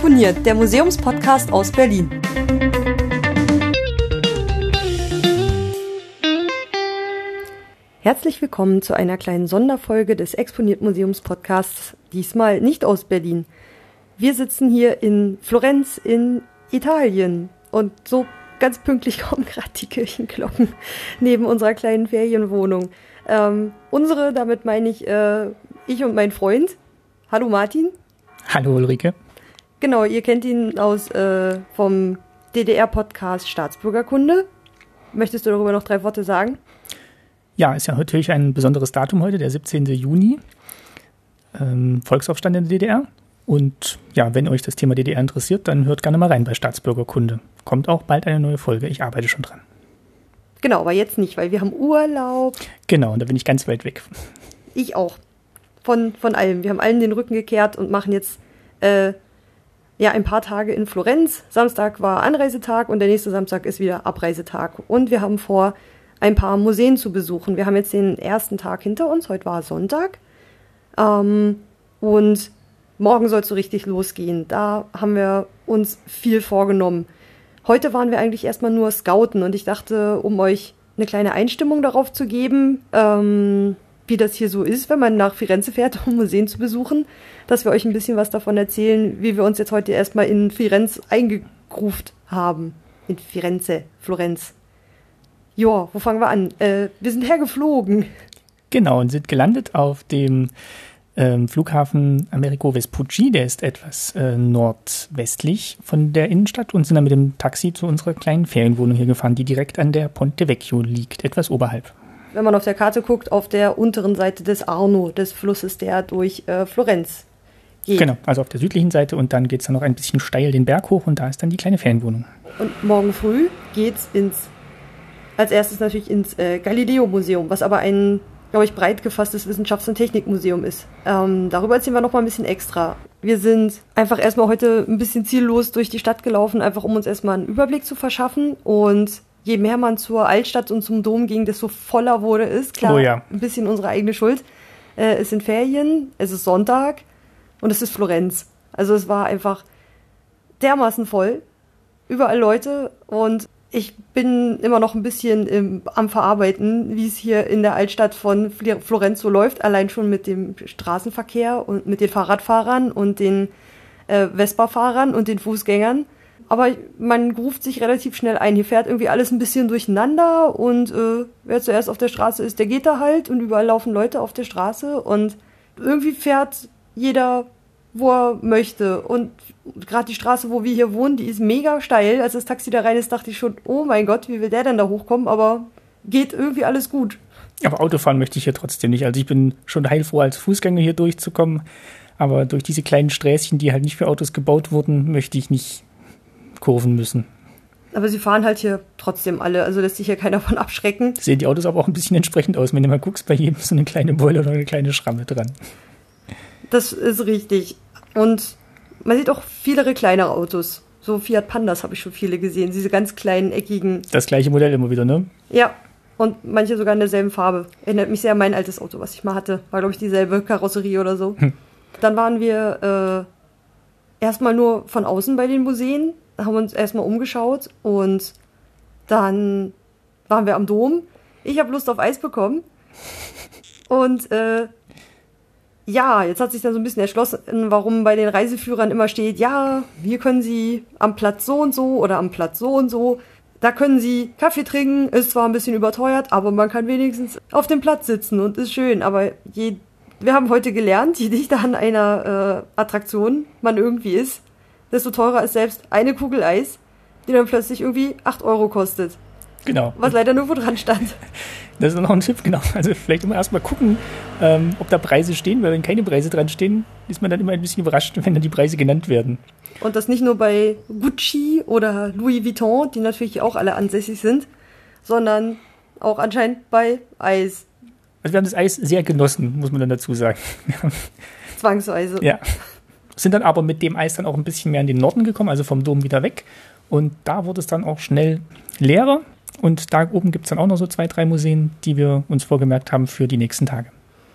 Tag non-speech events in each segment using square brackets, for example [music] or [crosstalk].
Exponiert, der Museumspodcast aus Berlin. Herzlich willkommen zu einer kleinen Sonderfolge des Exponiert Museums Podcasts, diesmal nicht aus Berlin. Wir sitzen hier in Florenz in Italien und so ganz pünktlich [laughs] kommen gerade die Kirchenglocken neben unserer kleinen Ferienwohnung. Ähm, unsere, damit meine ich äh, ich und mein Freund. Hallo Martin. Hallo Ulrike. Genau, ihr kennt ihn aus äh, vom DDR-Podcast Staatsbürgerkunde. Möchtest du darüber noch drei Worte sagen? Ja, ist ja natürlich ein besonderes Datum heute, der 17. Juni. Ähm, Volksaufstand in der DDR. Und ja, wenn euch das Thema DDR interessiert, dann hört gerne mal rein bei Staatsbürgerkunde. Kommt auch bald eine neue Folge. Ich arbeite schon dran. Genau, aber jetzt nicht, weil wir haben Urlaub. Genau, und da bin ich ganz weit weg. Ich auch. Von, von allem. Wir haben allen den Rücken gekehrt und machen jetzt äh, ja, ein paar Tage in Florenz. Samstag war Anreisetag und der nächste Samstag ist wieder Abreisetag. Und wir haben vor, ein paar Museen zu besuchen. Wir haben jetzt den ersten Tag hinter uns. Heute war Sonntag. Ähm, und morgen soll es so richtig losgehen. Da haben wir uns viel vorgenommen. Heute waren wir eigentlich erstmal nur Scouten und ich dachte, um euch eine kleine Einstimmung darauf zu geben, ähm, wie das hier so ist, wenn man nach Firenze fährt, [laughs] um Museen zu besuchen, dass wir euch ein bisschen was davon erzählen, wie wir uns jetzt heute erstmal in Firenze eingegruft haben. In Firenze, Florenz. Ja, wo fangen wir an? Äh, wir sind hergeflogen. Genau, und sind gelandet auf dem ähm, Flughafen Americo Vespucci, der ist etwas äh, nordwestlich von der Innenstadt und sind dann mit dem Taxi zu unserer kleinen Ferienwohnung hier gefahren, die direkt an der Ponte Vecchio liegt, etwas oberhalb wenn man auf der Karte guckt, auf der unteren Seite des Arno, des Flusses, der durch äh, Florenz geht. Genau, also auf der südlichen Seite und dann geht es dann noch ein bisschen steil den Berg hoch und da ist dann die kleine Ferienwohnung. Und morgen früh geht's ins, als erstes natürlich ins äh, Galileo-Museum, was aber ein, glaube ich, breit gefasstes Wissenschafts- und Technikmuseum ist. Ähm, darüber erzählen wir noch mal ein bisschen extra. Wir sind einfach erstmal heute ein bisschen ziellos durch die Stadt gelaufen, einfach um uns erstmal einen Überblick zu verschaffen und je mehr man zur Altstadt und zum Dom ging, desto voller wurde es. Klar, oh ja. ein bisschen unsere eigene Schuld. Äh, es sind Ferien, es ist Sonntag und es ist Florenz. Also es war einfach dermaßen voll. Überall Leute und ich bin immer noch ein bisschen im, am Verarbeiten, wie es hier in der Altstadt von Florenz so läuft. Allein schon mit dem Straßenverkehr und mit den Fahrradfahrern und den äh, Vespa-Fahrern und den Fußgängern aber man ruft sich relativ schnell ein. Hier fährt irgendwie alles ein bisschen durcheinander und äh, wer zuerst auf der Straße ist, der geht da halt und überall laufen Leute auf der Straße und irgendwie fährt jeder, wo er möchte. Und gerade die Straße, wo wir hier wohnen, die ist mega steil. Als das Taxi da rein ist, dachte ich schon, oh mein Gott, wie will der denn da hochkommen? Aber geht irgendwie alles gut. Aber Autofahren möchte ich hier trotzdem nicht. Also ich bin schon heilfroh, als Fußgänger hier durchzukommen. Aber durch diese kleinen Sträßchen, die halt nicht für Autos gebaut wurden, möchte ich nicht kurven müssen. Aber sie fahren halt hier trotzdem alle, also lässt sich hier keiner von abschrecken. Sehen die Autos aber auch ein bisschen entsprechend aus, wenn du mal guckst, bei jedem so eine kleine Beule oder eine kleine Schramme dran. Das ist richtig. Und man sieht auch vielere kleinere Autos. So Fiat Pandas habe ich schon viele gesehen, diese ganz kleinen, eckigen. Das gleiche Modell immer wieder, ne? Ja. Und manche sogar in derselben Farbe. Erinnert mich sehr an mein altes Auto, was ich mal hatte. War, glaube ich, dieselbe Karosserie oder so. Hm. Dann waren wir äh, erstmal nur von außen bei den Museen haben uns erstmal umgeschaut und dann waren wir am Dom. Ich habe Lust auf Eis bekommen. Und äh, ja, jetzt hat sich dann so ein bisschen erschlossen, warum bei den Reiseführern immer steht, ja, hier können Sie am Platz so und so oder am Platz so und so, da können Sie Kaffee trinken, ist zwar ein bisschen überteuert, aber man kann wenigstens auf dem Platz sitzen und ist schön. Aber je, wir haben heute gelernt, je dichter an einer äh, Attraktion man irgendwie ist, desto teurer ist selbst eine Kugel Eis, die dann plötzlich irgendwie 8 Euro kostet. Genau. Was leider nur wo dran stand. Das ist noch ein Tipp, genau. Also vielleicht immer erstmal gucken, ähm, ob da Preise stehen, weil wenn keine Preise dran stehen, ist man dann immer ein bisschen überrascht, wenn dann die Preise genannt werden. Und das nicht nur bei Gucci oder Louis Vuitton, die natürlich auch alle ansässig sind, sondern auch anscheinend bei Eis. Also wir haben das Eis sehr genossen, muss man dann dazu sagen. Zwangsweise. Ja sind dann aber mit dem Eis dann auch ein bisschen mehr in den Norden gekommen, also vom Dom wieder weg. Und da wurde es dann auch schnell leerer. Und da oben gibt es dann auch noch so zwei, drei Museen, die wir uns vorgemerkt haben für die nächsten Tage.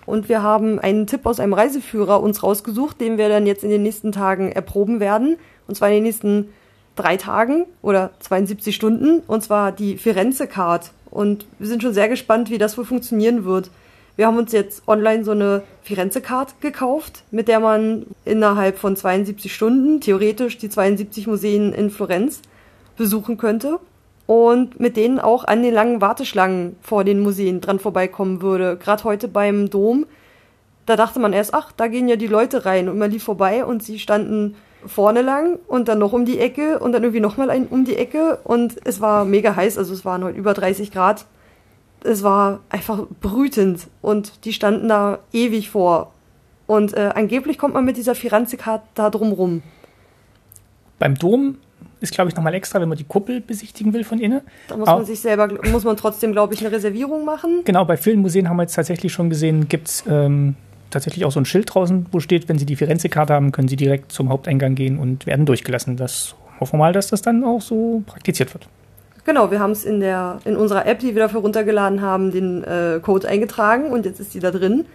Und wir haben einen Tipp aus einem Reiseführer uns rausgesucht, den wir dann jetzt in den nächsten Tagen erproben werden. Und zwar in den nächsten drei Tagen oder 72 Stunden. Und zwar die Firenze Card. Und wir sind schon sehr gespannt, wie das wohl funktionieren wird. Wir haben uns jetzt online so eine Firenze-Card gekauft, mit der man innerhalb von 72 Stunden theoretisch die 72 Museen in Florenz besuchen könnte und mit denen auch an den langen Warteschlangen vor den Museen dran vorbeikommen würde. Gerade heute beim Dom, da dachte man erst, ach, da gehen ja die Leute rein. Und man lief vorbei und sie standen vorne lang und dann noch um die Ecke und dann irgendwie nochmal um die Ecke. Und es war mega heiß, also es waren heute über 30 Grad es war einfach brütend und die standen da ewig vor. Und äh, angeblich kommt man mit dieser Firenze-Karte da drum rum. Beim Dom ist, glaube ich, nochmal extra, wenn man die Kuppel besichtigen will von innen. Da muss man sich selber, muss man trotzdem, glaube ich, eine Reservierung machen. Genau, bei vielen Museen haben wir jetzt tatsächlich schon gesehen, gibt es ähm, tatsächlich auch so ein Schild draußen, wo steht, wenn Sie die Firenze-Karte haben, können Sie direkt zum Haupteingang gehen und werden durchgelassen. Das hoffen wir mal, dass das dann auch so praktiziert wird. Genau, wir haben es in der in unserer App, die wir dafür runtergeladen haben, den äh, Code eingetragen und jetzt ist die da drin.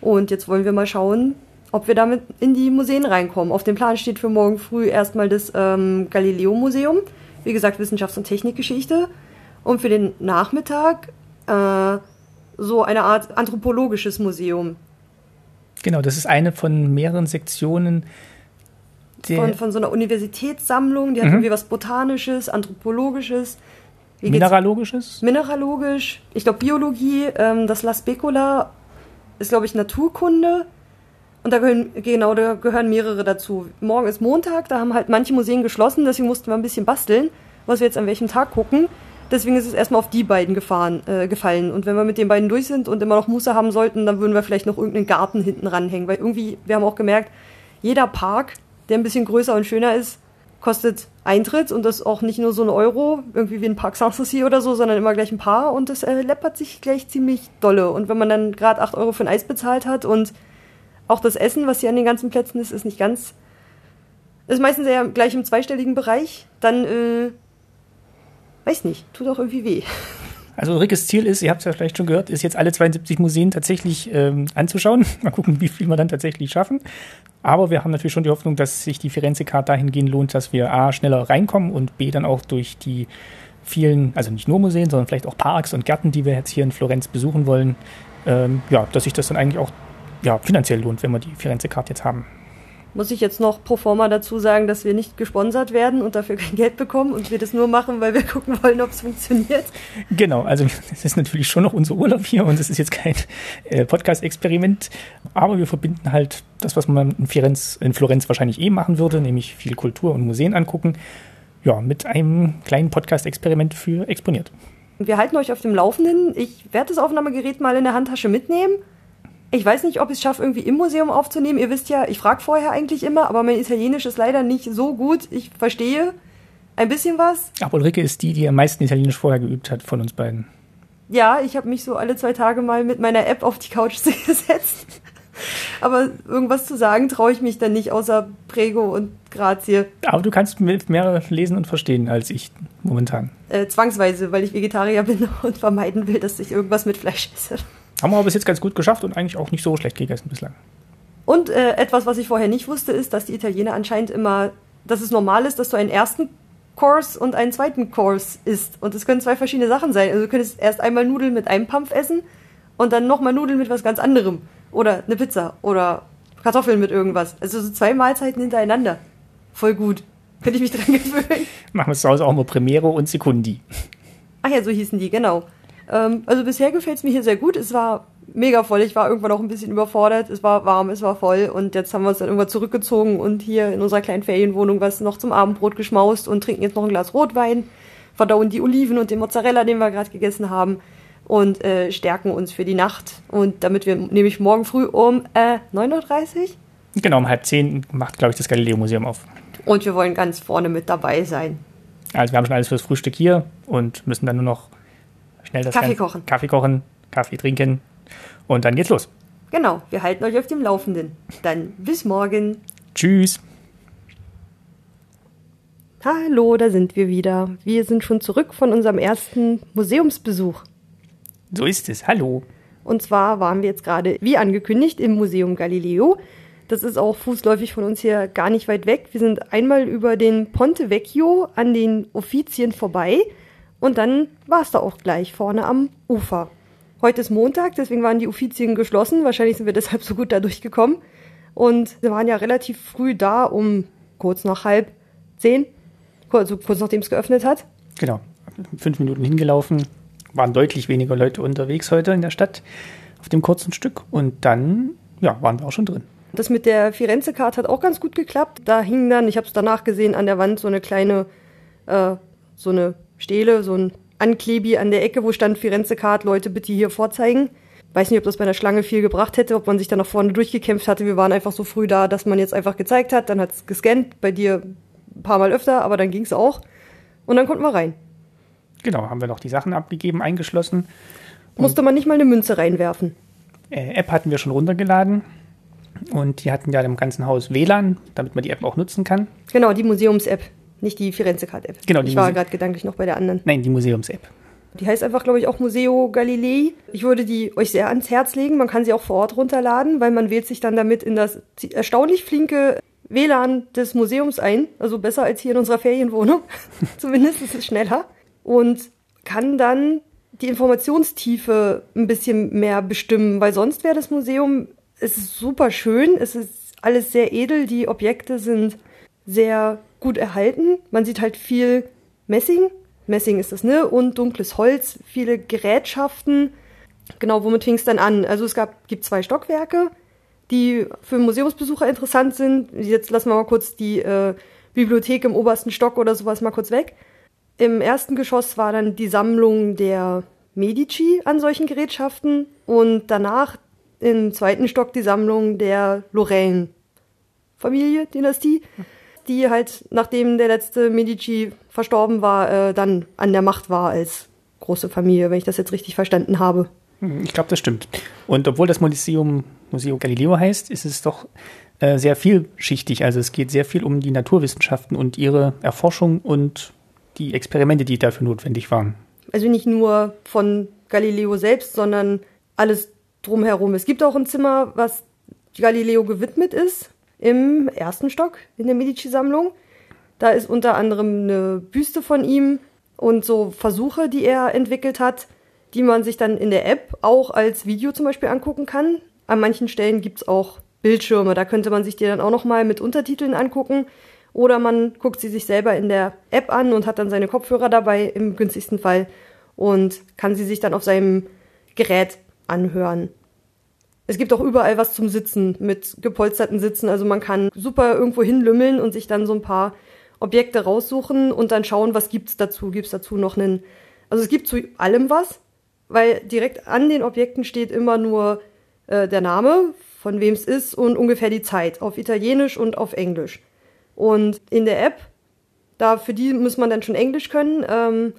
Und jetzt wollen wir mal schauen, ob wir damit in die Museen reinkommen. Auf dem Plan steht für morgen früh erstmal das ähm, Galileo-Museum, wie gesagt Wissenschafts- und Technikgeschichte. Und für den Nachmittag äh, so eine Art anthropologisches Museum. Genau, das ist eine von mehreren Sektionen von, von so einer Universitätssammlung, die hat mhm. irgendwie was Botanisches, Anthropologisches. Mineralogisches? Mineralogisch, ich glaube Biologie, ähm, das La Specula ist, glaube ich, Naturkunde. Und da gehören, genau, da gehören mehrere dazu. Morgen ist Montag, da haben halt manche Museen geschlossen, deswegen mussten wir ein bisschen basteln, was wir jetzt an welchem Tag gucken. Deswegen ist es erstmal auf die beiden gefahren, äh, gefallen. Und wenn wir mit den beiden durch sind und immer noch Muße haben sollten, dann würden wir vielleicht noch irgendeinen Garten hinten ranhängen. Weil irgendwie, wir haben auch gemerkt, jeder Park der ein bisschen größer und schöner ist, kostet Eintritt und das auch nicht nur so ein Euro, irgendwie wie ein Park Sanssouci oder so, sondern immer gleich ein paar und das äh, läppert sich gleich ziemlich dolle. Und wenn man dann gerade 8 Euro für ein Eis bezahlt hat und auch das Essen, was hier an den ganzen Plätzen ist, ist nicht ganz, ist meistens eher gleich im zweistelligen Bereich, dann, äh, weiß nicht, tut auch irgendwie weh. [laughs] Also Rickes Ziel ist, ihr habt es ja vielleicht schon gehört, ist jetzt alle 72 Museen tatsächlich ähm, anzuschauen. [laughs] Mal gucken, wie viel wir dann tatsächlich schaffen. Aber wir haben natürlich schon die Hoffnung, dass sich die Firenze-Card dahingehend lohnt, dass wir A, schneller reinkommen und B, dann auch durch die vielen, also nicht nur Museen, sondern vielleicht auch Parks und Gärten, die wir jetzt hier in Florenz besuchen wollen, ähm, ja, dass sich das dann eigentlich auch ja, finanziell lohnt, wenn wir die Firenze-Card jetzt haben muss ich jetzt noch pro forma dazu sagen, dass wir nicht gesponsert werden und dafür kein Geld bekommen und wir das nur machen, weil wir [laughs] gucken wollen, ob es funktioniert. Genau, also es ist natürlich schon noch unser Urlaub hier und es ist jetzt kein äh, Podcast-Experiment, aber wir verbinden halt das, was man in Florenz, in Florenz wahrscheinlich eh machen würde, nämlich viel Kultur und Museen angucken, ja, mit einem kleinen Podcast-Experiment für exponiert. Wir halten euch auf dem Laufenden. Ich werde das Aufnahmegerät mal in der Handtasche mitnehmen ich weiß nicht, ob ich es schaffe, irgendwie im Museum aufzunehmen. Ihr wisst ja, ich frage vorher eigentlich immer, aber mein Italienisch ist leider nicht so gut. Ich verstehe ein bisschen was. Aber Ulrike ist die, die am meisten Italienisch vorher geübt hat von uns beiden. Ja, ich habe mich so alle zwei Tage mal mit meiner App auf die Couch [laughs] gesetzt. Aber irgendwas zu sagen traue ich mich dann nicht, außer Prego und Grazie. Aber du kannst mehr lesen und verstehen als ich momentan. Äh, zwangsweise, weil ich Vegetarier bin [laughs] und vermeiden will, dass ich irgendwas mit Fleisch esse. Haben wir aber bis jetzt ganz gut geschafft und eigentlich auch nicht so schlecht gegessen bislang. Und äh, etwas, was ich vorher nicht wusste, ist, dass die Italiener anscheinend immer, dass es normal ist, dass du einen ersten Kurs und einen zweiten Kurs isst. Und es können zwei verschiedene Sachen sein. Also du könntest erst einmal Nudeln mit einem Pampf essen und dann nochmal Nudeln mit was ganz anderem. Oder eine Pizza oder Kartoffeln mit irgendwas. Also so zwei Mahlzeiten hintereinander. Voll gut. Könnte ich mich [laughs] dran gewöhnen. Machen wir zu Hause auch mal Primero und Sekundi. Ach ja, so hießen die, genau. Ähm, also bisher gefällt es mir hier sehr gut. Es war mega voll. Ich war irgendwann auch ein bisschen überfordert. Es war warm, es war voll. Und jetzt haben wir uns dann irgendwann zurückgezogen und hier in unserer kleinen Ferienwohnung was noch zum Abendbrot geschmaust und trinken jetzt noch ein Glas Rotwein, verdauen die Oliven und den Mozzarella, den wir gerade gegessen haben und äh, stärken uns für die Nacht. Und damit wir nämlich morgen früh um äh, 9.30 Uhr? Genau, um halb zehn macht, glaube ich, das Galileo-Museum auf. Und wir wollen ganz vorne mit dabei sein. Also wir haben schon alles fürs Frühstück hier und müssen dann nur noch schnell das Kaffee kochen. Kaffee kochen, Kaffee trinken und dann geht's los. Genau, wir halten euch auf dem Laufenden. Dann bis morgen. Tschüss. Hallo, da sind wir wieder. Wir sind schon zurück von unserem ersten Museumsbesuch. So ist es. Hallo. Und zwar waren wir jetzt gerade, wie angekündigt, im Museum Galileo. Das ist auch fußläufig von uns hier gar nicht weit weg. Wir sind einmal über den Ponte Vecchio an den Offizien vorbei und dann war es da auch gleich vorne am Ufer. Heute ist Montag, deswegen waren die Uffizien geschlossen. Wahrscheinlich sind wir [laughs] deshalb so gut da durchgekommen. Und wir waren ja relativ früh da, um kurz nach halb zehn, also kurz nachdem es geöffnet hat. Genau, fünf Minuten hingelaufen, waren deutlich weniger Leute unterwegs heute in der Stadt auf dem kurzen Stück und dann ja, waren wir auch schon drin. Das mit der Firenze-Card hat auch ganz gut geklappt. Da hing dann, ich habe es danach gesehen, an der Wand so eine kleine, äh, so eine Stele, so ein Anklebi an der Ecke, wo stand Firenze Card, Leute bitte hier vorzeigen. Weiß nicht, ob das bei der Schlange viel gebracht hätte, ob man sich da nach vorne durchgekämpft hatte. Wir waren einfach so früh da, dass man jetzt einfach gezeigt hat, dann hat es gescannt, bei dir ein paar Mal öfter, aber dann ging es auch. Und dann konnten wir rein. Genau, haben wir noch die Sachen abgegeben, eingeschlossen. Musste man nicht mal eine Münze reinwerfen. Äh, App hatten wir schon runtergeladen. Und die hatten ja im ganzen Haus WLAN, damit man die App auch nutzen kann. Genau, die Museums-App. Nicht die Firenze-Card-App. Genau, die ich war Muse- gerade gedanklich noch bei der anderen. Nein, die Museums-App. Die heißt einfach, glaube ich, auch Museo Galilei. Ich würde die euch sehr ans Herz legen. Man kann sie auch vor Ort runterladen, weil man wählt sich dann damit in das erstaunlich flinke WLAN des Museums ein. Also besser als hier in unserer Ferienwohnung. [laughs] Zumindest ist es schneller. Und kann dann die Informationstiefe ein bisschen mehr bestimmen, weil sonst wäre das Museum, es ist super schön, es ist alles sehr edel, die Objekte sind sehr gut erhalten. Man sieht halt viel Messing, Messing ist das, ne? Und dunkles Holz, viele Gerätschaften. Genau, womit fing es dann an? Also es gab, gibt zwei Stockwerke, die für Museumsbesucher interessant sind. Jetzt lassen wir mal kurz die äh, Bibliothek im obersten Stock oder sowas mal kurz weg. Im ersten Geschoss war dann die Sammlung der Medici an solchen Gerätschaften und danach im zweiten Stock die Sammlung der Lorraine-Familie, Dynastie, die halt, nachdem der letzte Medici verstorben war, äh, dann an der Macht war als große Familie, wenn ich das jetzt richtig verstanden habe. Hm, Ich glaube, das stimmt. Und obwohl das Museum Museo Galileo heißt, ist es doch äh, sehr vielschichtig. Also es geht sehr viel um die Naturwissenschaften und ihre Erforschung und die Experimente, die dafür notwendig waren. Also nicht nur von Galileo selbst, sondern alles drumherum. Es gibt auch ein Zimmer, was Galileo gewidmet ist, im ersten Stock in der Medici-Sammlung. Da ist unter anderem eine Büste von ihm und so Versuche, die er entwickelt hat, die man sich dann in der App auch als Video zum Beispiel angucken kann. An manchen Stellen gibt's auch Bildschirme, da könnte man sich die dann auch nochmal mit Untertiteln angucken. Oder man guckt sie sich selber in der App an und hat dann seine Kopfhörer dabei im günstigsten Fall und kann sie sich dann auf seinem Gerät anhören. Es gibt auch überall was zum Sitzen mit gepolsterten Sitzen. Also man kann super irgendwo hinlümmeln und sich dann so ein paar Objekte raussuchen und dann schauen, was gibt's dazu. Gibt's dazu noch einen. Also es gibt zu allem was, weil direkt an den Objekten steht immer nur äh, der Name, von wem es ist und ungefähr die Zeit auf Italienisch und auf Englisch. Und in der App, da für die muss man dann schon Englisch können, ähm,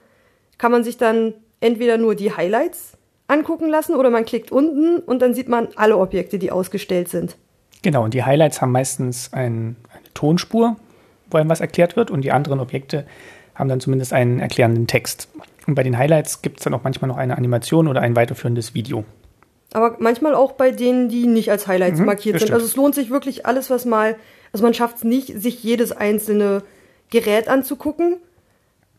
kann man sich dann entweder nur die Highlights angucken lassen oder man klickt unten und dann sieht man alle Objekte, die ausgestellt sind. Genau, und die Highlights haben meistens ein, eine Tonspur, wo einem was erklärt wird, und die anderen Objekte haben dann zumindest einen erklärenden Text. Und bei den Highlights gibt es dann auch manchmal noch eine Animation oder ein weiterführendes Video. Aber manchmal auch bei denen, die nicht als Highlights Mhm, markiert sind. stimmt. Also es lohnt sich wirklich alles, was mal, also man schafft es nicht, sich jedes einzelne Gerät anzugucken.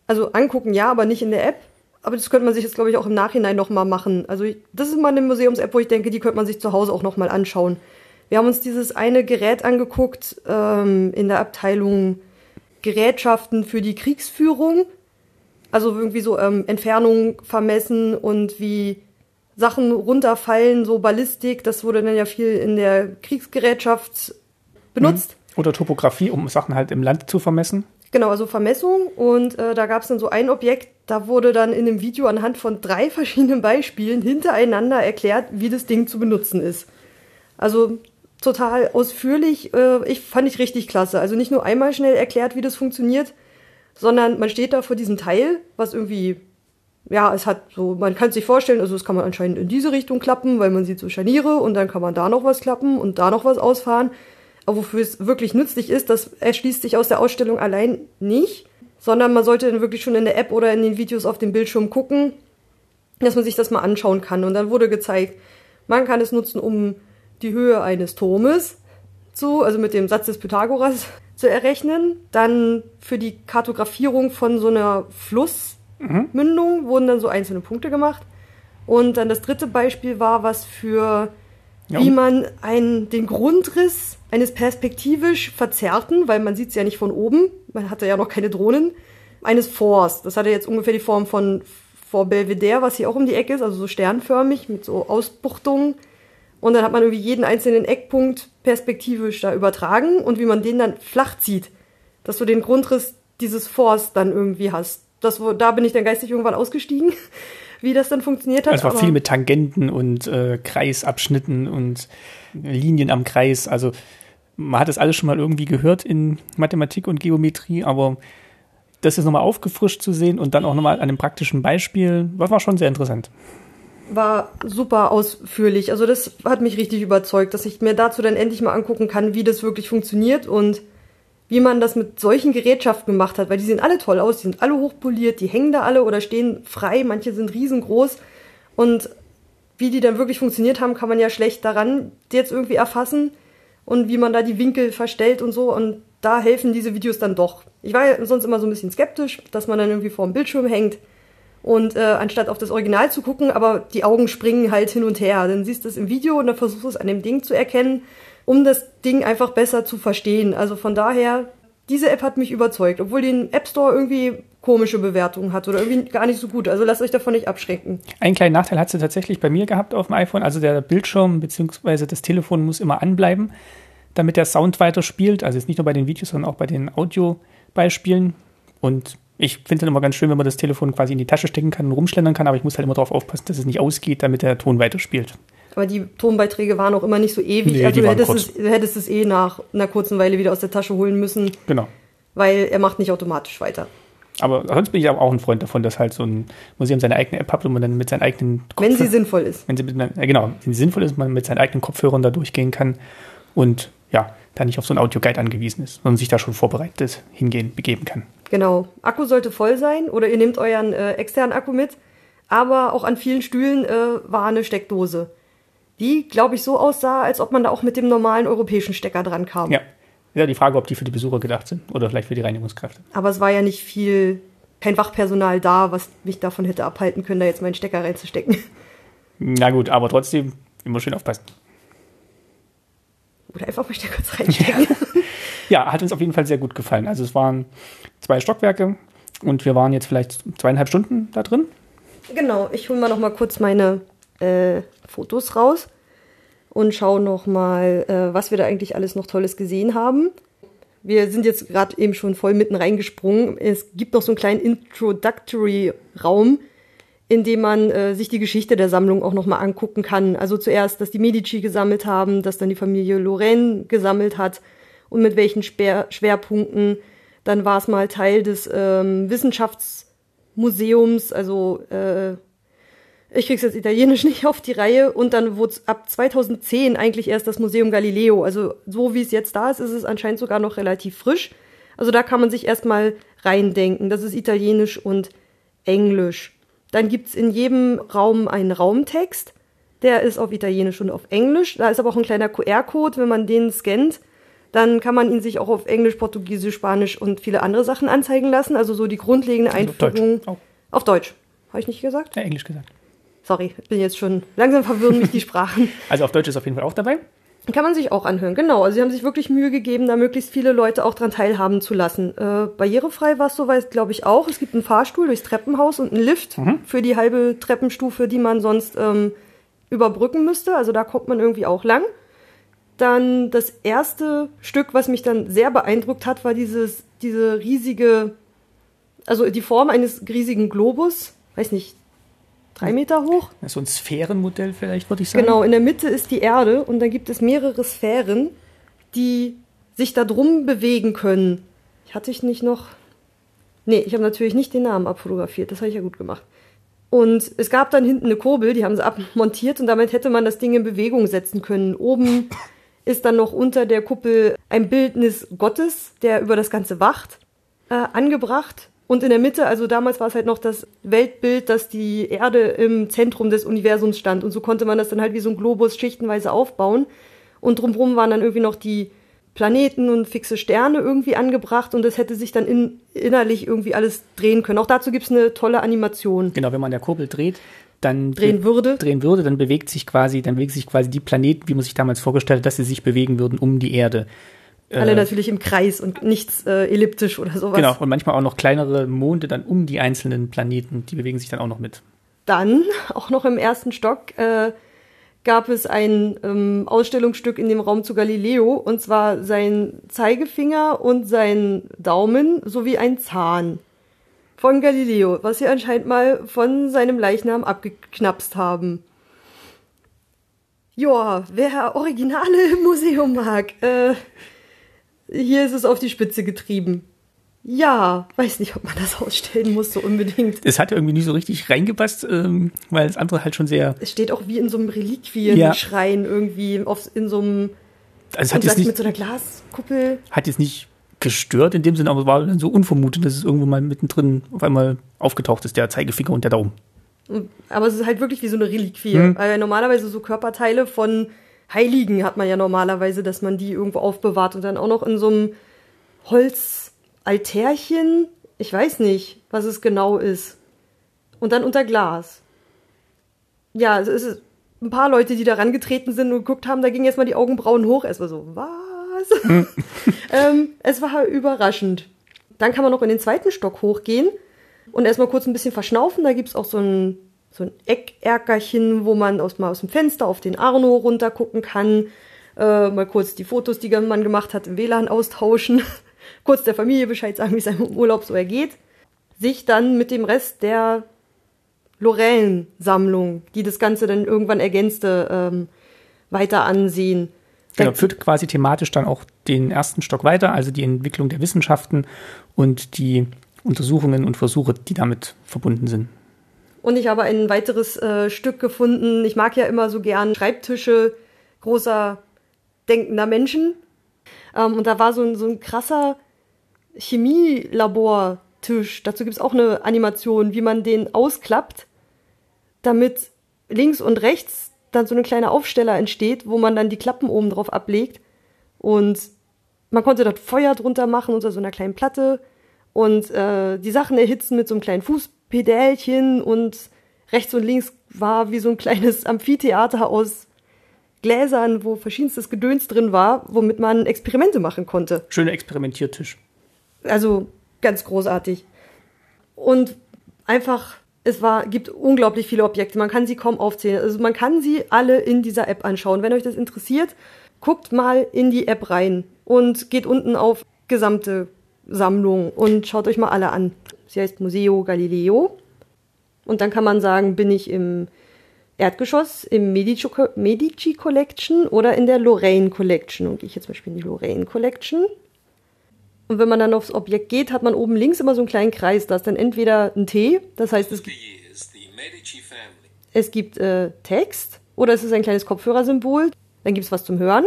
Also angucken ja, aber nicht in der App. Aber das könnte man sich jetzt, glaube ich, auch im Nachhinein nochmal machen. Also ich, das ist mal eine Museums-App, wo ich denke, die könnte man sich zu Hause auch nochmal anschauen. Wir haben uns dieses eine Gerät angeguckt ähm, in der Abteilung Gerätschaften für die Kriegsführung. Also irgendwie so ähm, Entfernung vermessen und wie Sachen runterfallen, so Ballistik. Das wurde dann ja viel in der Kriegsgerätschaft benutzt. Oder Topografie, um Sachen halt im Land zu vermessen. Genau, also Vermessung. Und äh, da gab es dann so ein Objekt, da wurde dann in dem Video anhand von drei [laughs] verschiedenen Beispielen hintereinander erklärt, wie das Ding zu benutzen ist. Also total ausführlich. Äh, ich fand ich richtig klasse. Also nicht nur einmal schnell erklärt, wie das funktioniert, sondern man steht da vor diesem Teil, was irgendwie, ja, es hat so, man kann sich vorstellen, also das kann man anscheinend in diese Richtung klappen, weil man sieht so Scharniere und dann kann man da noch was klappen und da noch was ausfahren. Aber wofür es wirklich nützlich ist, das erschließt sich aus der Ausstellung allein nicht, sondern man sollte dann wirklich schon in der App oder in den Videos auf dem Bildschirm gucken, dass man sich das mal anschauen kann. Und dann wurde gezeigt, man kann es nutzen, um die Höhe eines Turmes zu, also mit dem Satz des Pythagoras [laughs] zu errechnen. Dann für die Kartografierung von so einer Flussmündung mhm. wurden dann so einzelne Punkte gemacht. Und dann das dritte Beispiel war was für, ja. wie man einen, den Grundriss eines perspektivisch verzerrten, weil man sieht es ja nicht von oben, man hatte ja noch keine Drohnen, eines Forts. Das hatte jetzt ungefähr die Form von Fort Belvedere, was hier auch um die Ecke ist, also so sternförmig mit so Ausbuchtungen. Und dann hat man irgendwie jeden einzelnen Eckpunkt perspektivisch da übertragen und wie man den dann flach zieht, dass du den Grundriss dieses Forts dann irgendwie hast. Das, da bin ich dann geistig irgendwann ausgestiegen, wie das dann funktioniert hat. Es war viel mit Tangenten und äh, Kreisabschnitten und Linien am Kreis. Also man hat das alles schon mal irgendwie gehört in Mathematik und Geometrie, aber das jetzt nochmal aufgefrischt zu sehen und dann auch nochmal an einem praktischen Beispiel, war schon sehr interessant. War super ausführlich. Also das hat mich richtig überzeugt, dass ich mir dazu dann endlich mal angucken kann, wie das wirklich funktioniert und wie man das mit solchen Gerätschaften gemacht hat, weil die sehen alle toll aus, die sind alle hochpoliert, die hängen da alle oder stehen frei, manche sind riesengroß und wie die dann wirklich funktioniert haben, kann man ja schlecht daran jetzt irgendwie erfassen und wie man da die Winkel verstellt und so und da helfen diese Videos dann doch. Ich war ja sonst immer so ein bisschen skeptisch, dass man dann irgendwie vor dem Bildschirm hängt und äh, anstatt auf das Original zu gucken, aber die Augen springen halt hin und her. Dann siehst du es im Video und dann versuchst du es an dem Ding zu erkennen, um das Ding einfach besser zu verstehen. Also von daher, diese App hat mich überzeugt, obwohl den App Store irgendwie komische Bewertungen hat oder irgendwie gar nicht so gut. Also lasst euch davon nicht abschrecken. Einen kleinen Nachteil hat sie tatsächlich bei mir gehabt auf dem iPhone. Also der Bildschirm bzw. das Telefon muss immer anbleiben damit der Sound weiter spielt. Also jetzt nicht nur bei den Videos, sondern auch bei den Audiobeispielen. Und ich finde es immer ganz schön, wenn man das Telefon quasi in die Tasche stecken kann und rumschlendern kann, aber ich muss halt immer darauf aufpassen, dass es nicht ausgeht, damit der Ton weiterspielt. Aber die Tonbeiträge waren auch immer nicht so ewig. Nee, also du hättest, es, du hättest es eh nach einer kurzen Weile wieder aus der Tasche holen müssen. Genau. Weil er macht nicht automatisch weiter. Aber sonst bin ich auch ein Freund davon, dass halt so ein Museum seine eigene App hat und man dann mit seinen eigenen Kopfhörern. Wenn sie sinnvoll ist. Wenn sie mit, genau, wenn sie sinnvoll ist, man mit seinen eigenen Kopfhörern da durchgehen kann und ja, da nicht auf so einen Audioguide angewiesen ist, sondern sich da schon vorbereitet hingehen, begeben kann. Genau. Akku sollte voll sein oder ihr nehmt euren äh, externen Akku mit. Aber auch an vielen Stühlen äh, war eine Steckdose, die, glaube ich, so aussah, als ob man da auch mit dem normalen europäischen Stecker dran kam. Ja. Ja, die Frage, ob die für die Besucher gedacht sind oder vielleicht für die Reinigungskräfte. Aber es war ja nicht viel, kein Wachpersonal da, was mich davon hätte abhalten können, da jetzt meinen Stecker reinzustecken. [laughs] Na gut, aber trotzdem immer schön aufpassen. Oder einfach mal kurz reinstecken. [laughs] Ja. ja, hat uns auf jeden Fall sehr gut gefallen. Also es waren zwei Stockwerke und wir waren jetzt vielleicht zweieinhalb Stunden da drin. Genau, ich hole mal noch mal kurz meine äh, Fotos raus und schaue noch mal, äh, was wir da eigentlich alles noch Tolles gesehen haben. Wir sind jetzt gerade eben schon voll mitten reingesprungen. Es gibt noch so einen kleinen Introductory-Raum, indem man äh, sich die Geschichte der Sammlung auch nochmal angucken kann. Also zuerst, dass die Medici gesammelt haben, dass dann die Familie Lorraine gesammelt hat und mit welchen Sper Schwerpunkten. Dann war es mal Teil des ähm, Wissenschaftsmuseums, also äh, ich krieg's jetzt italienisch [laughs] nicht auf die Reihe und dann wurde ab 2010 eigentlich erst das Museum Galileo. Also so wie es jetzt da ist, ist es anscheinend sogar noch relativ frisch. Also da kann man sich erstmal reindenken. Das ist italienisch und englisch. Dann gibt's in jedem Raum einen Raumtext. Der ist auf Italienisch und auf Englisch. Da ist aber auch ein kleiner QR-Code. Wenn man den scannt, dann kann man ihn sich auch auf Englisch, Portugiesisch, Spanisch und viele andere Sachen anzeigen lassen. Also so die grundlegende Einführung. Auf Deutsch. Auf Deutsch. Habe ich nicht gesagt? Ja, Englisch gesagt. Sorry, ich bin jetzt schon langsam verwirren mich die Sprachen. [laughs] Also auf Deutsch ist auf jeden Fall auch dabei. Kann man sich auch anhören, genau. Also sie haben sich wirklich Mühe gegeben, da möglichst viele Leute auch dran teilhaben zu lassen. Äh, barrierefrei war es soweit, glaube ich, auch. Es gibt einen Fahrstuhl durchs Treppenhaus und einen Lift mhm. für die halbe Treppenstufe, die man sonst ähm, überbrücken müsste. Also da kommt man irgendwie auch lang. Dann das erste Stück, was mich dann sehr beeindruckt hat, war dieses, diese riesige, also die Form eines riesigen Globus. Weiß nicht, drei Meter hoch. So ein Sphärenmodell vielleicht, würde ich sagen. Genau, in der Mitte ist die Erde und dann gibt es mehrere Sphären, die sich da drum bewegen können. Hatte ich nicht noch. Nee, ich habe natürlich nicht den Namen abfotografiert, das habe ich ja gut gemacht. Und es gab dann hinten eine Kurbel, die haben sie [laughs] abmontiert und damit hätte man das Ding in Bewegung setzen können. Oben [laughs] ist dann noch unter der Kuppel ein Bildnis Gottes, der über das Ganze wacht, äh, angebracht. Und in der Mitte, also damals war es halt noch das Weltbild, dass die Erde im Zentrum des Universums stand. Und so konnte man das dann halt wie so ein Globus schichtenweise aufbauen. Und drumherum waren dann irgendwie noch die Planeten und fixe Sterne irgendwie angebracht und das hätte sich dann in, innerlich irgendwie alles drehen können. Auch dazu gibt es eine tolle Animation. Genau, wenn man der Kurbel dreht, dann drehen würde. drehen würde, dann bewegt sich quasi, dann bewegt sich quasi die Planeten, wie man sich damals vorgestellt hat, dass sie sich bewegen würden um die Erde. Alle äh, natürlich im Kreis und nichts äh, elliptisch oder sowas. Genau, und manchmal auch noch kleinere Monde dann um die einzelnen Planeten, die bewegen sich dann auch noch mit. Dann, auch noch im ersten Stock, äh, gab es ein ähm, Ausstellungsstück in dem Raum zu Galileo, und zwar sein Zeigefinger und sein Daumen sowie ein Zahn von Galileo, was sie anscheinend mal von seinem Leichnam abgeknapst haben. Joa, wer Originale im [laughs] Museum mag, äh, hier ist es auf die Spitze getrieben. Ja, weiß nicht, ob man das ausstellen muss, so unbedingt. Es hat irgendwie nicht so richtig reingepasst, ähm, weil das andere halt schon sehr. Es steht auch wie in so einem Reliquienschrein ja. irgendwie, auf, in so einem. Also es hat jetzt nicht, mit so einer Glaskuppel. Hat jetzt nicht gestört in dem Sinne, aber es war dann so unvermutet, dass es irgendwo mal mittendrin auf einmal aufgetaucht ist, der Zeigefinger und der Daumen. Aber es ist halt wirklich wie so eine Reliquie. Mhm. Weil normalerweise so Körperteile von Heiligen hat man ja normalerweise, dass man die irgendwo aufbewahrt und dann auch noch in so einem Holzaltärchen. Ich weiß nicht, was es genau ist. Und dann unter Glas. Ja, es ist ein paar Leute, die da rangetreten sind und geguckt haben, da gingen erstmal die Augenbrauen hoch. Es war so, was? Hm. [laughs] ähm, es war überraschend. Dann kann man noch in den zweiten Stock hochgehen und erstmal kurz ein bisschen verschnaufen. Da gibt es auch so ein so ein Eckerkerchen, wo man aus, mal aus dem Fenster auf den Arno runtergucken kann, äh, mal kurz die Fotos, die man gemacht hat, im WLAN austauschen, [laughs] kurz der Familie Bescheid sagen, wie es einem im Urlaub so ergeht, sich dann mit dem Rest der Lorellen-Sammlung, die das Ganze dann irgendwann ergänzte, ähm, weiter ansehen. Genau, führt quasi thematisch dann auch den ersten Stock weiter, also die Entwicklung der Wissenschaften und die Untersuchungen und Versuche, die damit verbunden sind. Und ich habe ein weiteres äh, Stück gefunden. Ich mag ja immer so gern Schreibtische großer denkender Menschen. Ähm, und da war so ein, so ein krasser Chemielabortisch. Dazu gibt es auch eine Animation, wie man den ausklappt, damit links und rechts dann so eine kleine Aufsteller entsteht, wo man dann die Klappen oben drauf ablegt. Und man konnte dort Feuer drunter machen unter so einer kleinen Platte und äh, die Sachen erhitzen mit so einem kleinen Fuß Pedälchen und rechts und links war wie so ein kleines Amphitheater aus Gläsern, wo verschiedenstes Gedöns drin war, womit man Experimente machen konnte. Schöner Experimentiertisch. Also ganz großartig. Und einfach, es war, gibt unglaublich viele Objekte. Man kann sie kaum aufzählen. Also man kann sie alle in dieser App anschauen. Wenn euch das interessiert, guckt mal in die App rein und geht unten auf gesamte Sammlung und schaut euch mal alle an. Sie heißt Museo Galileo. Und dann kann man sagen, bin ich im Erdgeschoss, im Medici, Medici Collection oder in der Lorraine Collection. Und gehe ich jetzt zum Beispiel in die Lorraine Collection. Und wenn man dann aufs Objekt geht, hat man oben links immer so einen kleinen Kreis. Da ist dann entweder ein T, das heißt, es gibt, es gibt äh, Text oder es ist ein kleines Kopfhörersymbol. Dann gibt es was zum Hören.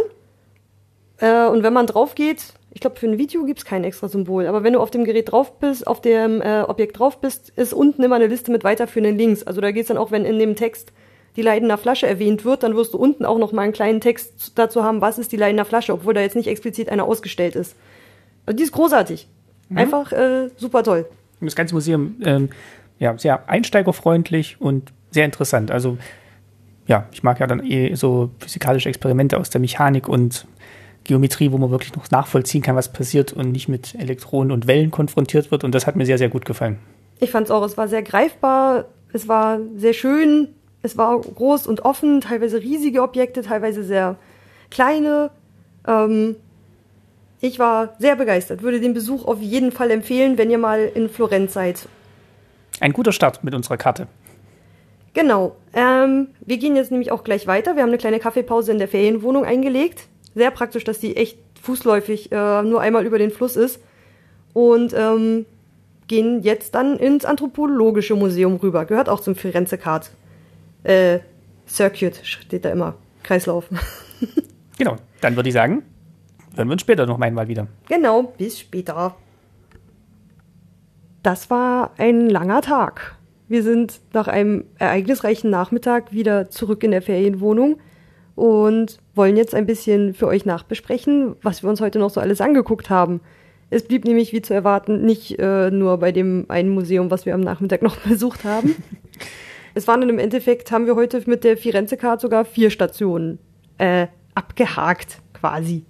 Äh, und wenn man drauf geht, ich glaube, für ein Video gibt es kein extra Symbol, aber wenn du auf dem Gerät drauf bist, auf dem äh, Objekt drauf bist, ist unten immer eine Liste mit weiterführenden Links. Also da geht es dann auch, wenn in dem Text die Leidener Flasche erwähnt wird, dann wirst du unten auch noch mal einen kleinen Text dazu haben, was ist die Leidener Flasche, obwohl da jetzt nicht explizit einer ausgestellt ist. Also die ist großartig. Mhm. Einfach äh, super toll. Das ganze Museum ähm, ja, sehr einsteigerfreundlich und sehr interessant. Also ja, ich mag ja dann eh so physikalische Experimente aus der Mechanik und Geometrie, wo man wirklich noch nachvollziehen kann, was passiert und nicht mit Elektronen und Wellen konfrontiert wird. Und das hat mir sehr, sehr gut gefallen. Ich fand es auch, es war sehr greifbar, es war sehr schön, es war groß und offen, teilweise riesige Objekte, teilweise sehr kleine. Ähm, ich war sehr begeistert, würde den Besuch auf jeden Fall empfehlen, wenn ihr mal in Florenz seid. Ein guter Start mit unserer Karte. Genau. Ähm, wir gehen jetzt nämlich auch gleich weiter. Wir haben eine kleine Kaffeepause in der Ferienwohnung eingelegt sehr praktisch, dass die echt fußläufig äh, nur einmal über den Fluss ist. Und ähm, gehen jetzt dann ins Anthropologische Museum rüber. Gehört auch zum Firenze Card. Äh, Circuit steht da immer. Kreislauf. [laughs] genau, dann würde ich sagen, hören wir uns später noch einmal wieder. Genau, bis später. Das war ein langer Tag. Wir sind nach einem ereignisreichen Nachmittag wieder zurück in der Ferienwohnung und wollen jetzt ein bisschen für euch nachbesprechen, was wir uns heute noch so alles angeguckt haben. Es blieb nämlich, wie zu erwarten, nicht äh, nur bei dem einen Museum, was wir am Nachmittag [laughs] noch besucht haben. es waren dann im Endeffekt, haben wir heute mit der Firenze-Card sogar vier Stationen äh, abgehakt, quasi.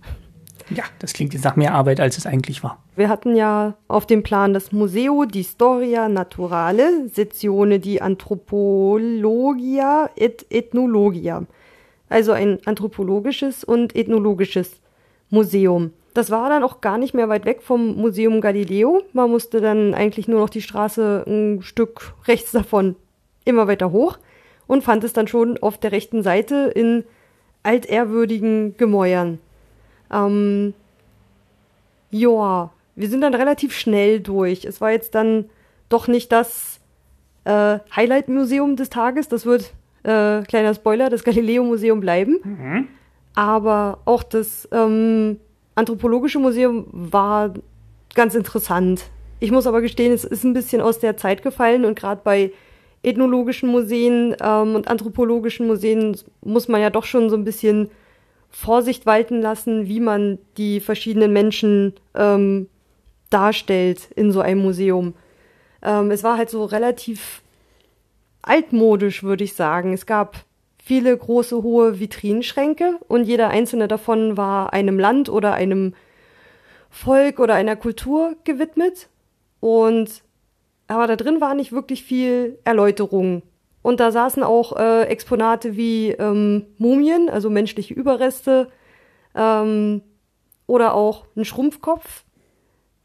Ja, das klingt jetzt nach mehr Arbeit, als es eigentlich war. Wir hatten ja auf dem Plan das Museo di Storia Naturale, Sezione di Anthropologia et Ethnologia. Also ein anthropologisches und ethnologisches Museum. Das war dann auch gar nicht mehr weit weg vom Museum Galileo. Man musste dann eigentlich nur noch die Straße ein Stück rechts davon immer weiter hoch und fand es dann schon auf der rechten Seite in altehrwürdigen Gemäuern. Ähm, ja, wir sind dann relativ schnell durch. Es war jetzt dann doch nicht das äh, Highlight-Museum des Tages. Das wird, äh, kleiner Spoiler, das Galileo-Museum bleiben. Mhm. Aber auch das ähm, Anthropologische Museum war ganz interessant. Ich muss aber gestehen, es ist ein bisschen aus der Zeit gefallen und gerade bei ethnologischen Museen ähm, und anthropologischen Museen muss man ja doch schon so ein bisschen Vorsicht walten lassen, wie man die verschiedenen Menschen ähm, darstellt in so einem Museum. Ähm, es war halt so relativ altmodisch, würde ich sagen. Es gab viele große, hohe Vitrinenschränke und jeder einzelne davon war einem Land oder einem Volk oder einer Kultur gewidmet. Und aber da drin war nicht wirklich viel Erläuterung. Und da saßen auch äh, Exponate wie ähm, Mumien, also menschliche Überreste, ähm, oder auch ein Schrumpfkopf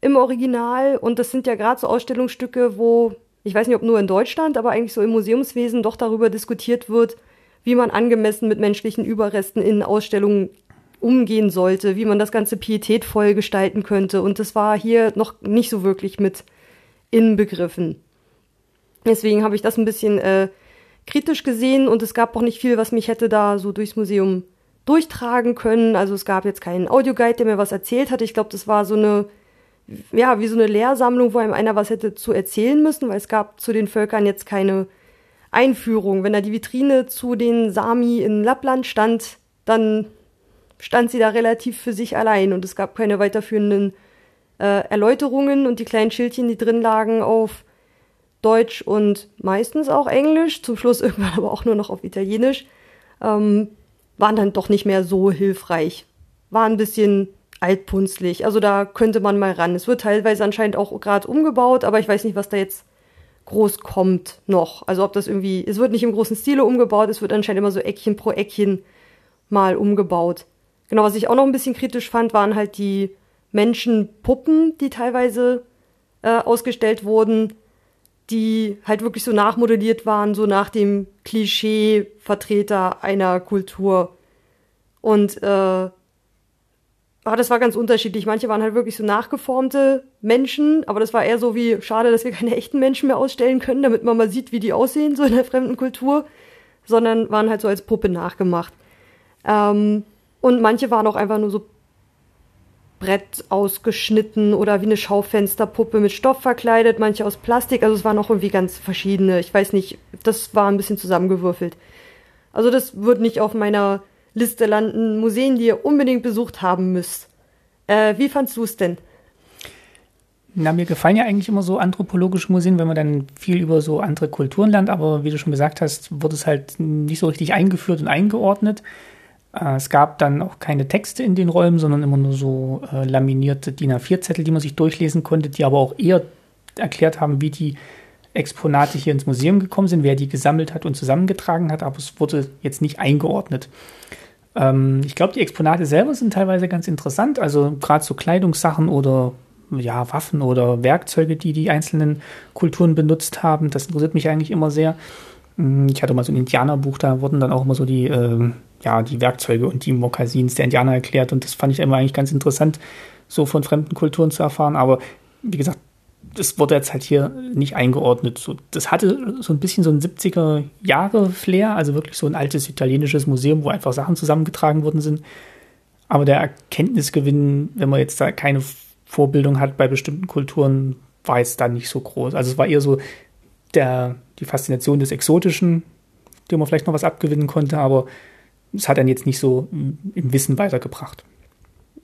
im Original. Und das sind ja gerade so Ausstellungsstücke, wo, ich weiß nicht, ob nur in Deutschland, aber eigentlich so im Museumswesen doch darüber diskutiert wird, wie man angemessen mit menschlichen Überresten in Ausstellungen umgehen sollte, wie man das Ganze pietätvoll gestalten könnte. Und das war hier noch nicht so wirklich mit inbegriffen. Deswegen habe ich das ein bisschen äh, kritisch gesehen und es gab auch nicht viel, was mich hätte da so durchs Museum durchtragen können. Also es gab jetzt keinen Audioguide, der mir was erzählt hat. Ich glaube, das war so eine, ja, wie so eine Lehrsammlung, wo einem einer was hätte zu erzählen müssen, weil es gab zu den Völkern jetzt keine Einführung. Wenn da die Vitrine zu den Sami in Lappland stand, dann stand sie da relativ für sich allein und es gab keine weiterführenden äh, Erläuterungen und die kleinen Schildchen, die drin lagen, auf Deutsch und meistens auch Englisch, zum Schluss [laughs] irgendwann aber auch nur noch auf Italienisch, ähm, waren dann doch nicht mehr so hilfreich. War ein bisschen altpunzlig. Also da könnte man mal ran. Es wird teilweise anscheinend auch gerade umgebaut, aber ich weiß nicht, was da jetzt groß kommt noch. Also ob das irgendwie, es wird nicht im großen Stile umgebaut, es wird anscheinend immer so Eckchen pro Eckchen mal umgebaut. Genau, was ich auch noch ein bisschen kritisch fand, waren halt die Menschenpuppen, die teilweise äh, ausgestellt wurden die halt wirklich so nachmodelliert waren, so nach dem Klischee-Vertreter einer Kultur. Und äh, ah, das war ganz unterschiedlich. Manche waren halt wirklich so nachgeformte Menschen, aber das war eher so wie, schade, dass wir keine echten Menschen mehr ausstellen können, damit man mal sieht, wie die aussehen, so in der fremden Kultur, sondern waren halt so als Puppe nachgemacht. Ähm, und manche waren auch einfach nur so Brett ausgeschnitten oder wie eine Schaufensterpuppe mit Stoff verkleidet, manche aus Plastik. Also es waren auch irgendwie ganz verschiedene. Ich weiß nicht, das war ein bisschen zusammengewürfelt. Also das wird nicht auf meiner Liste landen. Museen, die ihr unbedingt besucht haben müsst. Äh, wie fandst du es denn? Na, mir gefallen ja eigentlich immer so anthropologische Museen, wenn man dann viel über so andere Kulturen lernt, aber wie du schon gesagt hast, wurde es halt nicht so richtig eingeführt und eingeordnet. Äh, es gab dann auch keine Texte in den Räumen, sondern immer nur so äh, laminierte DIN A4-Zettel, die man sich durchlesen konnte, die aber auch eher erklärt haben, wie die Exponate hier ins Museum gekommen sind, wer die gesammelt hat und zusammengetragen hat, aber es wurde jetzt nicht eingeordnet. Ähm, ich glaube, die Exponate selber sind teilweise ganz interessant, also gerade so Kleidungssachen oder ja, Waffen oder Werkzeuge, die die einzelnen Kulturen benutzt haben. Das interessiert mich eigentlich immer sehr. Hm, ich hatte mal so ein Indianerbuch, da wurden dann auch immer so die, äh, ja, die Werkzeuge und die Mokassins der Indianer erklärt und das fand ich immer eigentlich ganz interessant, so von fremden Kulturen zu erfahren. Aber wie gesagt, das wurde jetzt halt hier nicht eingeordnet. So, das hatte so ein bisschen so ein 70er Jahre Flair, also wirklich so ein altes italienisches Museum, wo einfach Sachen zusammengetragen worden sind. Aber der Erkenntnisgewinn, wenn man jetzt da keine Vorbildung hat bei bestimmten Kulturen, war jetzt da nicht so groß. Also es war eher so der, die Faszination des Exotischen, dem man vielleicht noch was abgewinnen konnte, aber es hat dann jetzt nicht so im Wissen weitergebracht.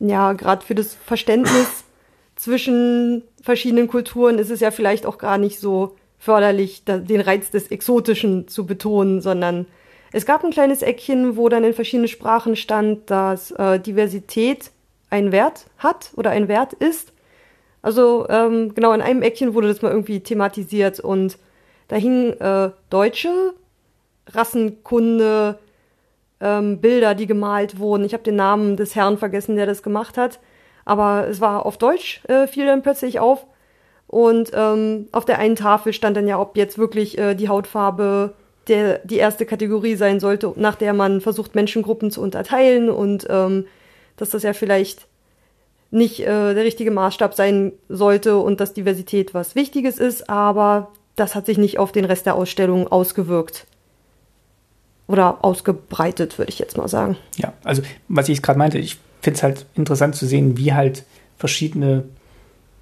Ja, gerade für das Verständnis zwischen verschiedenen Kulturen ist es ja vielleicht auch gar nicht so förderlich, den Reiz des Exotischen zu betonen, sondern es gab ein kleines Eckchen, wo dann in verschiedenen Sprachen stand, dass äh, Diversität einen Wert hat oder ein Wert ist. Also ähm, genau in einem Eckchen wurde das mal irgendwie thematisiert und da hingen äh, deutsche Rassenkunde, ähm, Bilder, die gemalt wurden. Ich habe den Namen des Herrn vergessen, der das gemacht hat, aber es war auf Deutsch, äh, fiel dann plötzlich auf. Und ähm, auf der einen Tafel stand dann ja, ob jetzt wirklich äh, die Hautfarbe der, die erste Kategorie sein sollte, nach der man versucht, Menschengruppen zu unterteilen und ähm, dass das ja vielleicht nicht äh, der richtige Maßstab sein sollte und dass Diversität was Wichtiges ist, aber das hat sich nicht auf den Rest der Ausstellung ausgewirkt. Oder ausgebreitet, würde ich jetzt mal sagen. Ja, also was ich gerade meinte, ich finde es halt interessant zu sehen, wie halt verschiedene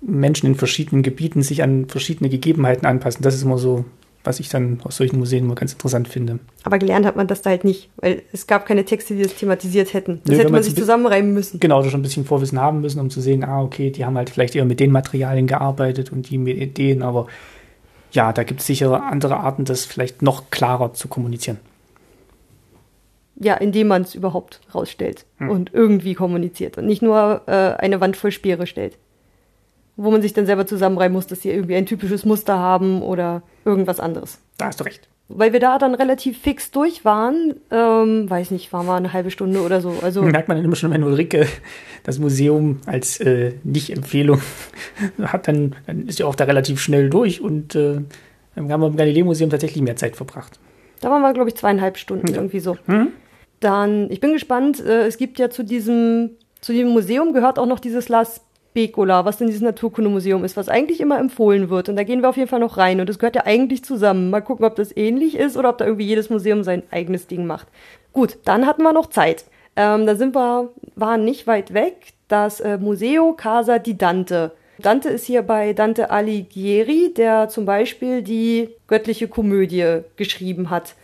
Menschen in verschiedenen Gebieten sich an verschiedene Gegebenheiten anpassen. Das ist immer so was ich dann aus solchen Museen immer ganz interessant finde. Aber gelernt hat man das da halt nicht, weil es gab keine Texte, die das thematisiert hätten. Das Nö, hätte man sich zusammenreimen müssen. Genau, schon ein bisschen Vorwissen haben müssen, um zu sehen, ah, okay, die haben halt vielleicht eher mit den Materialien gearbeitet und die mit Ideen, aber ja, da gibt es sicher andere Arten, das vielleicht noch klarer zu kommunizieren. Ja, indem man es überhaupt rausstellt hm. und irgendwie kommuniziert und nicht nur äh, eine Wand voll Speere stellt wo man sich dann selber zusammenreiben muss, dass sie irgendwie ein typisches Muster haben oder irgendwas anderes. Da hast du recht. Weil wir da dann relativ fix durch waren, ähm, weiß nicht, waren wir eine halbe Stunde oder so. Also merkt man dann immer schon, wenn Ulrike das Museum als äh, Nicht-Empfehlung [laughs] hat, dann, dann, ist ja auch da relativ schnell durch und äh, dann haben wir im Galileo-Museum tatsächlich mehr Zeit verbracht. Da waren wir, glaube ich, zweieinhalb Stunden ja. irgendwie so. Mhm. Dann, ich bin gespannt, äh, es gibt ja zu diesem, zu diesem Museum gehört auch noch dieses Las Bekola, was in dieses Naturkundemuseum ist, was eigentlich immer empfohlen wird. Und da gehen wir auf jeden Fall noch rein. Und das gehört ja eigentlich zusammen. Mal gucken, ob das ähnlich ist oder ob da irgendwie jedes Museum sein eigenes Ding macht. Gut, dann hatten wir noch Zeit. Ähm, da sind wir, waren nicht weit weg. Das äh, Museo Casa di Dante. Dante ist hier bei Dante Alighieri, der zum Beispiel die göttliche Komödie geschrieben hat,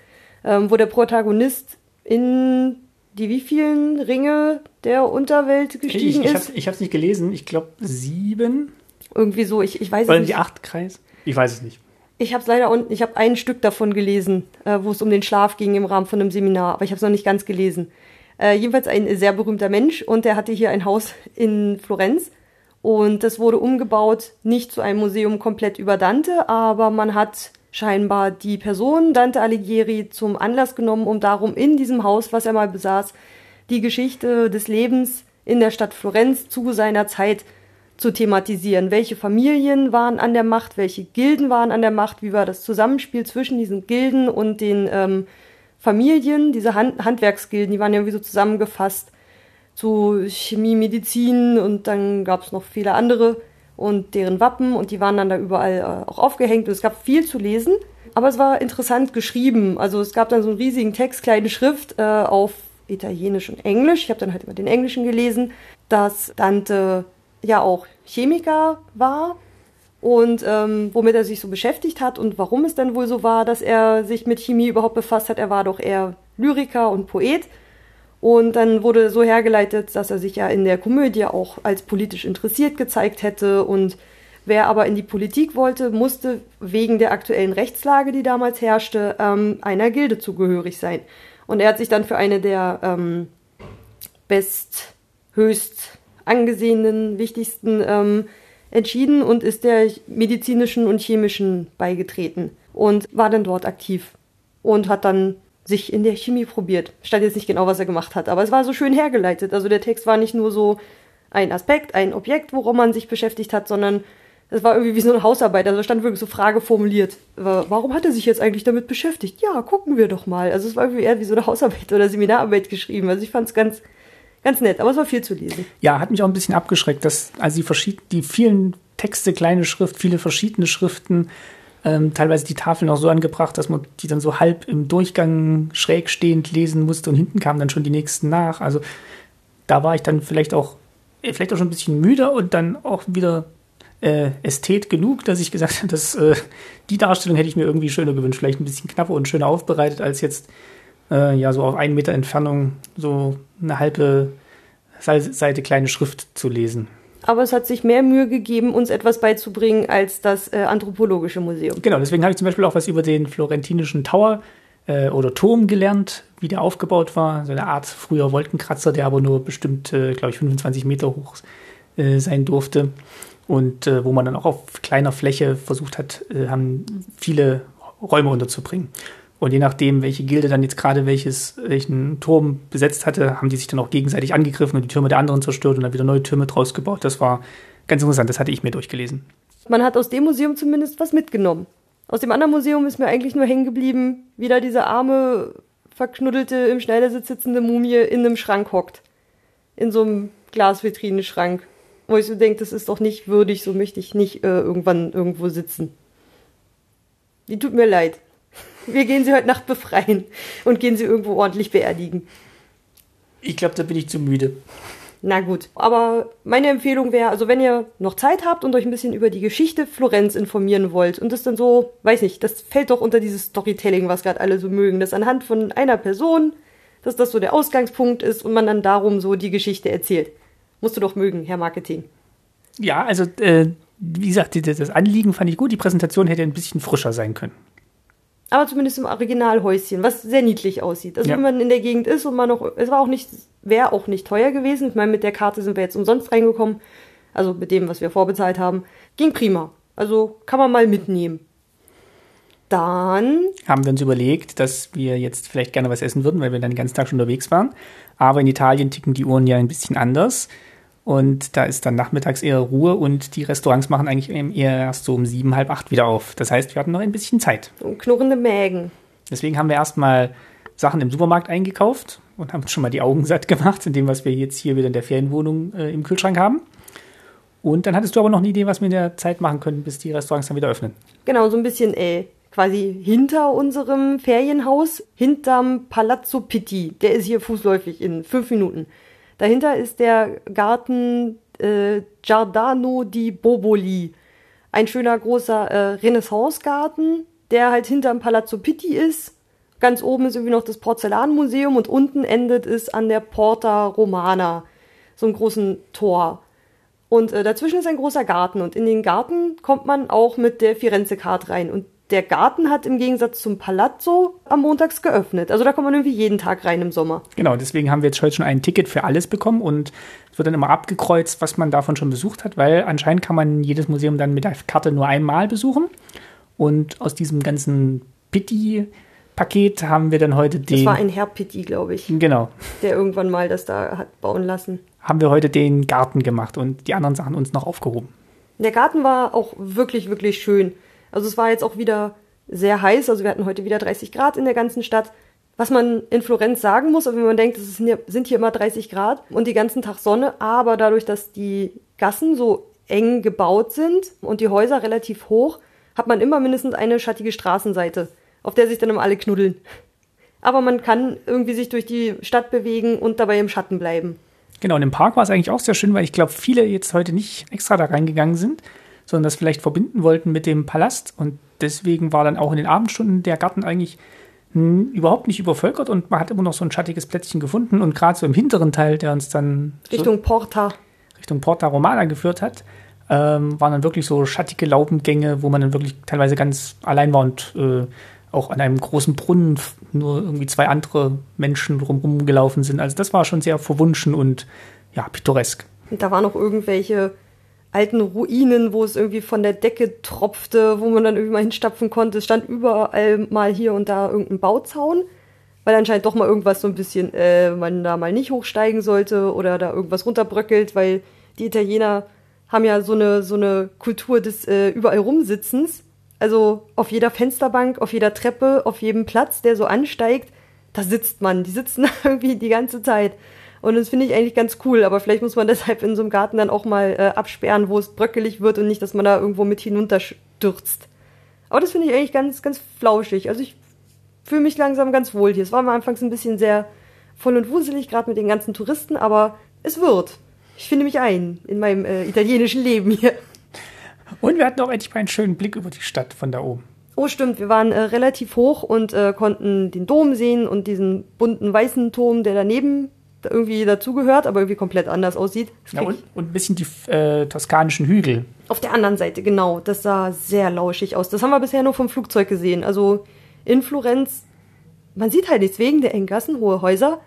ähm, wo der Protagonist in die wie vielen Ringe der Unterwelt gestiegen ich, ich ist? ich habe es nicht gelesen. Ich glaube sieben. Irgendwie so. Ich, ich weiß Oder es nicht. die acht Kreis? Ich weiß es nicht. Ich habe es leider unten. Ich habe ein Stück davon gelesen, äh, wo es um den Schlaf ging im Rahmen von einem Seminar, aber ich habe es noch nicht ganz gelesen. Äh, jedenfalls ein sehr berühmter Mensch und der hatte hier ein Haus in Florenz und das wurde umgebaut, nicht zu einem Museum komplett über Dante, aber man hat scheinbar die Person Dante Alighieri zum Anlass genommen, um darum in diesem Haus, was er mal besaß, die Geschichte des Lebens in der Stadt Florenz zu seiner Zeit zu thematisieren. Welche Familien waren an der Macht, welche Gilden waren an der Macht, wie war das Zusammenspiel zwischen diesen Gilden und den ähm, Familien, diese Hand Handwerksgilden, die waren ja irgendwie so zusammengefasst zu Chemie, Medizin und dann gab es noch viele andere und deren Wappen und die waren dann da überall äh, auch aufgehängt und es gab viel zu lesen, aber es war interessant geschrieben. Also es gab dann so einen riesigen Text, kleine Schrift äh, auf Italienisch und Englisch. Ich habe dann halt immer den Englischen gelesen, dass Dante ja auch Chemiker war und ähm, womit er sich so beschäftigt hat und warum es dann wohl so war, dass er sich mit Chemie überhaupt befasst hat. Er war doch eher Lyriker und Poet und dann wurde so hergeleitet, dass er sich ja in der Komödie auch als politisch interessiert gezeigt hätte. Und wer aber in die Politik wollte, musste wegen der aktuellen Rechtslage, die damals herrschte, ähm, einer Gilde zugehörig sein. Und er hat sich dann für eine der ähm, best, höchst angesehenen, wichtigsten ähm, entschieden und ist der medizinischen und chemischen beigetreten und war dann dort aktiv und hat dann sich in der Chemie probiert. Stand jetzt nicht genau, was er gemacht hat, aber es war so schön hergeleitet. Also der Text war nicht nur so ein Aspekt, ein Objekt, worum man sich beschäftigt hat, sondern es war irgendwie wie so eine Hausarbeit. Also stand wirklich so Frage formuliert. Warum hat er sich jetzt eigentlich damit beschäftigt? Ja, gucken wir doch mal. Also es war irgendwie eher wie so eine Hausarbeit oder Seminararbeit geschrieben. Also ich fand es ganz, ganz nett, aber es war viel zu lesen. Ja, hat mich auch ein bisschen abgeschreckt, dass also die, verschied die vielen Texte, kleine Schrift, viele verschiedene Schriften, ähm, teilweise die Tafeln auch so angebracht, dass man die dann so halb im Durchgang schräg stehend lesen musste und hinten kamen dann schon die nächsten nach. Also da war ich dann vielleicht auch, äh, vielleicht auch schon ein bisschen müde und dann auch wieder äh, Ästhet genug, dass ich gesagt [laughs] habe, dass äh, die Darstellung hätte ich mir irgendwie schöner gewünscht, vielleicht ein bisschen knapper und schöner aufbereitet als jetzt äh, ja so auf einen Meter Entfernung so eine halbe Seite kleine Schrift zu lesen. Aber es hat sich mehr Mühe gegeben, uns etwas beizubringen als das äh, Anthropologische Museum. Genau, deswegen habe ich zum Beispiel auch was über den florentinischen Tower äh, oder Turm gelernt, wie der aufgebaut war. So eine Art früher Wolkenkratzer, der aber nur bestimmt, äh, glaube ich, 25 Meter hoch äh, sein durfte. Und äh, wo man dann auch auf kleiner Fläche versucht hat, äh, haben viele Räume unterzubringen. Und je nachdem, welche Gilde dann jetzt gerade welches, welchen Turm besetzt hatte, haben die sich dann auch gegenseitig angegriffen und die Türme der anderen zerstört und dann wieder neue Türme draus gebaut. Das war ganz interessant, das hatte ich mir durchgelesen. Man hat aus dem Museum zumindest was mitgenommen. Aus dem anderen Museum ist mir eigentlich nur hängen geblieben, wie da diese arme, verknuddelte, im Schneidersitz sitzende Mumie in einem Schrank hockt. In so einem Glasvitrinenschrank. Wo ich so denke, das ist doch nicht würdig, so möchte ich nicht äh, irgendwann irgendwo sitzen. Die tut mir leid. Wir gehen sie heute Nacht befreien und gehen sie irgendwo ordentlich beerdigen. Ich glaube, da bin ich zu müde. Na gut, aber meine Empfehlung wäre, also wenn ihr noch Zeit habt und euch ein bisschen über die Geschichte Florenz informieren wollt und das dann so, weiß nicht, das fällt doch unter dieses Storytelling, was gerade alle so mögen, dass anhand von einer Person, dass das so der Ausgangspunkt ist und man dann darum so die Geschichte erzählt. Musst du doch mögen, Herr Marketing. Ja, also äh, wie gesagt, das Anliegen fand ich gut, die Präsentation hätte ein bisschen frischer sein können aber zumindest im Originalhäuschen, was sehr niedlich aussieht. Also ja. wenn man in der Gegend ist und man noch, es war auch nicht, wäre auch nicht teuer gewesen. Ich meine, mit der Karte sind wir jetzt umsonst reingekommen. Also mit dem, was wir vorbezahlt haben. Ging prima. Also kann man mal mitnehmen. Dann haben wir uns überlegt, dass wir jetzt vielleicht gerne was essen würden, weil wir dann den ganzen Tag schon unterwegs waren. Aber in Italien ticken die Uhren ja ein bisschen anders. Und da ist dann nachmittags eher Ruhe und die Restaurants machen eigentlich eher erst so um sieben, halb acht wieder auf. Das heißt, wir hatten noch ein bisschen Zeit. Und knurrende Mägen. Deswegen haben wir erstmal Sachen im Supermarkt eingekauft und haben schon mal die Augen [laughs] satt gemacht, in dem, was wir jetzt hier wieder in der Ferienwohnung äh, im Kühlschrank haben. Und dann hattest du aber noch eine Idee, was wir in der Zeit machen können, bis die Restaurants dann wieder öffnen. Genau, so ein bisschen äh, quasi hinter unserem Ferienhaus, hinterm Palazzo Pitti. Der ist hier fußläufig in fünf Minuten. Dahinter ist der Garten äh, Giardano di Boboli. Ein schöner großer äh, Renaissance-Garten, der halt hinterm Palazzo Pitti ist. Ganz oben ist irgendwie noch das Porzellanmuseum und unten endet es an der Porta Romana, so einem großen Tor. Und äh, dazwischen ist ein großer Garten und in den Garten kommt man auch mit der Firenze-Card rein. Und der Garten hat im Gegensatz zum Palazzo am Montags geöffnet. Also da kommt man irgendwie jeden Tag rein im Sommer. Genau, deswegen haben wir jetzt heute schon ein Ticket für alles bekommen und es wird dann immer abgekreuzt, was man davon schon besucht hat, weil anscheinend kann man jedes Museum dann mit der Karte nur einmal besuchen. Und aus diesem ganzen Pitti Paket haben wir dann heute den. Das war ein Herr Pitti, glaube ich. Genau. Der irgendwann mal das da hat bauen lassen. Haben wir heute den Garten gemacht und die anderen Sachen uns noch aufgehoben. Der Garten war auch wirklich, wirklich schön. Also es war jetzt auch wieder sehr heiß, also wir hatten heute wieder 30 Grad in der ganzen Stadt. Was man in Florenz sagen muss, wenn man denkt, es sind hier immer 30 Grad und die ganzen Tag Sonne, aber dadurch, dass die Gassen so eng gebaut sind und die Häuser relativ hoch, hat man immer mindestens eine schattige Straßenseite, auf der sich dann immer alle knuddeln. Aber man kann irgendwie sich durch die Stadt bewegen und dabei im Schatten bleiben. Genau, und im Park war es eigentlich auch sehr schön, weil ich glaube, viele jetzt heute nicht extra da reingegangen sind, sondern das vielleicht verbinden wollten mit dem Palast. Und deswegen war dann auch in den Abendstunden der Garten eigentlich überhaupt nicht übervölkert und man hat immer noch so ein schattiges Plätzchen gefunden. Und gerade so im hinteren Teil, der uns dann Richtung so Porta. Richtung Porta Romana geführt hat, ähm, waren dann wirklich so schattige Laubengänge, wo man dann wirklich teilweise ganz allein war und äh, auch an einem großen Brunnen nur irgendwie zwei andere Menschen drumherum gelaufen sind. Also das war schon sehr verwunschen und ja, pittoresk. Und da waren noch irgendwelche alten Ruinen, wo es irgendwie von der Decke tropfte, wo man dann irgendwie mal hinstapfen konnte. Es stand überall mal hier und da irgendein Bauzaun, weil anscheinend doch mal irgendwas so ein bisschen, äh, man da mal nicht hochsteigen sollte oder da irgendwas runterbröckelt, weil die Italiener haben ja so eine, so eine Kultur des äh, überall rumsitzens. Also auf jeder Fensterbank, auf jeder Treppe, auf jedem Platz, der so ansteigt, da sitzt man. Die sitzen [laughs] irgendwie die ganze Zeit. Und das finde ich eigentlich ganz cool, aber vielleicht muss man [laughs] deshalb in so einem Garten dann auch mal äh, absperren, wo es bröckelig wird und nicht, dass man da irgendwo mit hinunterstürzt. Aber das finde ich eigentlich ganz, ganz flauschig. Also ich fühle mich langsam ganz wohl hier. Es war am Anfang ein bisschen sehr voll und wuselig, gerade mit den ganzen Touristen, aber es wird. Ich finde mich ein in meinem äh, italienischen Leben hier. Und wir hatten auch endlich mal einen schönen Blick über die Stadt von da oben. Oh, stimmt, wir waren äh, relativ hoch und äh, konnten den Dom sehen und diesen bunten weißen Turm, der daneben irgendwie dazugehört, aber irgendwie komplett anders aussieht. Ja, und, und ein bisschen die äh, toskanischen Hügel. Auf der anderen Seite, genau. Das sah sehr lauschig aus. Das haben wir bisher nur vom Flugzeug gesehen. Also in Florenz, man sieht halt nichts wegen der engen Gassen, hohe Häuser.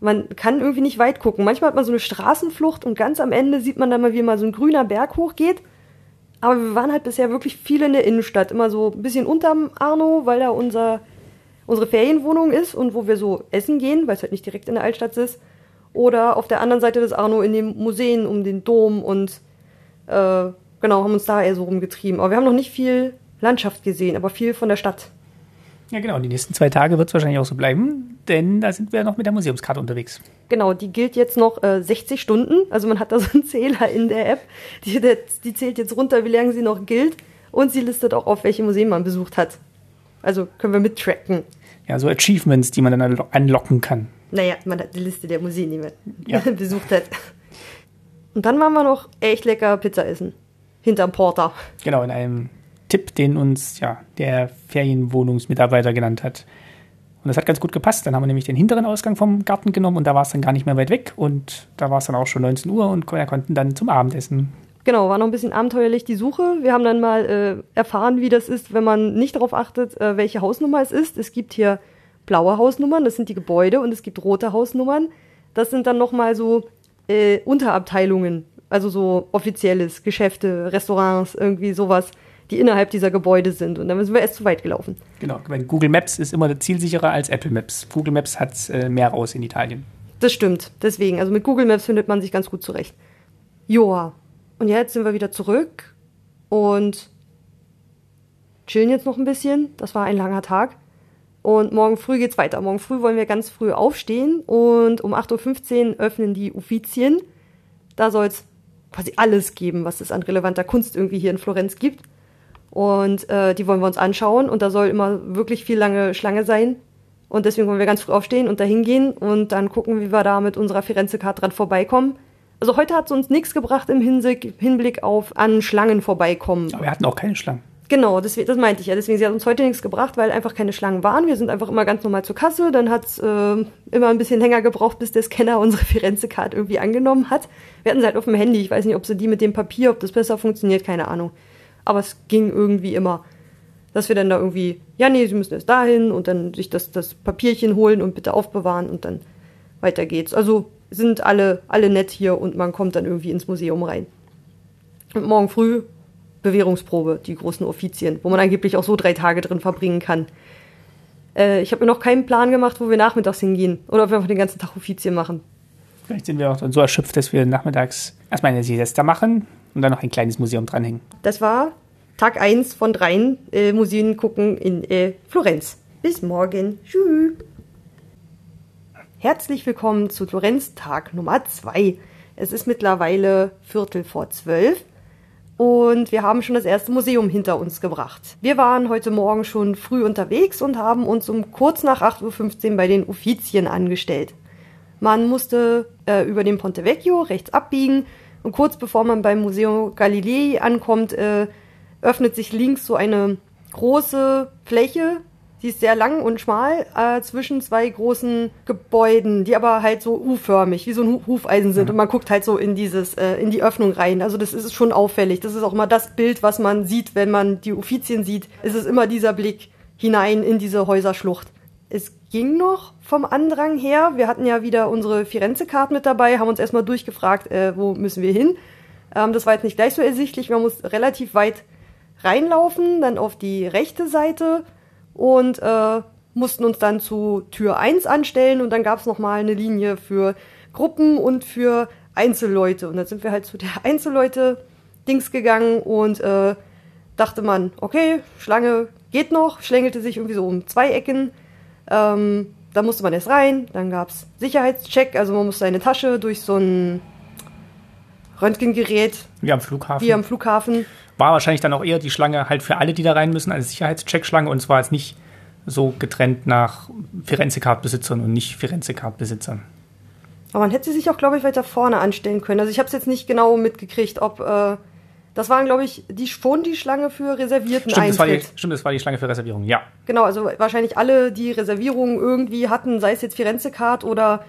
Man kann irgendwie nicht weit gucken. Manchmal hat man so eine Straßenflucht und ganz am Ende sieht man dann mal, wie mal so ein grüner Berg hochgeht. Aber wir waren halt bisher wirklich viel in der Innenstadt. Immer so ein bisschen unterm Arno, weil da unser, unsere Ferienwohnung ist und wo wir so essen gehen, weil es halt nicht direkt in der Altstadt ist. Oder auf der anderen Seite des Arno in den Museen um den Dom und äh, genau, haben uns da eher so rumgetrieben. Aber wir haben noch nicht viel Landschaft gesehen, aber viel von der Stadt. Ja, genau. Die nächsten zwei Tage wird es wahrscheinlich auch so bleiben, denn da sind wir noch mit der Museumskarte unterwegs. Genau, die gilt jetzt noch äh, 60 Stunden. Also man hat da so einen [laughs] Zähler in der App. Die, der, die zählt jetzt runter, wie lange sie noch gilt. Und sie listet auch auf, welche Museen man besucht hat. Also können wir mittracken. Ja, so Achievements, die man dann anlocken kann. Naja, man hat die Liste der Museen, die man ja. [laughs] besucht hat. Und dann waren wir noch echt lecker Pizza essen. Hinterm Porter. Genau, in einem Tipp, den uns ja der Ferienwohnungsmitarbeiter genannt hat. Und das hat ganz gut gepasst. Dann haben wir nämlich den hinteren Ausgang vom Garten genommen und da war es dann gar nicht mehr weit weg. Und da war es dann auch schon 19 Uhr und wir konnten dann zum Abendessen. Genau, war noch ein bisschen abenteuerlich die Suche. Wir haben dann mal äh, erfahren, wie das ist, wenn man nicht darauf achtet, äh, welche Hausnummer es ist. Es gibt hier blaue Hausnummern, das sind die Gebäude, und es gibt rote Hausnummern. Das sind dann nochmal so äh, Unterabteilungen, also so offizielles, Geschäfte, Restaurants, irgendwie sowas die innerhalb dieser Gebäude sind. Und dann sind wir erst zu weit gelaufen. Genau, weil Google Maps ist immer zielsicherer als Apple Maps. Google Maps hat äh, mehr raus in Italien. Das stimmt, deswegen. Also mit Google Maps findet man sich ganz gut zurecht. Joa. Und jetzt sind wir wieder zurück und chillen jetzt noch ein bisschen. Das war ein langer Tag. Und morgen früh geht's weiter. Morgen früh wollen wir ganz früh aufstehen und um 8.15 Uhr öffnen die Uffizien. Da soll es quasi alles geben, was es an relevanter Kunst irgendwie hier in Florenz gibt. Und äh, die wollen wir uns anschauen und da soll immer wirklich viel lange Schlange sein. Und deswegen wollen wir ganz früh aufstehen und da hingehen und dann gucken, wie wir da mit unserer Firenze-Card dran vorbeikommen. Also heute hat es uns nichts gebracht im Hinblick auf an Schlangen vorbeikommen. Aber wir hatten auch keine Schlangen. Genau, das, das meinte ich ja. Deswegen, sie hat uns heute nichts gebracht, weil einfach keine Schlangen waren. Wir sind einfach immer ganz normal zur Kasse. Dann hat es äh, immer ein bisschen länger gebraucht, bis der Scanner [laughs] unsere Firenze-Card irgendwie angenommen hat. Wir hatten sie halt auf dem Handy. Ich weiß nicht, ob sie die mit dem Papier, ob das besser funktioniert, keine Ahnung aber es ging irgendwie immer. Dass wir dann da irgendwie, ja, nee, sie müssen erst dahin und dann sich das, das Papierchen holen und bitte aufbewahren und dann weiter geht's. Also sind alle, alle nett hier und man kommt dann irgendwie ins Museum rein. Und morgen früh Bewährungsprobe, die großen Offizien, wo man angeblich auch so drei Tage drin verbringen kann. Äh, ich habe mir noch keinen Plan gemacht, wo wir nachmittags hingehen oder ob wir einfach den ganzen Tag Offizien machen. Vielleicht sind wir auch dann so erschöpft, dass wir nachmittags erstmal eine Siesta machen, und dann noch ein kleines Museum dranhängen. Das war Tag 1 von dreien äh, Museen gucken in äh, Florenz. Bis morgen. Tschüss. Herzlich willkommen zu Florenz Tag Nummer 2. Es ist mittlerweile Viertel vor zwölf und wir haben schon das erste Museum hinter uns gebracht. Wir waren heute Morgen schon früh unterwegs und haben uns um kurz nach 8.15 Uhr bei den Uffizien angestellt. Man musste äh, über den Ponte Vecchio rechts abbiegen und kurz bevor man beim Museum Galilei ankommt, äh, öffnet sich links so eine große Fläche. Die ist sehr lang und schmal äh, zwischen zwei großen Gebäuden, die aber halt so U-förmig, wie so ein Hufeisen sind. Mhm. Und man guckt halt so in dieses, äh, in die Öffnung rein. Also das ist schon auffällig. Das ist auch immer das Bild, was man sieht, wenn man die Uffizien sieht. Es ist immer dieser Blick hinein in diese Häuserschlucht. Es ging noch vom Andrang her. Wir hatten ja wieder unsere Firenze-Card mit dabei, haben uns erstmal durchgefragt, äh, wo müssen wir hin. Ähm, das war jetzt nicht gleich so ersichtlich. Man muss relativ weit reinlaufen, dann auf die rechte Seite und äh, mussten uns dann zu Tür 1 anstellen und dann gab es nochmal eine Linie für Gruppen und für Einzelleute. Und dann sind wir halt zu der [laughs] Einzelleute-Dings gegangen und äh, dachte man, okay, Schlange geht noch, schlängelte sich irgendwie so um zwei Ecken ähm, da musste man erst rein, dann gab es Sicherheitscheck, also man musste seine Tasche durch so ein Röntgengerät. Wie am Flughafen. Wie am Flughafen. War wahrscheinlich dann auch eher die Schlange halt für alle, die da rein müssen, als Sicherheitscheck-Schlange und zwar jetzt nicht so getrennt nach Firenze-Card-Besitzern und nicht Firenze-Card-Besitzern. Aber man hätte sich auch, glaube ich, weiter vorne anstellen können. Also ich habe es jetzt nicht genau mitgekriegt, ob äh, Das waren, glaube ich, die, schon die Schlange für reservierten Stimmt das, war die, Eintritt. stimmt, das war die Schlange für Reservierung, ja. Genau, also wahrscheinlich alle, die Reservierungen irgendwie hatten, sei es jetzt Firenze-Card oder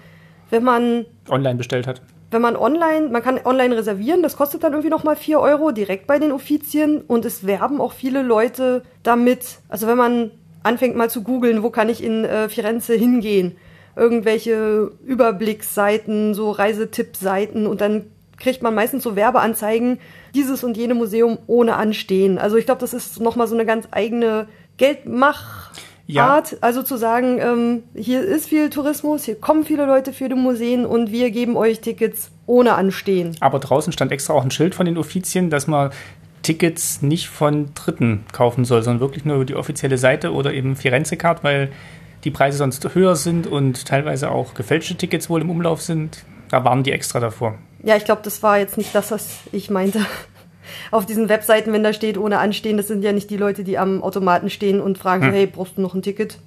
wenn man Online bestellt hat. Wenn man online, man kann online reservieren, das kostet dann irgendwie nochmal 4 Euro direkt bei den Offizien und es werben auch viele Leute damit. Also wenn man anfängt mal zu googeln, wo kann ich in äh, Firenze hingehen, irgendwelche Überblicksseiten, so Reisetippseiten und dann kriegt man meistens so Werbeanzeigen, dieses und jene Museum ohne Anstehen. Also ich glaube, das ist nochmal so eine ganz eigene Geldmach. Ja. Art, also zu sagen, ähm, hier ist viel Tourismus, hier kommen viele Leute für die Museen und wir geben euch Tickets ohne Anstehen. Aber draußen stand extra auch ein Schild von den Offizien, dass man Tickets nicht von Dritten kaufen soll, sondern wirklich nur über die offizielle Seite oder eben Firenze-Card, weil die Preise sonst höher sind und teilweise auch gefälschte Tickets wohl im Umlauf sind. Da warnen die extra davor. Ja, ich glaube, das war jetzt nicht das, was ich meinte. Auf diesen Webseiten, wenn da steht ohne Anstehen, das sind ja nicht die Leute, die am Automaten stehen und fragen, Hm. hey, brauchst du noch ein Ticket?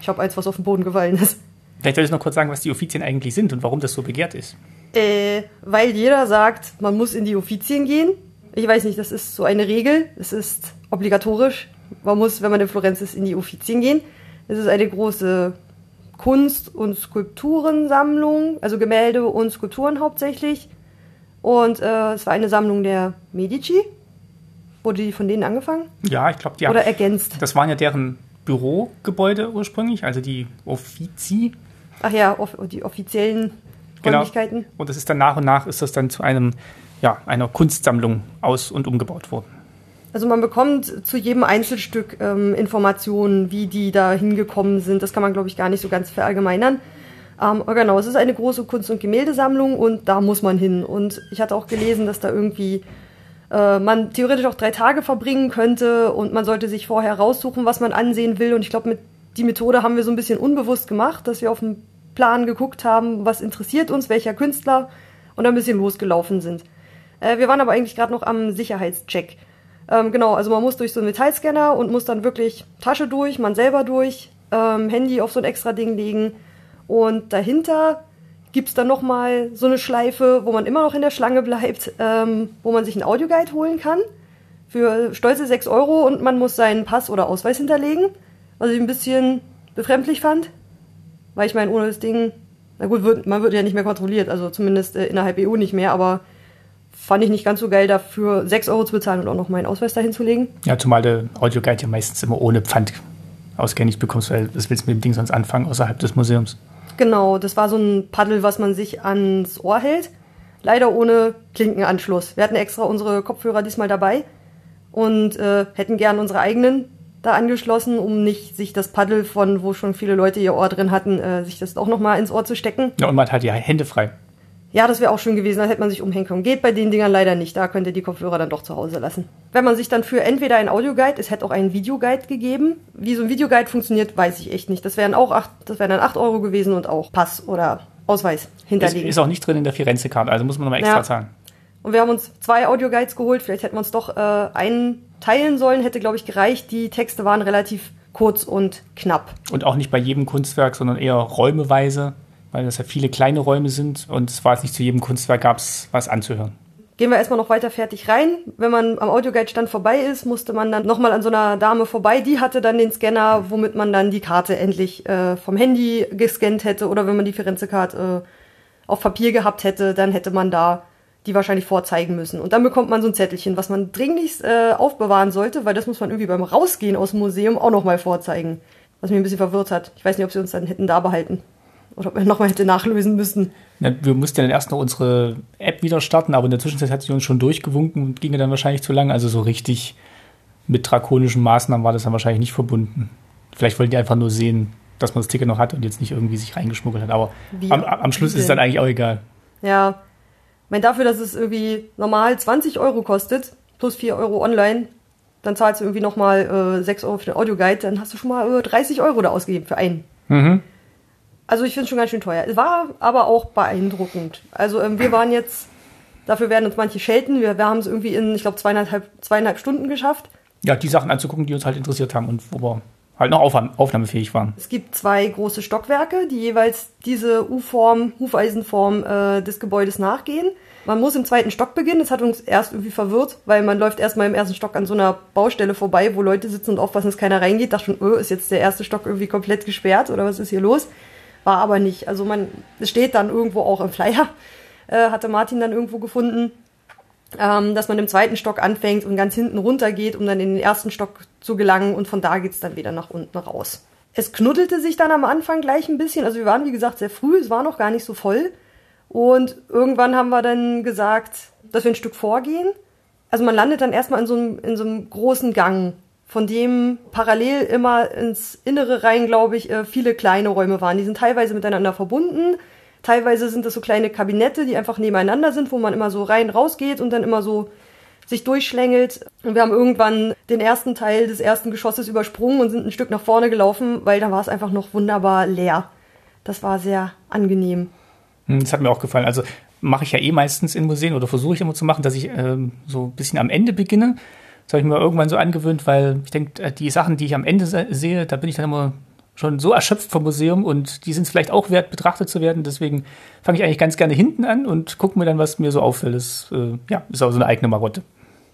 Ich habe eins, was auf den Boden gefallen ist. Vielleicht soll ich noch kurz sagen, was die Offizien eigentlich sind und warum das so begehrt ist. Äh, weil jeder sagt, man muss in die Offizien gehen. Ich weiß nicht, das ist so eine Regel. Es ist obligatorisch. Man muss, wenn man in Florenz ist, in die Offizien gehen. Es ist eine große Kunst- und Skulpturensammlung, also Gemälde und Skulpturen hauptsächlich. Und äh, es war eine Sammlung der Medici. Wurde die von denen angefangen? Ja, ich glaube, die Oder ergänzt? Das waren ja deren Bürogebäude ursprünglich, also die Offizi. Ach ja, off die offiziellen Genau. Räumlichkeiten. Und das ist dann nach und nach ist das dann zu einem, ja, einer Kunstsammlung aus- und umgebaut worden. Also man bekommt zu jedem Einzelstück ähm, Informationen, wie die da hingekommen sind. Das kann man, glaube ich, gar nicht so ganz verallgemeinern. Ähm, genau, es ist eine große Kunst- und Gemäldesammlung und da muss man hin. Und ich hatte auch gelesen, dass da irgendwie äh, man theoretisch auch drei Tage verbringen könnte und man sollte sich vorher raussuchen, was man ansehen will. Und ich glaube, mit die Methode haben wir so ein bisschen unbewusst gemacht, dass wir auf dem Plan geguckt haben, was interessiert uns, welcher Künstler und ein bisschen losgelaufen sind. Äh, wir waren aber eigentlich gerade noch am Sicherheitscheck. Ähm, genau, also man muss durch so einen Metallscanner und muss dann wirklich Tasche durch, man selber durch, ähm, Handy auf so ein extra Ding legen und dahinter gibt's dann nochmal so eine Schleife, wo man immer noch in der Schlange bleibt, ähm, wo man sich einen Audioguide holen kann für stolze 6 Euro und man muss seinen Pass oder Ausweis hinterlegen, was ich ein bisschen befremdlich fand, weil ich meine, ohne das Ding, na gut, wird, man wird ja nicht mehr kontrolliert, also zumindest äh, innerhalb EU nicht mehr, aber fand ich nicht ganz so geil, dafür 6 Euro zu bezahlen und auch noch meinen Ausweis dahin zu legen. Ja, zumal der Audioguide ja meistens immer ohne Pfand ausgehändigt bekommst, weil das willst du mit dem Ding sonst anfangen außerhalb des Museums. Genau, das war so ein Paddel, was man sich ans Ohr hält. Leider ohne Klinkenanschluss. Wir hatten extra unsere Kopfhörer diesmal dabei und äh, hätten gern unsere eigenen da angeschlossen, um nicht sich das Paddel von, wo schon viele Leute ihr Ohr drin hatten, äh, sich das auch nochmal ins Ohr zu stecken. Ja, und man hat die Hände frei. Ja, das wäre auch schön gewesen, da hätte man sich umhängen können. Geht bei den Dingern leider nicht, da könnt ihr die Kopfhörer dann doch zu Hause lassen. Wenn man sich dann für entweder ein Audioguide, es hätte auch einen Videoguide gegeben. Wie so ein Videoguide funktioniert, weiß ich echt nicht. Das wären auch acht, das wären dann 8 Euro gewesen und auch Pass oder Ausweis Ist, hinterlegen. ist auch nicht drin in der Firenze-Karte, also muss man nochmal extra Ja. zahlen. Und wir haben uns zwei Audioguides geholt. Vielleicht hätten wir uns doch äh, einen teilen sollen. Hätte, glaube ich, gereicht. Die Texte waren relativ kurz und knapp. Und auch nicht bei jedem Kunstwerk, sondern eher räumeweise, weil das ja viele kleine Räume sind und es war jetzt nicht zu jedem Kunstwerk gab es was anzuhören. Gehen wir erstmal noch weiter fertig rein. Wenn man am Audioguide-Stand vorbei ist, musste man dann nochmal an so einer Dame vorbei. Die hatte dann den Scanner, womit man dann die Karte endlich äh, vom Handy gescannt hätte. Oder wenn man die Firenze-Karte äh, auf Papier gehabt hätte, dann hätte man da die wahrscheinlich vorzeigen müssen. Und dann bekommt man so ein Zettelchen, was man dringlichst äh, aufbewahren sollte, weil das muss man irgendwie beim Rausgehen aus dem Museum auch nochmal vorzeigen. Was mich ein bisschen verwirrt hat. Ich weiß nicht, ob sie uns dann hätten da behalten. Oder ob man nochmal hätte nachlösen müssen. Ja, wir mussten dann erst noch unsere App wieder starten, aber in der Zwischenzeit hat sie uns schon durchgewunken und ginge dann wahrscheinlich zu lang. Also so richtig mit drakonischen Maßnahmen war das dann wahrscheinlich nicht verbunden. Vielleicht wollten die einfach nur sehen, dass man das Ticket noch hat und jetzt nicht irgendwie sich reingeschmuggelt hat. Aber Wie- am, am Schluss ist es dann eigentlich auch egal. Ja. Ich meine, dafür, dass es irgendwie normal 20 Euro kostet, plus 4 Euro online, dann zahlst du irgendwie nochmal äh, 6 Euro für den Audioguide, dann hast du schon mal äh, 30 Euro da ausgegeben für einen. Mhm. Also ich finde es schon ganz schön teuer. Es war aber auch beeindruckend. Also ähm, wir waren jetzt, dafür werden uns manche schelten, wir, wir haben es irgendwie in, ich glaube, zweieinhalb, zweieinhalb Stunden geschafft. Ja, die Sachen anzugucken, die uns halt interessiert haben und wo wir halt noch aufnahmefähig waren. Es gibt zwei große Stockwerke, die jeweils diese U-Form, Hufeisenform äh, des Gebäudes nachgehen. Man muss im zweiten Stock beginnen. Das hat uns erst irgendwie verwirrt, weil man läuft erstmal im ersten Stock an so einer Baustelle vorbei, wo Leute sitzen und aufpassen, dass keiner reingeht. Dachte schon, oh, ist jetzt der erste Stock irgendwie komplett gesperrt oder was ist hier los? War aber nicht. Also man, steht dann irgendwo auch im Flyer, äh, hatte Martin dann irgendwo gefunden, ähm, dass man im zweiten Stock anfängt und ganz hinten runter geht, um dann in den ersten Stock zu gelangen und von da geht's dann wieder nach unten raus. Es knuddelte sich dann am Anfang gleich ein bisschen. Also wir waren, wie gesagt, sehr früh, es war noch gar nicht so voll. Und irgendwann haben wir dann gesagt, dass wir ein Stück vorgehen. Also man landet dann erstmal in so einem, in so einem großen Gang, von dem parallel immer ins Innere rein, glaube ich, äh, viele kleine Räume waren. Die sind teilweise miteinander verbunden. Teilweise sind das so kleine Kabinette, die einfach nebeneinander sind, wo man immer so rein rausgeht und dann immer so sich durchschlängelt. Und wir haben irgendwann den ersten Teil des ersten Geschosses übersprungen und sind ein Stück nach vorne gelaufen, weil da war es einfach noch wunderbar leer. Das war sehr angenehm. Hm, das hat mir auch gefallen. Also mache ich ja eh meistens in Museen oder versuche ich immer zu machen, dass ich ähm, so ein bisschen am Ende beginne. Das habe ich mir irgendwann so angewöhnt, weil ich denke, äh, die Sachen, die ich am Ende sehe, da bin ich dann immer schon so erschöpft vom Museum und die sind vielleicht auch wert, betrachtet zu werden. Deswegen fange ich eigentlich ganz gerne hinten an und gucke mir dann, was mir so auffällt. Das äh, ja, ist auch so eine eigene Marotte.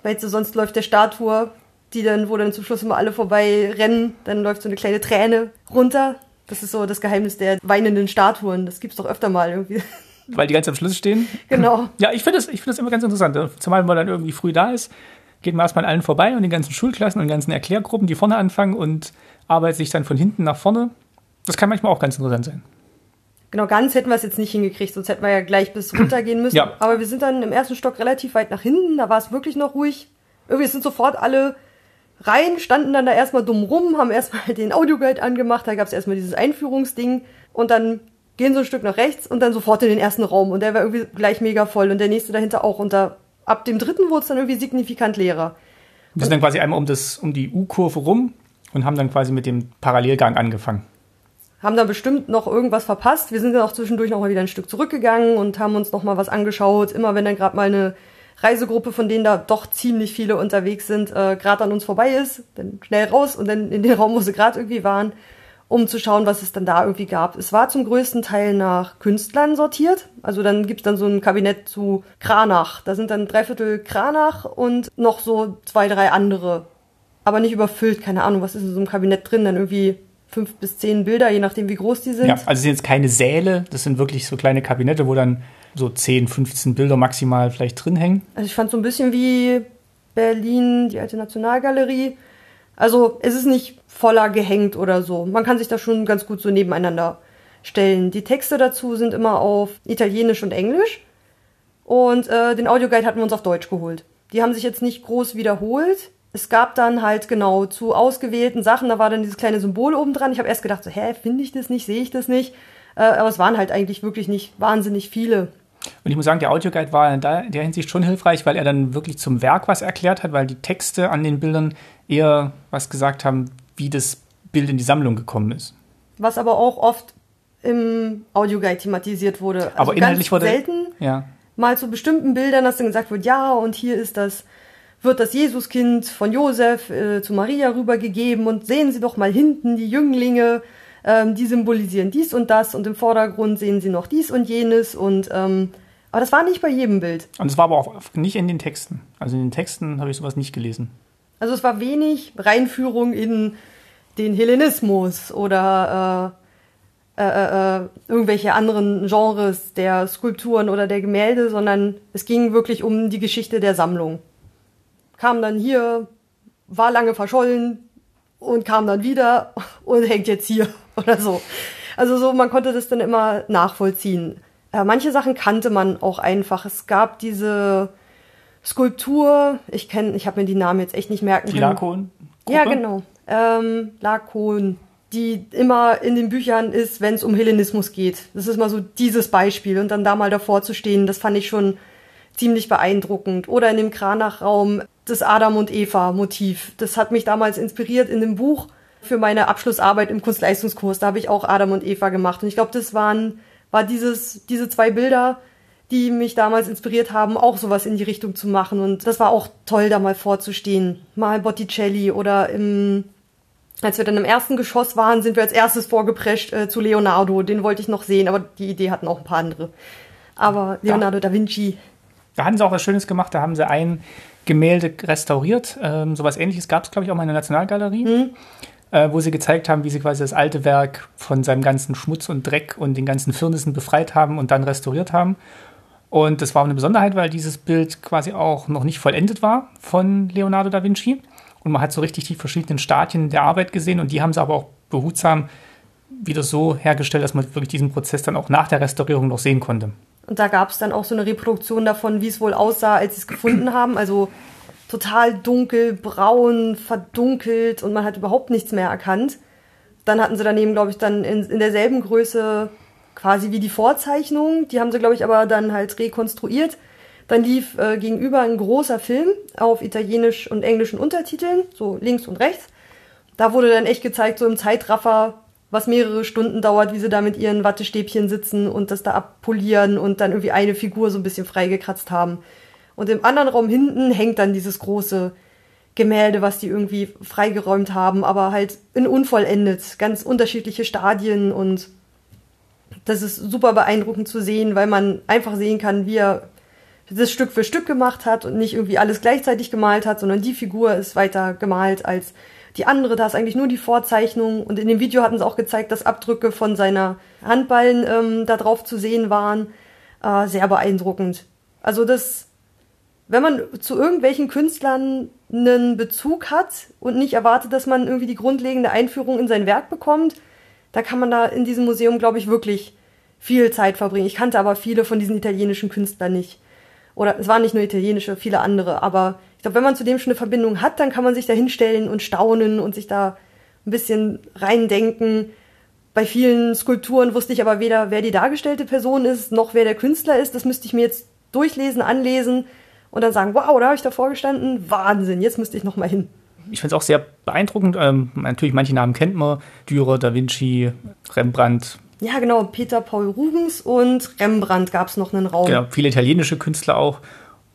Weil du, sonst läuft der Statue, die dann, wo dann zum Schluss immer alle vorbei rennen, dann läuft so eine kleine Träne runter. Das ist so das Geheimnis der weinenden Statuen. Das gibt's doch öfter mal irgendwie. Weil die ganz am Schluss stehen? Genau. Ja, ich finde das, find das immer ganz interessant. Zumal wenn man dann irgendwie früh da ist, geht man erstmal an allen vorbei und den ganzen Schulklassen und den ganzen Erklärgruppen, die vorne anfangen und arbeitet sich dann von hinten nach vorne. Das kann manchmal auch ganz interessant sein. Genau, ganz hätten wir es jetzt nicht hingekriegt, sonst hätten wir ja gleich bis [clears throat] runtergehen müssen. Ja. Aber wir sind dann im ersten Stock relativ weit nach hinten, da war es wirklich noch ruhig. Irgendwie sind sofort alle rein, standen dann da erstmal dumm rum, haben erstmal [laughs] den Audioguide angemacht, da gab es erstmal dieses Einführungsding und dann gehen so ein Stück nach rechts und dann sofort in den ersten Raum und der war irgendwie gleich mega voll und der nächste dahinter auch und da, ab dem dritten wurde es dann irgendwie signifikant leerer. Wir sind dann quasi einmal um, das, um die U-Kurve rum und haben dann quasi mit dem Parallelgang angefangen. Haben dann bestimmt noch irgendwas verpasst. Wir sind dann auch zwischendurch noch mal wieder ein Stück zurückgegangen und haben uns noch mal was angeschaut. Immer wenn dann gerade mal eine Reisegruppe, von denen da doch ziemlich viele unterwegs sind, äh, gerade an uns vorbei ist, dann schnell raus und dann in den Raum, wo sie gerade irgendwie waren, um zu schauen, was es dann da irgendwie gab. Es war zum größten Teil nach Künstlern sortiert. Also dann gibt's dann so ein Kabinett zu Kranach. Da sind dann dreiviertel Kranach und noch so zwei, drei andere. Aber nicht überfüllt, keine Ahnung, was ist in so einem Kabinett drin, dann irgendwie fünf bis zehn Bilder, je nachdem wie groß die sind. Ja, also es sind jetzt keine Säle, das sind wirklich so kleine Kabinette, wo dann so 10, 15 Bilder maximal vielleicht drin hängen. Also ich fand so ein bisschen wie Berlin, die alte Nationalgalerie. Also es ist nicht voller gehängt oder so. Man kann sich da schon ganz gut so nebeneinander stellen. Die Texte dazu sind immer auf Italienisch und Englisch. Und äh, den Audioguide hatten wir uns auf Deutsch geholt. Die haben sich jetzt nicht groß wiederholt. Es gab dann halt genau zu ausgewählten Sachen, da war dann dieses kleine Symbol oben dran. Ich habe erst gedacht, so, hä, finde ich das nicht, sehe ich das nicht? Äh, aber es waren halt eigentlich wirklich nicht wahnsinnig viele. Und ich muss sagen, der Audioguide war in der Hinsicht schon hilfreich, weil er dann wirklich zum Werk was erklärt hat, weil die Texte an den Bildern eher was gesagt haben, wie das Bild in die Sammlung gekommen ist. Was aber auch oft im Audioguide thematisiert wurde. Also aber inhaltlich ganz wurde selten ja. mal zu bestimmten Bildern, dass dann gesagt wird, ja, und hier ist das wird das Jesuskind von Josef äh, zu Maria rübergegeben und sehen Sie doch mal hinten die Jünglinge ähm, die symbolisieren dies und das und im Vordergrund sehen sie noch dies und jenes und ähm, aber das war nicht bei jedem Bild. Und es war aber auch nicht in den Texten. Also in den Texten habe ich sowas nicht gelesen. Also es war wenig Reinführung in den Hellenismus oder äh, äh, äh, irgendwelche anderen Genres der Skulpturen oder der Gemälde, sondern es ging wirklich um die Geschichte der Sammlung. Kam dann hier, war lange verschollen, und kam dann wieder [laughs] und hängt jetzt hier [laughs] oder so. Also so, man konnte das dann immer nachvollziehen. Äh, manche Sachen kannte man auch einfach. Es gab diese Skulptur, ich kenne, ich habe mir die Namen jetzt echt nicht merken die können. Lakon? Ja, genau. Ähm, Lakon, die immer in den Büchern ist, wenn es um Hellenismus geht. Das ist mal so dieses Beispiel. Und dann da mal davor zu stehen, das fand ich schon ziemlich beeindruckend. Oder in dem Kranachraum das Adam und Eva Motiv. Das hat mich damals inspiriert in dem Buch für meine Abschlussarbeit im Kunstleistungskurs. Da habe ich auch Adam und Eva gemacht. Und ich glaube, das waren, war dieses, diese zwei Bilder, die mich damals inspiriert haben, auch sowas in die Richtung zu machen. Und das war auch toll, da mal vorzustehen. Mal Botticelli oder im als wir dann im ersten Geschoss waren, sind wir als erstes vorgeprescht äh, zu Leonardo. Den wollte ich noch sehen, aber die Idee hatten auch ein paar andere. Aber Leonardo ja. da Vinci. Da hatten sie auch was Schönes gemacht. Da haben sie ein Gemälde restauriert. Ähm, sowas ähnliches gab es, glaube ich, auch mal in der Nationalgalerie. Mhm. Äh, wo sie gezeigt haben, wie sie quasi das alte Werk von seinem ganzen Schmutz und Dreck und den ganzen Firnissen befreit haben und dann restauriert haben. Und das war eine Besonderheit, weil dieses Bild quasi auch noch nicht vollendet war von Leonardo da Vinci. Und man hat so richtig die verschiedenen Stadien der Arbeit gesehen und die haben sie aber auch behutsam wieder so hergestellt, dass man wirklich diesen Prozess dann auch nach der Restaurierung noch sehen konnte. Und da gab es dann auch so eine Reproduktion davon, wie es wohl aussah, als sie es gefunden haben. Also total dunkel, braun, verdunkelt und man hat überhaupt nichts mehr erkannt. Dann hatten sie daneben, glaube ich, dann in, in derselben Größe quasi wie die Vorzeichnung. Die haben sie, glaube ich, aber dann halt rekonstruiert. Dann lief äh, gegenüber ein großer Film auf italienisch und englischen Untertiteln, so links und rechts. Da wurde dann echt gezeigt, so im Zeitraffer, was mehrere Stunden dauert, wie sie da mit ihren Wattestäbchen sitzen und das da abpolieren und dann irgendwie eine Figur so ein bisschen freigekratzt haben. Und im anderen Raum hinten hängt dann dieses große Gemälde, was die irgendwie freigeräumt haben, aber halt in unvollendet, ganz unterschiedliche Stadien und das ist super beeindruckend zu sehen, weil man einfach sehen kann, wie er das Stück für Stück gemacht hat und nicht irgendwie alles gleichzeitig gemalt hat, sondern die Figur ist weiter gemalt als die andere. Da ist eigentlich nur die Vorzeichnung. Und in dem Video hatten sie auch gezeigt, dass Abdrücke von seiner Handballen ähm, da drauf zu sehen waren. Äh, sehr beeindruckend. Also das, wenn man zu irgendwelchen Künstlern einen Bezug hat und nicht erwartet, dass man irgendwie die grundlegende Einführung in sein Werk bekommt, da kann man da in diesem Museum, glaube ich, wirklich viel Zeit verbringen. Ich kannte aber viele von diesen italienischen Künstlern nicht. Oder es waren nicht nur italienische, viele andere. Aber ich glaube, wenn man zu dem schon eine Verbindung hat, dann kann man sich da hinstellen und staunen und sich da ein bisschen reindenken. Bei vielen Skulpturen wusste ich aber weder, wer die dargestellte Person ist, noch wer der Künstler ist. Das müsste ich mir jetzt durchlesen, anlesen und dann sagen, wow, da habe ich davor gestanden. Wahnsinn, jetzt müsste ich noch mal hin ich finde es auch sehr beeindruckend. Ähm, natürlich, manche Namen kennt man. Dürer, Da Vinci, Rembrandt. Ja, genau. Peter Paul Rubens und Rembrandt gab es noch einen Raum. Genau, viele italienische Künstler auch.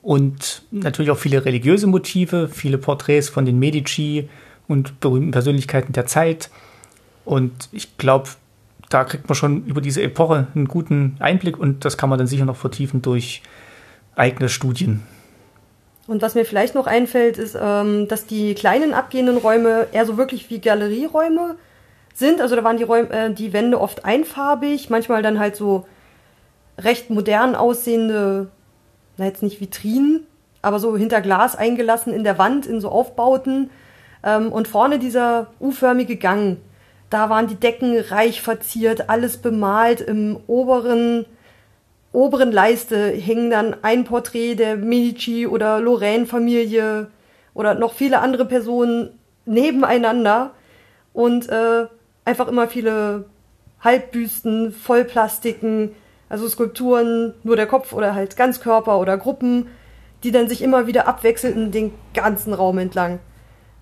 Und natürlich auch viele religiöse Motive, viele Porträts von den Medici und berühmten Persönlichkeiten der Zeit. Und ich glaube, da kriegt man schon über diese Epoche einen guten Einblick und das kann man dann sicher noch vertiefen durch eigene Studien. Und was mir vielleicht noch einfällt, ist, ähm, dass die kleinen abgehenden Räume eher so wirklich wie Galerieräume sind. Also da waren die, Räume, äh, die Wände oft einfarbig, manchmal dann halt so recht modern aussehende, na jetzt nicht Vitrinen, aber so hinter Glas eingelassen in der Wand, in so Aufbauten. Ähm, und vorne dieser U-förmige Gang, da waren die Decken reich verziert, alles bemalt im oberen oberen Leiste hängen dann ein Porträt der Medici oder Lorraine-Familie oder noch viele andere Personen nebeneinander und äh, einfach immer viele Halbbüsten, Vollplastiken, also Skulpturen, nur der Kopf oder halt Ganzkörper oder Gruppen, die dann sich immer wieder abwechselten den ganzen Raum entlang.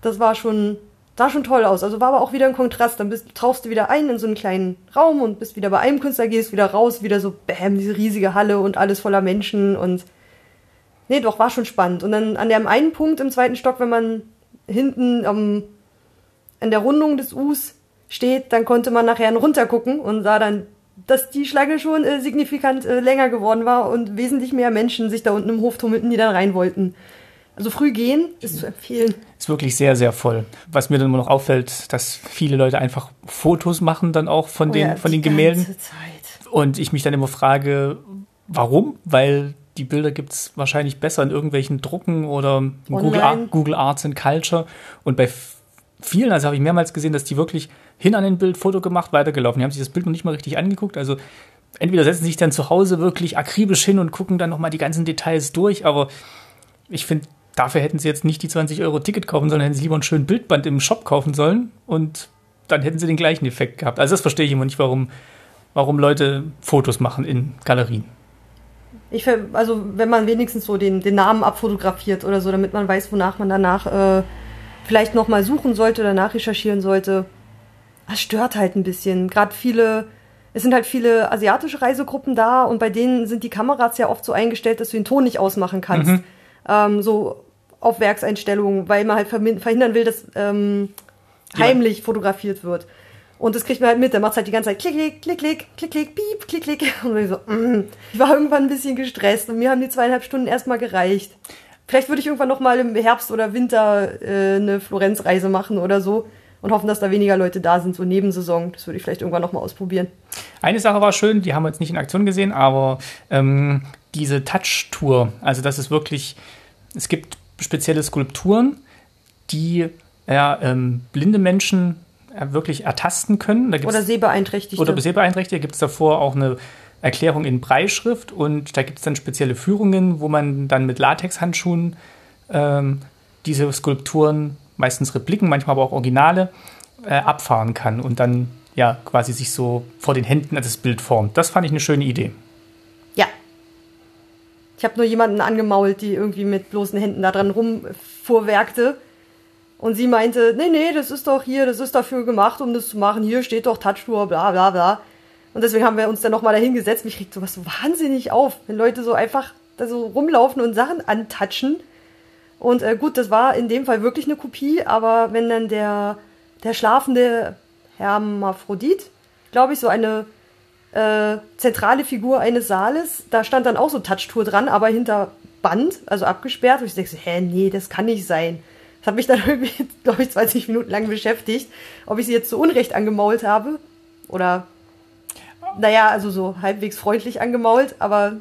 Das war schon sah schon toll aus. Also war aber auch wieder ein Kontrast. Dann bist, tauchst du wieder ein in so einen kleinen Raum und bist wieder bei einem Künstler, gehst wieder raus, wieder so, bäm, diese riesige Halle und alles voller Menschen und nee, doch, war schon spannend. Und dann an dem einen Punkt im zweiten Stock, wenn man hinten ähm, in der Rundung des Us steht, dann konnte man nachher runtergucken und sah dann, dass die Schlange schon äh, signifikant äh, länger geworden war und wesentlich mehr Menschen sich da unten im Hof tummelten, die dann rein wollten. Also früh gehen ist zu empfehlen. Ist wirklich sehr, sehr voll. Was mir dann immer noch auffällt, dass viele Leute einfach Fotos machen dann auch von oh den, ja, von den Gemälden. Zeit. Und ich mich dann immer frage, warum? Weil die Bilder gibt es wahrscheinlich besser in irgendwelchen Drucken oder Google, Ar Google Arts and Culture. Und bei vielen, also habe ich mehrmals gesehen, dass die wirklich hin an den Bild Foto gemacht, weitergelaufen. Die haben sich das Bild noch nicht mal richtig angeguckt. Also entweder setzen sie sich dann zu Hause wirklich akribisch hin und gucken dann nochmal die ganzen Details durch, aber ich finde, dafür hätten sie jetzt nicht die 20 Euro Ticket kaufen sollen, hätten sie lieber ein schönes Bildband im Shop kaufen sollen und dann hätten sie den gleichen Effekt gehabt. Also das verstehe ich immer nicht, warum, warum Leute Fotos machen in Galerien. Ich, also wenn man wenigstens so den, den Namen abfotografiert oder so, damit man weiß, wonach man danach äh, vielleicht nochmal suchen sollte oder nachrecherchieren sollte. Das stört halt ein bisschen. Gerade viele, es sind halt viele asiatische Reisegruppen da und bei denen sind die Kameras ja oft so eingestellt, dass du den Ton nicht ausmachen kannst. Mhm. Ähm, so auf Werkseinstellungen, weil man halt verhindern will, dass ähm, heimlich fotografiert wird. Und das kriegt man halt mit, der macht halt die ganze Zeit klick, klick, klick, klick, klick, klick, piep, klick, klick. [laughs] Und ich so, mm. ich war irgendwann ein bisschen gestresst und mir haben die zweieinhalb Stunden erstmal gereicht. Vielleicht würde ich irgendwann noch mal im Herbst oder Winter äh, eine Florenzreise machen oder so und hoffen, dass da weniger Leute da sind, so Nebensaison. Das würde ich vielleicht irgendwann noch mal ausprobieren. Eine Sache war schön, die haben wir jetzt nicht in Aktion gesehen, aber ähm, diese Touch-Tour, also das ist wirklich, es gibt spezielle Skulpturen, die ja, ähm, blinde Menschen äh, wirklich ertasten können. oder Sehbeeinträchtigte. Oder Sehbeeinträchtigte. Da gibt es davor auch eine Erklärung in Breischrift und da gibt es dann spezielle Führungen, wo man dann mit Latexhandschuhen ähm, diese Skulpturen, meistens Repliken, manchmal aber auch Originale, äh, abfahren kann und dann ja quasi sich so vor den Händen das Bild formt. Das fand ich eine schöne Idee. Habe nur jemanden angemault, die irgendwie mit bloßen Händen da dran rumfuhrwerkte. Und sie meinte, nee, nee, das ist doch hier, das ist dafür gemacht, um das zu machen. Hier steht doch Touchtour, bla bla bla. Und deswegen haben wir uns dann nochmal dahin gesetzt. Mich regt sowas so wahnsinnig auf, wenn Leute so einfach da so rumlaufen und Sachen antatschen. Und äh, gut, das war in dem Fall wirklich eine Kopie, aber wenn dann der, der schlafende Hermaphrodit, glaube ich, so eine äh, zentrale Figur eines Saales, da stand dann auch so Touchtour dran, aber hinter Band, also abgesperrt. Und ich denke so, hä, nee, das kann nicht sein. Das hat mich dann [laughs] irgendwie, glaube ich, 20 Minuten lang beschäftigt, ob ich sie jetzt zu Unrecht angemault habe oder, naja, also so halbwegs freundlich angemault, aber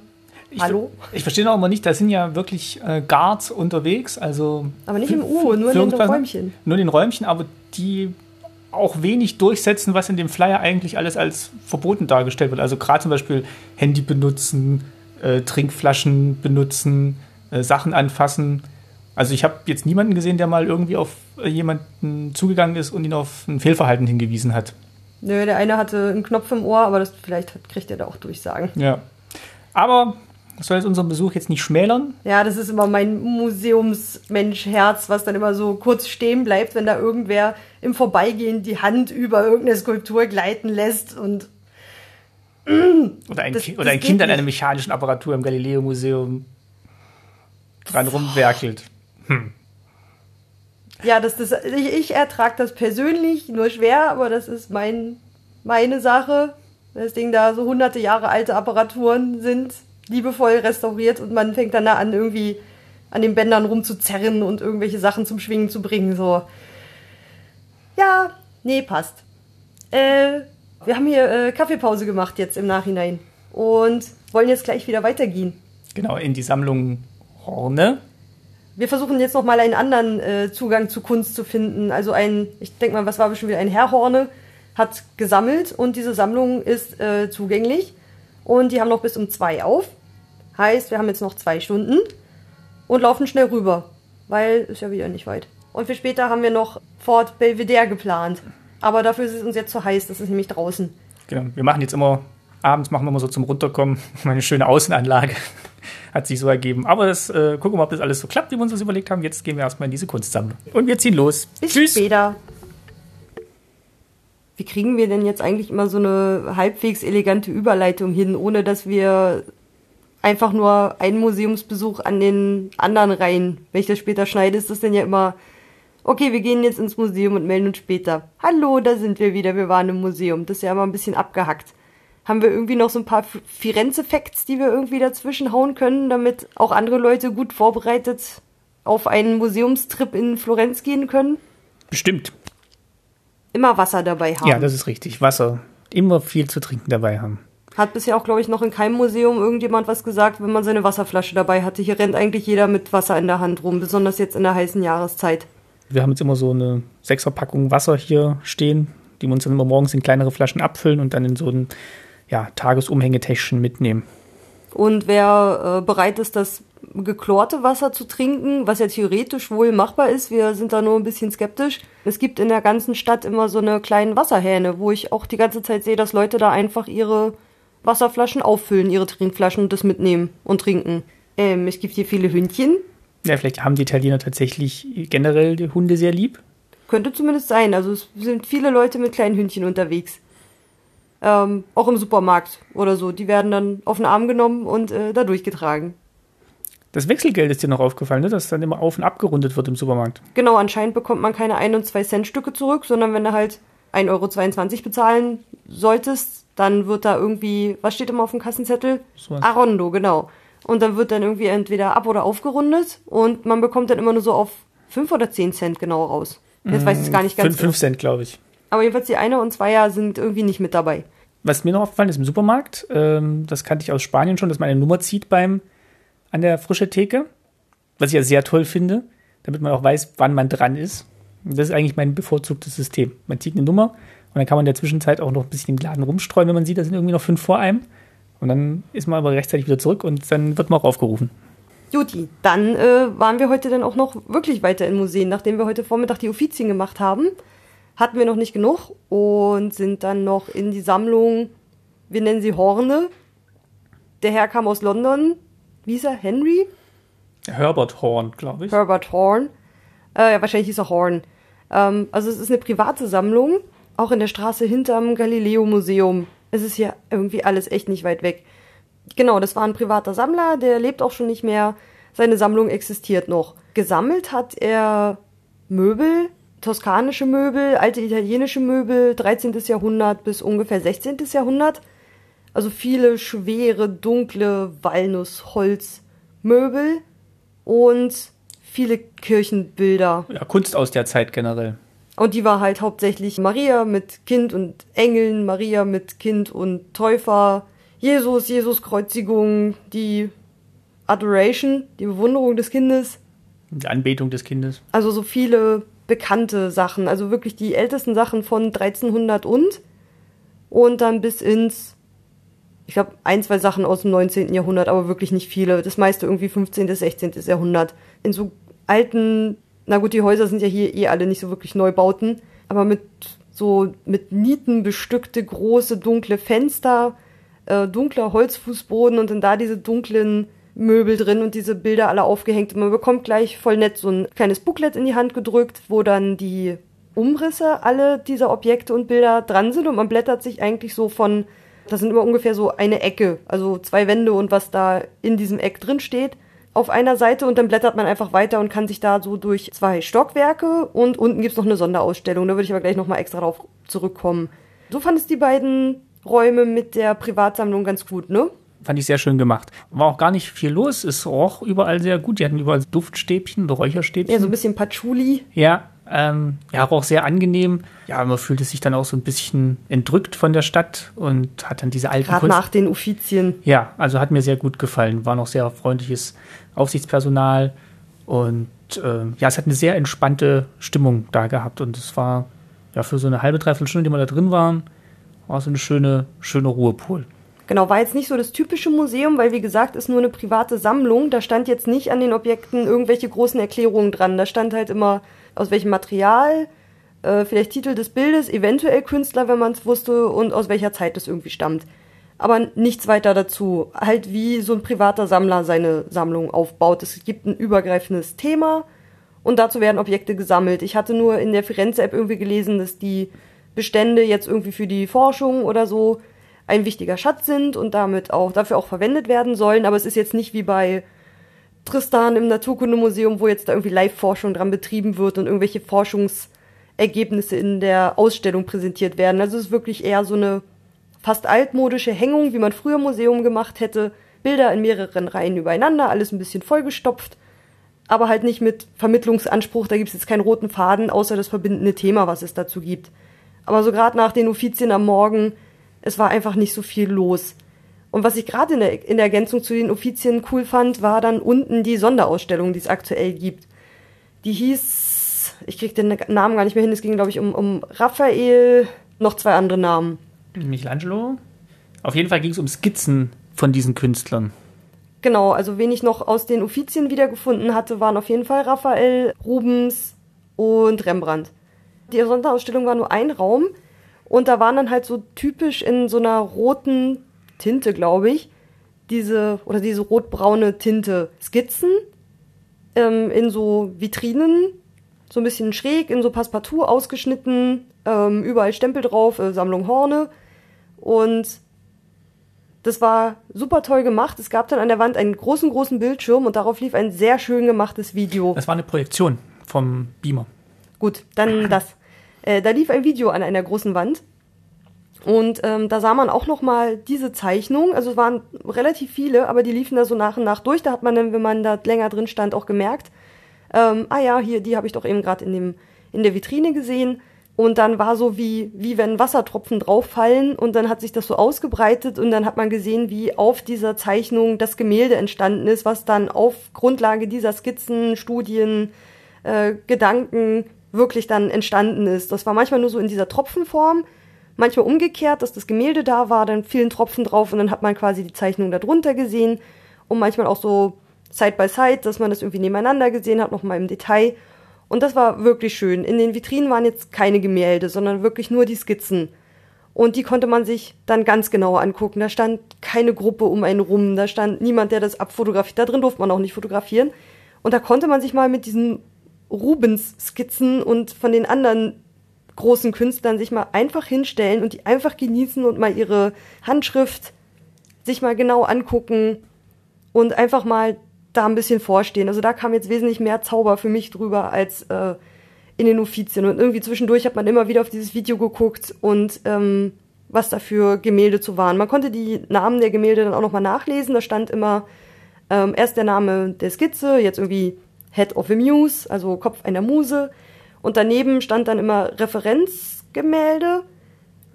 ich, hallo? Ich verstehe auch immer nicht, da sind ja wirklich äh, Guards unterwegs, also. Aber nicht im U, nur in den Räumchen. Nur in den Räumchen, aber die auch wenig durchsetzen, was in dem Flyer eigentlich alles als verboten dargestellt wird. Also gerade zum Beispiel Handy benutzen, äh, Trinkflaschen benutzen, äh, Sachen anfassen. Also ich habe jetzt niemanden gesehen, der mal irgendwie auf jemanden zugegangen ist und ihn auf ein Fehlverhalten hingewiesen hat. Nö, der eine hatte einen Knopf im Ohr, aber das vielleicht kriegt er da auch Durchsagen. Ja. Aber soll jetzt unseren Besuch jetzt nicht schmälern. Ja, das ist immer mein Museumsmensch-Herz, was dann immer so kurz stehen bleibt, wenn da irgendwer im Vorbeigehen die Hand über irgendeine Skulptur gleiten lässt und. [clears throat] Oder ein, das, kind, oder ein Kind an einer mechanischen Apparatur im Galileo-Museum dran rumwerkelt. Hm. Ja, das, das, ich, ich ertrage das persönlich nur schwer, aber das ist mein, meine Sache. Das Ding da so hunderte Jahre alte Apparaturen sind, liebevoll restauriert und man fängt dann da an, irgendwie an den Bändern rumzuzerren und irgendwelche Sachen zum Schwingen zu bringen. So. Ja, nee, passt. Äh, wir haben hier äh, Kaffeepause gemacht jetzt im Nachhinein und wollen jetzt gleich wieder weitergehen. Genau, in die Sammlung Horne. Wir versuchen jetzt noch mal einen anderen äh, Zugang zu Kunst zu finden. Also ein, ich denke mal, was war schon wieder ein Herr Horne hat gesammelt und diese Sammlung ist äh, zugänglich und die haben noch bis um zwei auf. Heißt, wir haben jetzt noch zwei Stunden und laufen schnell rüber, weil ist ja wieder nicht weit. Und für später haben wir noch Fort Belvedere geplant. Aber dafür ist es uns jetzt zu heiß, das ist nämlich draußen. Genau, wir machen jetzt immer, abends machen wir immer so zum Runterkommen [laughs] eine schöne Außenanlage [laughs] hat sich so ergeben. Aber das, äh, gucken wir mal, ob das alles so klappt, wie wir uns das überlegt haben. Jetzt gehen wir erstmal in diese Kunstsammlung. Und wir ziehen los. Bis Tschüss. später. Wie kriegen wir denn jetzt eigentlich immer so eine halbwegs elegante Überleitung hin, ohne dass wir einfach nur einen Museumsbesuch an den anderen reihen? Wenn ich das später schneide, ist das denn ja immer, okay, wir gehen jetzt ins Museum und melden uns später. Hallo, da sind wir wieder, wir waren im Museum. Das ist ja immer ein bisschen abgehackt haben wir irgendwie noch so ein paar Firenze-Facts, die wir irgendwie dazwischen hauen können, damit auch andere Leute gut vorbereitet auf einen Museumstrip in Florenz gehen können? Bestimmt. Immer Wasser dabei haben. Ja, das ist richtig. Wasser. Immer viel zu trinken dabei haben. Hat bisher auch, glaube ich, noch in keinem Museum irgendjemand was gesagt, wenn man seine Wasserflasche dabei hatte. Hier rennt eigentlich jeder mit Wasser in der Hand rum, besonders jetzt in der heißen Jahreszeit. Wir haben jetzt immer so eine Sechserpackung Wasser hier stehen, die wir uns dann immer morgens in kleinere Flaschen abfüllen und dann in so einen ja, Tagesumhängetäschchen mitnehmen. Und wer äh, bereit ist, das geklorte Wasser zu trinken, was ja theoretisch wohl machbar ist, wir sind da nur ein bisschen skeptisch. Es gibt in der ganzen Stadt immer so eine kleinen Wasserhähne, wo ich auch die ganze Zeit sehe, dass Leute da einfach ihre Wasserflaschen auffüllen, ihre Trinkflaschen und das mitnehmen und trinken. Ähm, es gibt hier viele Hündchen. Ja, vielleicht haben die Italiener tatsächlich generell die Hunde sehr lieb. Könnte zumindest sein. Also es sind viele Leute mit kleinen Hündchen unterwegs. Ähm, auch im Supermarkt oder so. Die werden dann auf den Arm genommen und äh, da durchgetragen. Das Wechselgeld ist dir noch aufgefallen, ne? dass dann immer auf und abgerundet wird im Supermarkt. Genau, anscheinend bekommt man keine 1 und 2 Cent Stücke zurück, sondern wenn du halt 1,22 Euro bezahlen solltest, dann wird da irgendwie, was steht immer auf dem Kassenzettel? So. Arondo, genau. Und dann wird dann irgendwie entweder ab- oder aufgerundet und man bekommt dann immer nur so auf 5 oder 10 Cent genau raus. Jetzt weiß ich es gar nicht ganz 5, 5 Cent, glaube ich. Aber jedenfalls die eine und Zweier sind irgendwie nicht mit dabei. Was mir noch aufgefallen ist im Supermarkt, ähm, das kannte ich aus Spanien schon, dass man eine Nummer zieht beim an der frische Theke, was ich ja sehr toll finde, damit man auch weiß, wann man dran ist. Das ist eigentlich mein bevorzugtes System. Man zieht eine Nummer und dann kann man in der Zwischenzeit auch noch ein bisschen im Laden rumstreuen, wenn man sieht, da sind irgendwie noch fünf vor einem. Und dann ist man aber rechtzeitig wieder zurück und dann wird man auch aufgerufen. Juti, dann äh, waren wir heute dann auch noch wirklich weiter in Museen. Nachdem wir heute Vormittag die Offizien gemacht haben, hatten wir noch nicht genug und sind dann noch in die Sammlung, wir nennen sie Horne. Der Herr kam aus London. Wie hieß er? Henry? Herbert Horn, glaube ich. Herbert Horn. Äh, ja, wahrscheinlich hieß er Horn. Ähm, also es ist eine private Sammlung, auch in der Straße hinterm Galileo Museum. Es ist hier irgendwie alles echt nicht weit weg. Genau, das war ein privater Sammler, der lebt auch schon nicht mehr. Seine Sammlung existiert noch. Gesammelt hat er Möbel, toskanische Möbel, alte italienische Möbel, 13. Jahrhundert bis ungefähr 16. Jahrhundert. Also viele schwere, dunkle Walnussholzmöbel und viele Kirchenbilder. Ja, Kunst aus der Zeit generell. Und die war halt hauptsächlich Maria mit Kind und Engeln, Maria mit Kind und Täufer, Jesus, Jesus Kreuzigung, die Adoration, die Bewunderung des Kindes. Die Anbetung des Kindes. Also so viele bekannte Sachen, also wirklich die ältesten Sachen von 1300 und und dann bis ins ich glaube ein, zwei Sachen aus dem 19. Jahrhundert, aber wirklich nicht viele. Das meiste irgendwie 15. bis 16. Jahrhundert. In so alten, na gut, die Häuser sind ja hier eh alle nicht so wirklich Neubauten, aber mit so mit Nieten bestückte große dunkle Fenster, äh, dunkler Holzfußboden und dann da diese dunklen Möbel drin und diese Bilder alle aufgehängt. Und man bekommt gleich voll nett so ein kleines Booklet in die Hand gedrückt, wo dann die Umrisse alle dieser Objekte und Bilder dran sind und man blättert sich eigentlich so von, das sind immer ungefähr so eine Ecke, also zwei Wände und was da in diesem Eck drin steht auf einer Seite und dann blättert man einfach weiter und kann sich da so durch zwei Stockwerke und unten gibt's noch eine Sonderausstellung, da würde ich aber gleich nochmal extra drauf zurückkommen. So fandest die beiden Räume mit der Privatsammlung ganz gut, ne? Fand ich sehr schön gemacht. War auch gar nicht viel los. Es roch überall sehr gut. Die hatten überall Duftstäbchen Räucherstäbchen. Ja, so ein bisschen Patchouli. Ja, ähm, ja, auch sehr angenehm. Ja, man fühlte sich dann auch so ein bisschen entrückt von der Stadt und hat dann diese alten Gerade nach den Uffizien. Ja, also hat mir sehr gut gefallen. War noch sehr freundliches Aufsichtspersonal und äh, ja, es hat eine sehr entspannte Stimmung da gehabt und es war ja für so eine halbe, dreiviertel Stunde, die wir da drin waren, war so eine schöne, schöne Ruhepol. Genau, war jetzt nicht so das typische Museum, weil wie gesagt, ist nur eine private Sammlung. Da stand jetzt nicht an den Objekten irgendwelche großen Erklärungen dran. Da stand halt immer, aus welchem Material, äh, vielleicht Titel des Bildes, eventuell Künstler, wenn man es wusste, und aus welcher Zeit es irgendwie stammt. Aber nichts weiter dazu. Halt wie so ein privater Sammler seine Sammlung aufbaut. Es gibt ein übergreifendes Thema und dazu werden Objekte gesammelt. Ich hatte nur in der Firenze-App irgendwie gelesen, dass die Bestände jetzt irgendwie für die Forschung oder so ein wichtiger Schatz sind und damit auch dafür auch verwendet werden sollen, aber es ist jetzt nicht wie bei Tristan im Naturkundemuseum, wo jetzt da irgendwie Live-Forschung dran betrieben wird und irgendwelche Forschungsergebnisse in der Ausstellung präsentiert werden. Also es ist wirklich eher so eine fast altmodische Hängung, wie man früher Museum gemacht hätte. Bilder in mehreren Reihen übereinander, alles ein bisschen vollgestopft, aber halt nicht mit Vermittlungsanspruch, da gibt es jetzt keinen roten Faden, außer das verbindende Thema, was es dazu gibt. Aber so gerade nach den Uffizien am Morgen es war einfach nicht so viel los. Und was ich gerade in der, in der Ergänzung zu den Offizien cool fand, war dann unten die Sonderausstellung, die es aktuell gibt. Die hieß, ich krieg den Namen gar nicht mehr hin, es ging, glaube ich, um, um Raphael, noch zwei andere Namen. Michelangelo? Auf jeden Fall ging es um Skizzen von diesen Künstlern. Genau, also wen ich noch aus den Uffizien wiedergefunden hatte, waren auf jeden Fall Raphael, Rubens und Rembrandt. Die Sonderausstellung war nur ein Raum, und da waren dann halt so typisch in so einer roten Tinte, glaube ich, diese, oder diese rotbraune Tinte Skizzen ähm, in so Vitrinen, so ein bisschen schräg, in so Passepartout ausgeschnitten, ähm, überall Stempel drauf, äh, Sammlung Horne. Und Das war super toll gemacht. Es gab dann an der Wand einen großen, großen Bildschirm und darauf lief ein sehr schön gemachtes Video. Das war eine Projektion vom Beamer. Gut, dann [clears throat] das. Äh, da lief ein Video an einer großen Wand und ähm, da sah man auch noch mal diese Zeichnung. Also es waren relativ viele, aber die liefen da so nach und nach durch. Da hat man dann, wenn man da länger drin stand, auch gemerkt, ähm, ah ja, hier, die habe ich doch eben gerade in dem in der Vitrine gesehen. Und dann war so wie, wie wenn Wassertropfen drauffallen und dann hat sich das so ausgebreitet und dann hat man gesehen, wie auf dieser Zeichnung das Gemälde entstanden ist, was dann auf Grundlage dieser Skizzen, Studien, äh, Gedanken wirklich dann entstanden ist. Das war manchmal nur so in dieser Tropfenform, manchmal umgekehrt, dass das Gemälde da war, dann fielen Tropfen drauf und dann hat man quasi die Zeichnung darunter gesehen und manchmal auch so Side by Side, dass man das irgendwie nebeneinander gesehen hat, nochmal im Detail. Und das war wirklich schön. In den Vitrinen waren jetzt keine Gemälde, sondern wirklich nur die Skizzen. Und die konnte man sich dann ganz genau angucken. Da stand keine Gruppe um einen rum, da stand niemand, der das abfotografiert. Da drin durfte man auch nicht fotografieren. Und da konnte man sich mal mit diesen Rubens-Skizzen und von den anderen großen Künstlern sich mal einfach hinstellen und die einfach genießen und mal ihre Handschrift sich mal genau angucken und einfach mal da ein bisschen vorstehen. Also da kam jetzt wesentlich mehr Zauber für mich drüber als äh, in den Offizien. Und irgendwie zwischendurch hat man immer wieder auf dieses Video geguckt und ähm, was da für Gemälde zu waren. Man konnte die Namen der Gemälde dann auch nochmal nachlesen. Da stand immer ähm, erst der Name der Skizze, jetzt irgendwie Head of a Muse, also Kopf einer Muse. Und daneben stand dann immer Referenzgemälde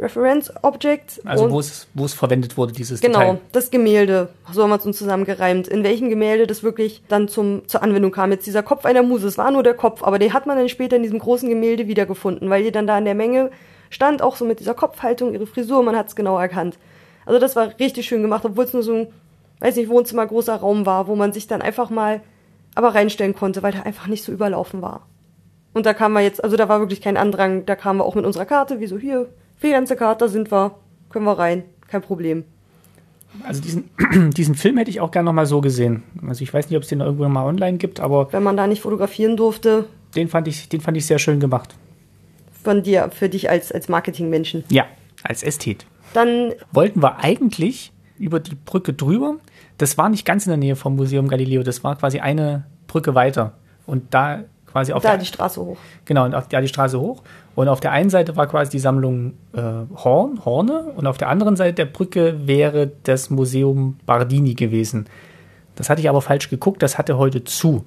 Reference Object. Also wo es, wo es verwendet wurde, dieses genau, Detail. Genau, das Gemälde. So haben wir es uns zusammengereimt. In welchem Gemälde das wirklich dann zum, zur Anwendung kam. Jetzt dieser Kopf einer Muse, es war nur der Kopf, aber den hat man dann später in diesem großen Gemälde wiedergefunden, weil die dann da in der Menge stand, auch so mit dieser Kopfhaltung, ihre Frisur, man hat es genau erkannt. Also das war richtig schön gemacht, obwohl es nur so ein, weiß nicht, Wohnzimmer großer Raum war, wo man sich dann einfach mal aber reinstellen konnte, weil der einfach nicht so überlaufen war. Und da kamen wir jetzt, also da war wirklich kein Andrang, da kamen wir auch mit unserer Karte, wie so hier, für die ganze Karte sind wir, können wir rein, kein Problem. Also diesen, [clears throat] diesen Film hätte ich auch gerne nochmal so gesehen. Also ich weiß nicht, ob es den irgendwo mal online gibt, aber. Wenn man da nicht fotografieren durfte. Den fand ich, den fand ich sehr schön gemacht. Von dir, für dich als, als Marketingmenschen. Ja, als Ästhet. Dann wollten wir eigentlich über die Brücke drüber. Das war nicht ganz in der Nähe vom Museum Galileo, das war quasi eine Brücke weiter. Und da quasi auf da der, die Straße hoch. Genau, und auf, ja, die Straße hoch. Und auf der einen Seite war quasi die Sammlung äh, Horn, Horne und auf der anderen Seite der Brücke wäre das Museum Bardini gewesen. Das hatte ich aber falsch geguckt, das hatte heute zu,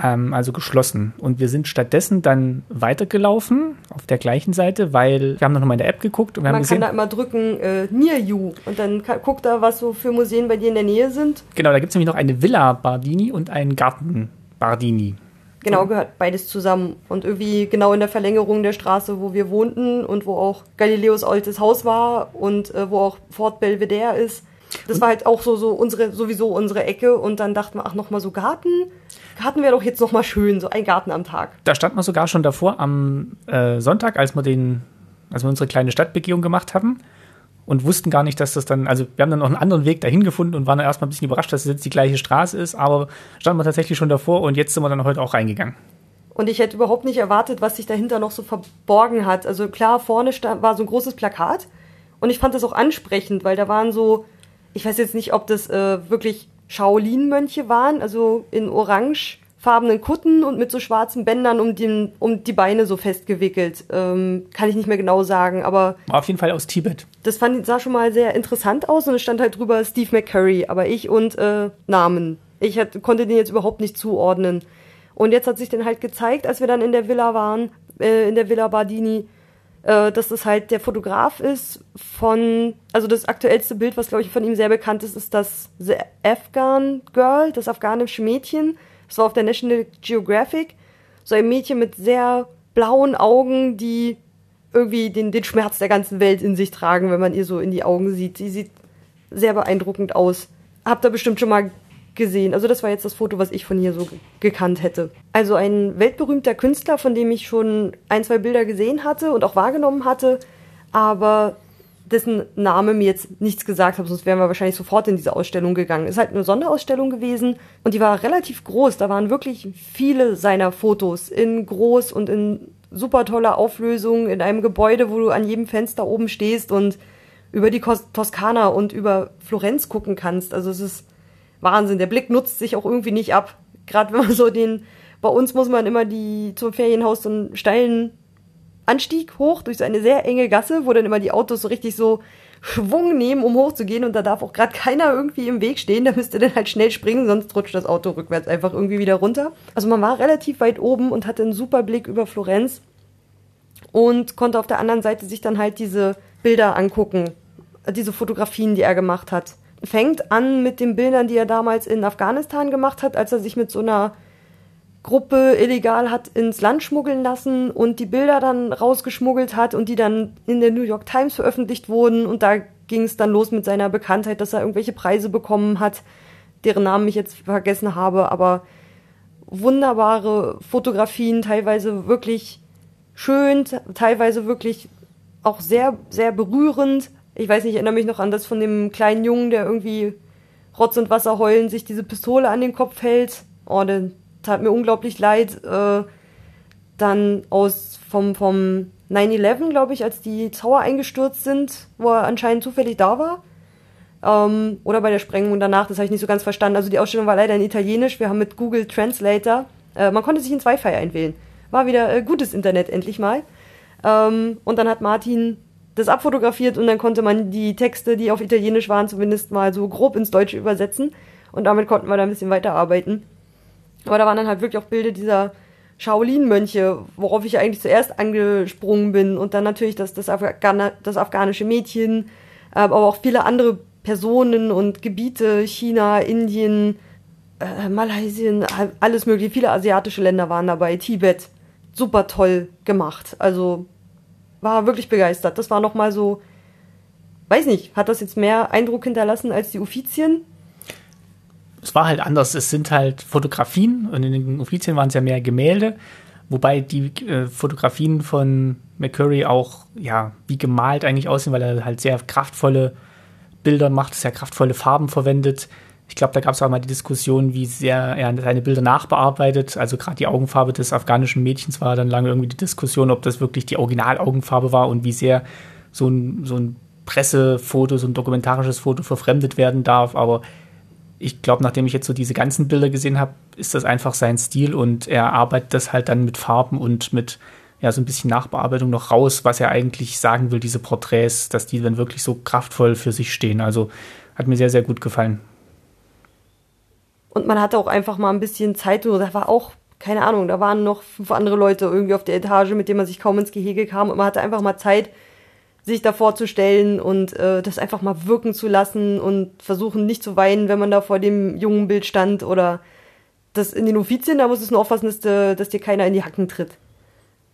ähm, also geschlossen. Und wir sind stattdessen dann weitergelaufen auf der gleichen Seite, weil wir haben noch mal in der App geguckt und wir Man haben gesehen, kann da immer drücken äh, Near You und dann guckt da, was so für Museen bei dir in der Nähe sind. Genau, da gibt es nämlich noch eine Villa Bardini und einen Garten Bardini. Genau, gehört beides zusammen. Und irgendwie genau in der Verlängerung der Straße, wo wir wohnten und wo auch Galileos altes Haus war und äh, wo auch Fort Belvedere ist. Das war halt auch so, so unsere, sowieso unsere Ecke. Und dann dachten wir, ach, nochmal so Garten. Garten wäre doch jetzt nochmal schön, so ein Garten am Tag. Da stand man sogar schon davor am äh, Sonntag, als wir den, als wir unsere kleine Stadtbegehung gemacht haben und wussten gar nicht, dass das dann, also wir haben dann noch einen anderen Weg dahin gefunden und waren dann erstmal ein bisschen überrascht, dass es jetzt die gleiche Straße ist, aber standen wir tatsächlich schon davor und jetzt sind wir dann heute auch reingegangen. Und ich hätte überhaupt nicht erwartet, was sich dahinter noch so verborgen hat. Also klar, vorne war so ein großes Plakat und ich fand das auch ansprechend, weil da waren so, ich weiß jetzt nicht, ob das äh, wirklich Shaolin-Mönche waren, also in Orange farbenen Kutten und mit so schwarzen Bändern um, den, um die Beine so festgewickelt. Ähm, kann ich nicht mehr genau sagen, aber. War auf jeden Fall aus Tibet. Das fand, sah schon mal sehr interessant aus und es stand halt drüber Steve McCurry, aber ich und äh, Namen. Ich hat, konnte den jetzt überhaupt nicht zuordnen. Und jetzt hat sich dann halt gezeigt, als wir dann in der Villa waren, äh, in der Villa Bardini, äh, dass das halt der Fotograf ist von, also das aktuellste Bild, was glaube ich von ihm sehr bekannt ist, ist das The Afghan Girl, das afghanische Mädchen das war auf der National Geographic. So ein Mädchen mit sehr blauen Augen, die irgendwie den, den Schmerz der ganzen Welt in sich tragen, wenn man ihr so in die Augen sieht. Sie sieht sehr beeindruckend aus. Habt ihr bestimmt schon mal gesehen. Also das war jetzt das Foto, was ich von hier so gekannt hätte. Also ein weltberühmter Künstler, von dem ich schon ein, zwei Bilder gesehen hatte und auch wahrgenommen hatte, aber dessen Name mir jetzt nichts gesagt hat, sonst wären wir wahrscheinlich sofort in diese Ausstellung gegangen. Ist halt eine Sonderausstellung gewesen und die war relativ groß. Da waren wirklich viele seiner Fotos in groß und in super toller Auflösung in einem Gebäude, wo du an jedem Fenster oben stehst und über die Toskana und über Florenz gucken kannst. Also es ist Wahnsinn. Der Blick nutzt sich auch irgendwie nicht ab. Gerade wenn man so den, bei uns muss man immer die zum Ferienhaus so einen steilen Anstieg hoch durch so eine sehr enge Gasse, wo dann immer die Autos so richtig so Schwung nehmen, um hochzugehen und da darf auch gerade keiner irgendwie im Weg stehen. Da müsste dann halt schnell springen, sonst rutscht das Auto rückwärts einfach irgendwie wieder runter. Also man war relativ weit oben und hatte einen super Blick über Florenz und konnte auf der anderen Seite sich dann halt diese Bilder angucken, diese Fotografien, die er gemacht hat. Fängt an mit den Bildern, die er damals in Afghanistan gemacht hat, als er sich mit so einer Gruppe illegal hat ins Land schmuggeln lassen und die Bilder dann rausgeschmuggelt hat und die dann in der New York Times veröffentlicht wurden und da ging es dann los mit seiner Bekanntheit, dass er irgendwelche Preise bekommen hat, deren Namen ich jetzt vergessen habe, aber wunderbare Fotografien, teilweise wirklich schön, teilweise wirklich auch sehr, sehr berührend. Ich weiß nicht, ich erinnere mich noch an das von dem kleinen Jungen, der irgendwie Rotz und Wasser heulen sich diese Pistole an den Kopf hält. Oh, der tat mir unglaublich leid. Äh, dann aus vom, vom 9-11, glaube ich, als die Tower eingestürzt sind, wo er anscheinend zufällig da war. Ähm, oder bei der Sprengung danach, das habe ich nicht so ganz verstanden. Also die Ausstellung war leider in Italienisch. Wir haben mit Google Translator, äh, man konnte sich ins Wi-Fi einwählen. War wieder äh, gutes Internet endlich mal. Ähm, und dann hat Martin das abfotografiert und dann konnte man die Texte, die auf Italienisch waren, zumindest mal so grob ins Deutsche übersetzen. Und damit konnten wir da ein bisschen weiterarbeiten. Aber da waren dann halt wirklich auch Bilder dieser Shaolin-Mönche, worauf ich eigentlich zuerst angesprungen bin. Und dann natürlich das, das, Afghan das afghanische Mädchen, äh, aber auch viele andere Personen und Gebiete, China, Indien, äh, Malaysien, alles mögliche. Viele asiatische Länder waren dabei, Tibet. Super toll gemacht. Also war wirklich begeistert. Das war nochmal so, weiß nicht, hat das jetzt mehr Eindruck hinterlassen als die Uffizien? Es war halt anders. Es sind halt Fotografien und in den Uffizien waren es ja mehr Gemälde, wobei die äh, Fotografien von McCurry auch ja wie gemalt eigentlich aussehen, weil er halt sehr kraftvolle Bilder macht, sehr kraftvolle Farben verwendet. Ich glaube, da gab es auch mal die Diskussion, wie sehr er seine Bilder nachbearbeitet. Also gerade die Augenfarbe des afghanischen Mädchens war dann lange irgendwie die Diskussion, ob das wirklich die Originalaugenfarbe war und wie sehr so ein, so ein Pressefoto, so ein dokumentarisches Foto verfremdet werden darf. Aber ich glaube, nachdem ich jetzt so diese ganzen Bilder gesehen habe, ist das einfach sein Stil und er arbeitet das halt dann mit Farben und mit ja so ein bisschen Nachbearbeitung noch raus, was er eigentlich sagen will, diese Porträts, dass die dann wirklich so kraftvoll für sich stehen. Also hat mir sehr, sehr gut gefallen. Und man hatte auch einfach mal ein bisschen Zeit, da war auch, keine Ahnung, da waren noch fünf andere Leute irgendwie auf der Etage, mit denen man sich kaum ins Gehege kam und man hatte einfach mal Zeit, sich davor zu stellen und äh, das einfach mal wirken zu lassen und versuchen nicht zu weinen, wenn man da vor dem jungen Bild stand oder das in den Offizien, da muss es nur aufpassen, dass, de, dass dir keiner in die Hacken tritt.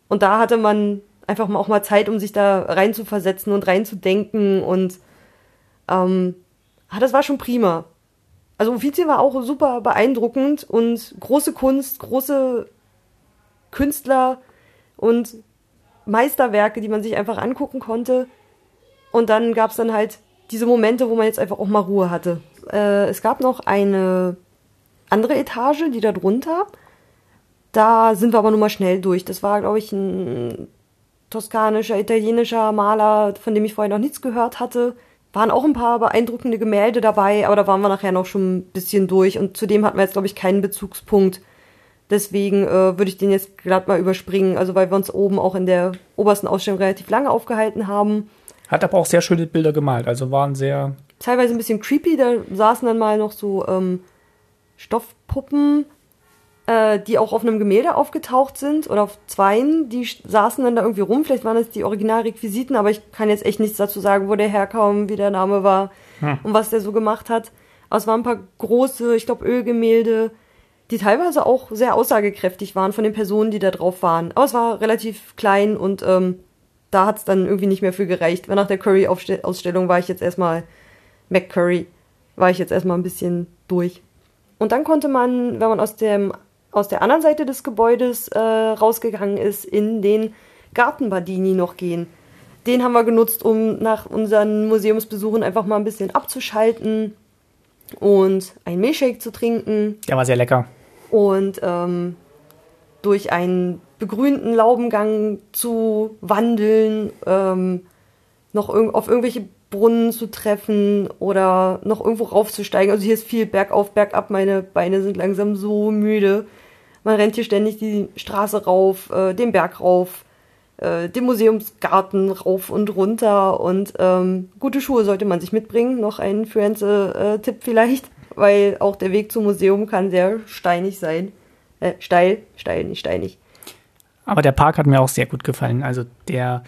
Und da hatte man einfach mal auch mal Zeit, um sich da rein zu versetzen und reinzudenken und ähm, ah, das war schon prima. Also Offizien war auch super beeindruckend und große Kunst, große Künstler und Meisterwerke, die man sich einfach angucken konnte. Und dann gab es dann halt diese Momente, wo man jetzt einfach auch mal Ruhe hatte. Äh, es gab noch eine andere Etage, die da drunter. Da sind wir aber nur mal schnell durch. Das war, glaube ich, ein toskanischer, italienischer Maler, von dem ich vorher noch nichts gehört hatte. Waren auch ein paar beeindruckende Gemälde dabei, aber da waren wir nachher noch schon ein bisschen durch. Und zudem hatten wir jetzt, glaube ich, keinen Bezugspunkt Deswegen äh, würde ich den jetzt glatt mal überspringen, also weil wir uns oben auch in der obersten Ausstellung relativ lange aufgehalten haben. Hat aber auch sehr schöne Bilder gemalt, also waren sehr. Teilweise ein bisschen creepy, da saßen dann mal noch so ähm, Stoffpuppen, äh, die auch auf einem Gemälde aufgetaucht sind oder auf zweien, die saßen dann da irgendwie rum. Vielleicht waren das die Originalrequisiten, aber ich kann jetzt echt nichts dazu sagen, wo der herkam, wie der Name war hm. und was der so gemacht hat. Aber es waren ein paar große, ich glaube, Ölgemälde die teilweise auch sehr aussagekräftig waren von den Personen, die da drauf waren. Aber es war relativ klein und ähm, da hat es dann irgendwie nicht mehr für gereicht. Nach der Curry-Ausstellung war ich jetzt erstmal, McCurry, war ich jetzt erstmal ein bisschen durch. Und dann konnte man, wenn man aus, dem, aus der anderen Seite des Gebäudes äh, rausgegangen ist, in den Garten Badini noch gehen. Den haben wir genutzt, um nach unseren Museumsbesuchen einfach mal ein bisschen abzuschalten und einen Milchshake zu trinken. Der war sehr lecker und ähm, durch einen begrünten Laubengang zu wandeln, ähm, noch irg auf irgendwelche Brunnen zu treffen oder noch irgendwo raufzusteigen. Also hier ist viel bergauf, bergab. Meine Beine sind langsam so müde. Man rennt hier ständig die Straße rauf, äh, den Berg rauf, äh, den Museumsgarten rauf und runter. Und ähm, gute Schuhe sollte man sich mitbringen. Noch ein Frienze-Tipp vielleicht, weil auch der Weg zum Museum kann sehr steinig sein. Äh, steil, steil, nicht steinig. Aber der Park hat mir auch sehr gut gefallen. Also der,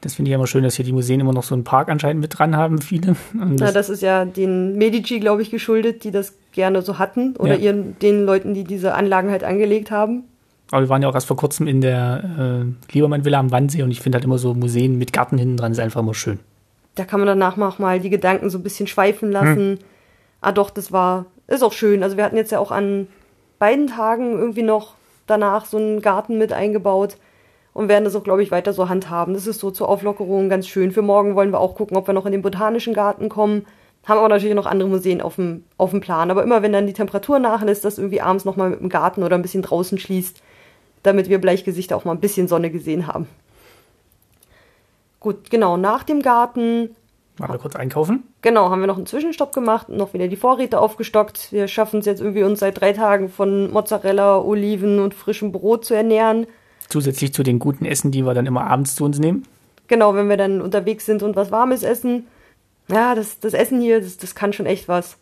das finde ich immer schön, dass hier die Museen immer noch so einen Park anscheinend mit dran haben, viele. Und das, ja, das ist ja den Medici, glaube ich, geschuldet, die das gerne so hatten. Oder ja. ihren, den Leuten, die diese Anlagen halt angelegt haben. Aber wir waren ja auch erst vor kurzem in der äh, Liebermann Villa am Wannsee und ich finde halt immer so Museen mit Garten hinten dran ist einfach immer schön. Da kann man danach auch mal die Gedanken so ein bisschen schweifen lassen. Hm. Ah doch, das war, ist auch schön. Also wir hatten jetzt ja auch an beiden Tagen irgendwie noch danach so einen Garten mit eingebaut und werden das auch, glaube ich, weiter so handhaben. Das ist so zur Auflockerung ganz schön. Für morgen wollen wir auch gucken, ob wir noch in den Botanischen Garten kommen. Haben aber natürlich noch andere Museen auf dem, auf dem Plan. Aber immer wenn dann die Temperatur nachlässt, dass irgendwie abends nochmal mit dem Garten oder ein bisschen draußen schließt, damit wir Bleichgesichter auch mal ein bisschen Sonne gesehen haben. Gut, genau, nach dem Garten Machen wir kurz einkaufen? Genau, haben wir noch einen Zwischenstopp gemacht und noch wieder die Vorräte aufgestockt. Wir schaffen es jetzt irgendwie uns seit drei Tagen von Mozzarella, Oliven und frischem Brot zu ernähren. Zusätzlich zu den guten Essen, die wir dann immer abends zu uns nehmen? Genau, wenn wir dann unterwegs sind und was Warmes essen. Ja, das, das Essen hier, das, das kann schon echt was.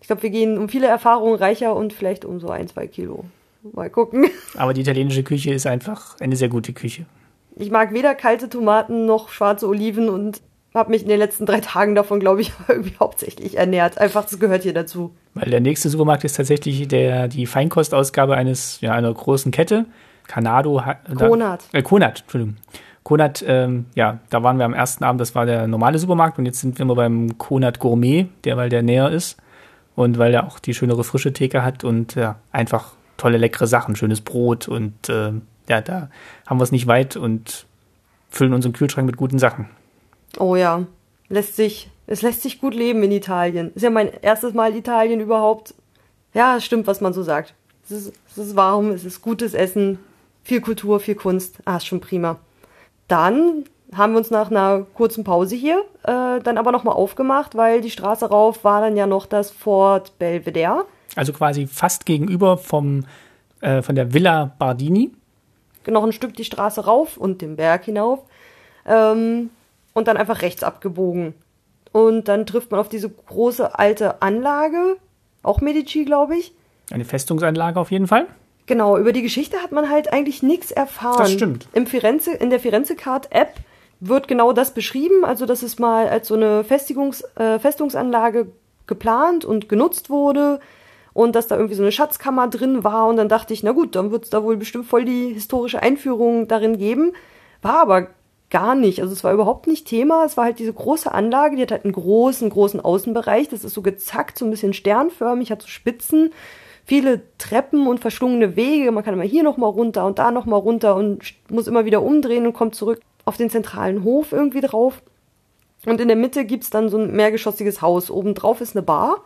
Ich glaube, wir gehen um viele Erfahrungen reicher und vielleicht um so ein, zwei Kilo. Mal gucken. [laughs] Aber die italienische Küche ist einfach eine sehr gute Küche. Ich mag weder kalte Tomaten noch schwarze Oliven und habe mich in den letzten drei Tagen davon, glaube ich, [laughs] irgendwie hauptsächlich ernährt. Einfach, das gehört hier dazu. Weil der nächste Supermarkt ist tatsächlich der, die Feinkostausgabe eines, ja, einer großen Kette. Canado. Konat. Äh, Konat, Entschuldigung. Konat, ähm, ja, da waren wir am ersten Abend, das war der normale Supermarkt und jetzt sind wir mal beim Konat Gourmet, der, weil der näher ist und weil der auch die schönere frische Theke hat und ja, einfach tolle, leckere Sachen, schönes Brot und äh, ja, da haben wir es nicht weit und füllen unseren Kühlschrank mit guten Sachen. Oh ja, lässt sich, es lässt sich gut leben in Italien. Ist ja mein erstes Mal Italien überhaupt. Ja, es stimmt, was man so sagt. Es ist, es ist warm, es ist gutes Essen, viel Kultur, viel Kunst. Ah, ist schon prima. Dann haben wir uns nach einer kurzen Pause hier äh, dann aber nochmal aufgemacht, weil die Straße rauf war dann ja noch das Fort Belvedere. Also quasi fast gegenüber vom, äh, von der Villa Bardini. Noch ein Stück die Straße rauf und den Berg hinauf. Ähm, und dann einfach rechts abgebogen. Und dann trifft man auf diese große alte Anlage, auch Medici, glaube ich. Eine Festungsanlage auf jeden Fall. Genau, über die Geschichte hat man halt eigentlich nichts erfahren. Das stimmt. Im Firenze, in der Firenze Card App wird genau das beschrieben, also dass es mal als so eine Festigungs, äh, Festungsanlage geplant und genutzt wurde und dass da irgendwie so eine Schatzkammer drin war und dann dachte ich, na gut, dann wird es da wohl bestimmt voll die historische Einführung darin geben. War aber gar nicht. Also es war überhaupt nicht Thema. Es war halt diese große Anlage, die hat halt einen großen, großen Außenbereich. Das ist so gezackt, so ein bisschen sternförmig, hat so Spitzen, viele Treppen und verschlungene Wege. Man kann immer hier nochmal runter und da nochmal runter und muss immer wieder umdrehen und kommt zurück auf den zentralen Hof irgendwie drauf. Und in der Mitte gibt's dann so ein mehrgeschossiges Haus. Obendrauf ist eine Bar,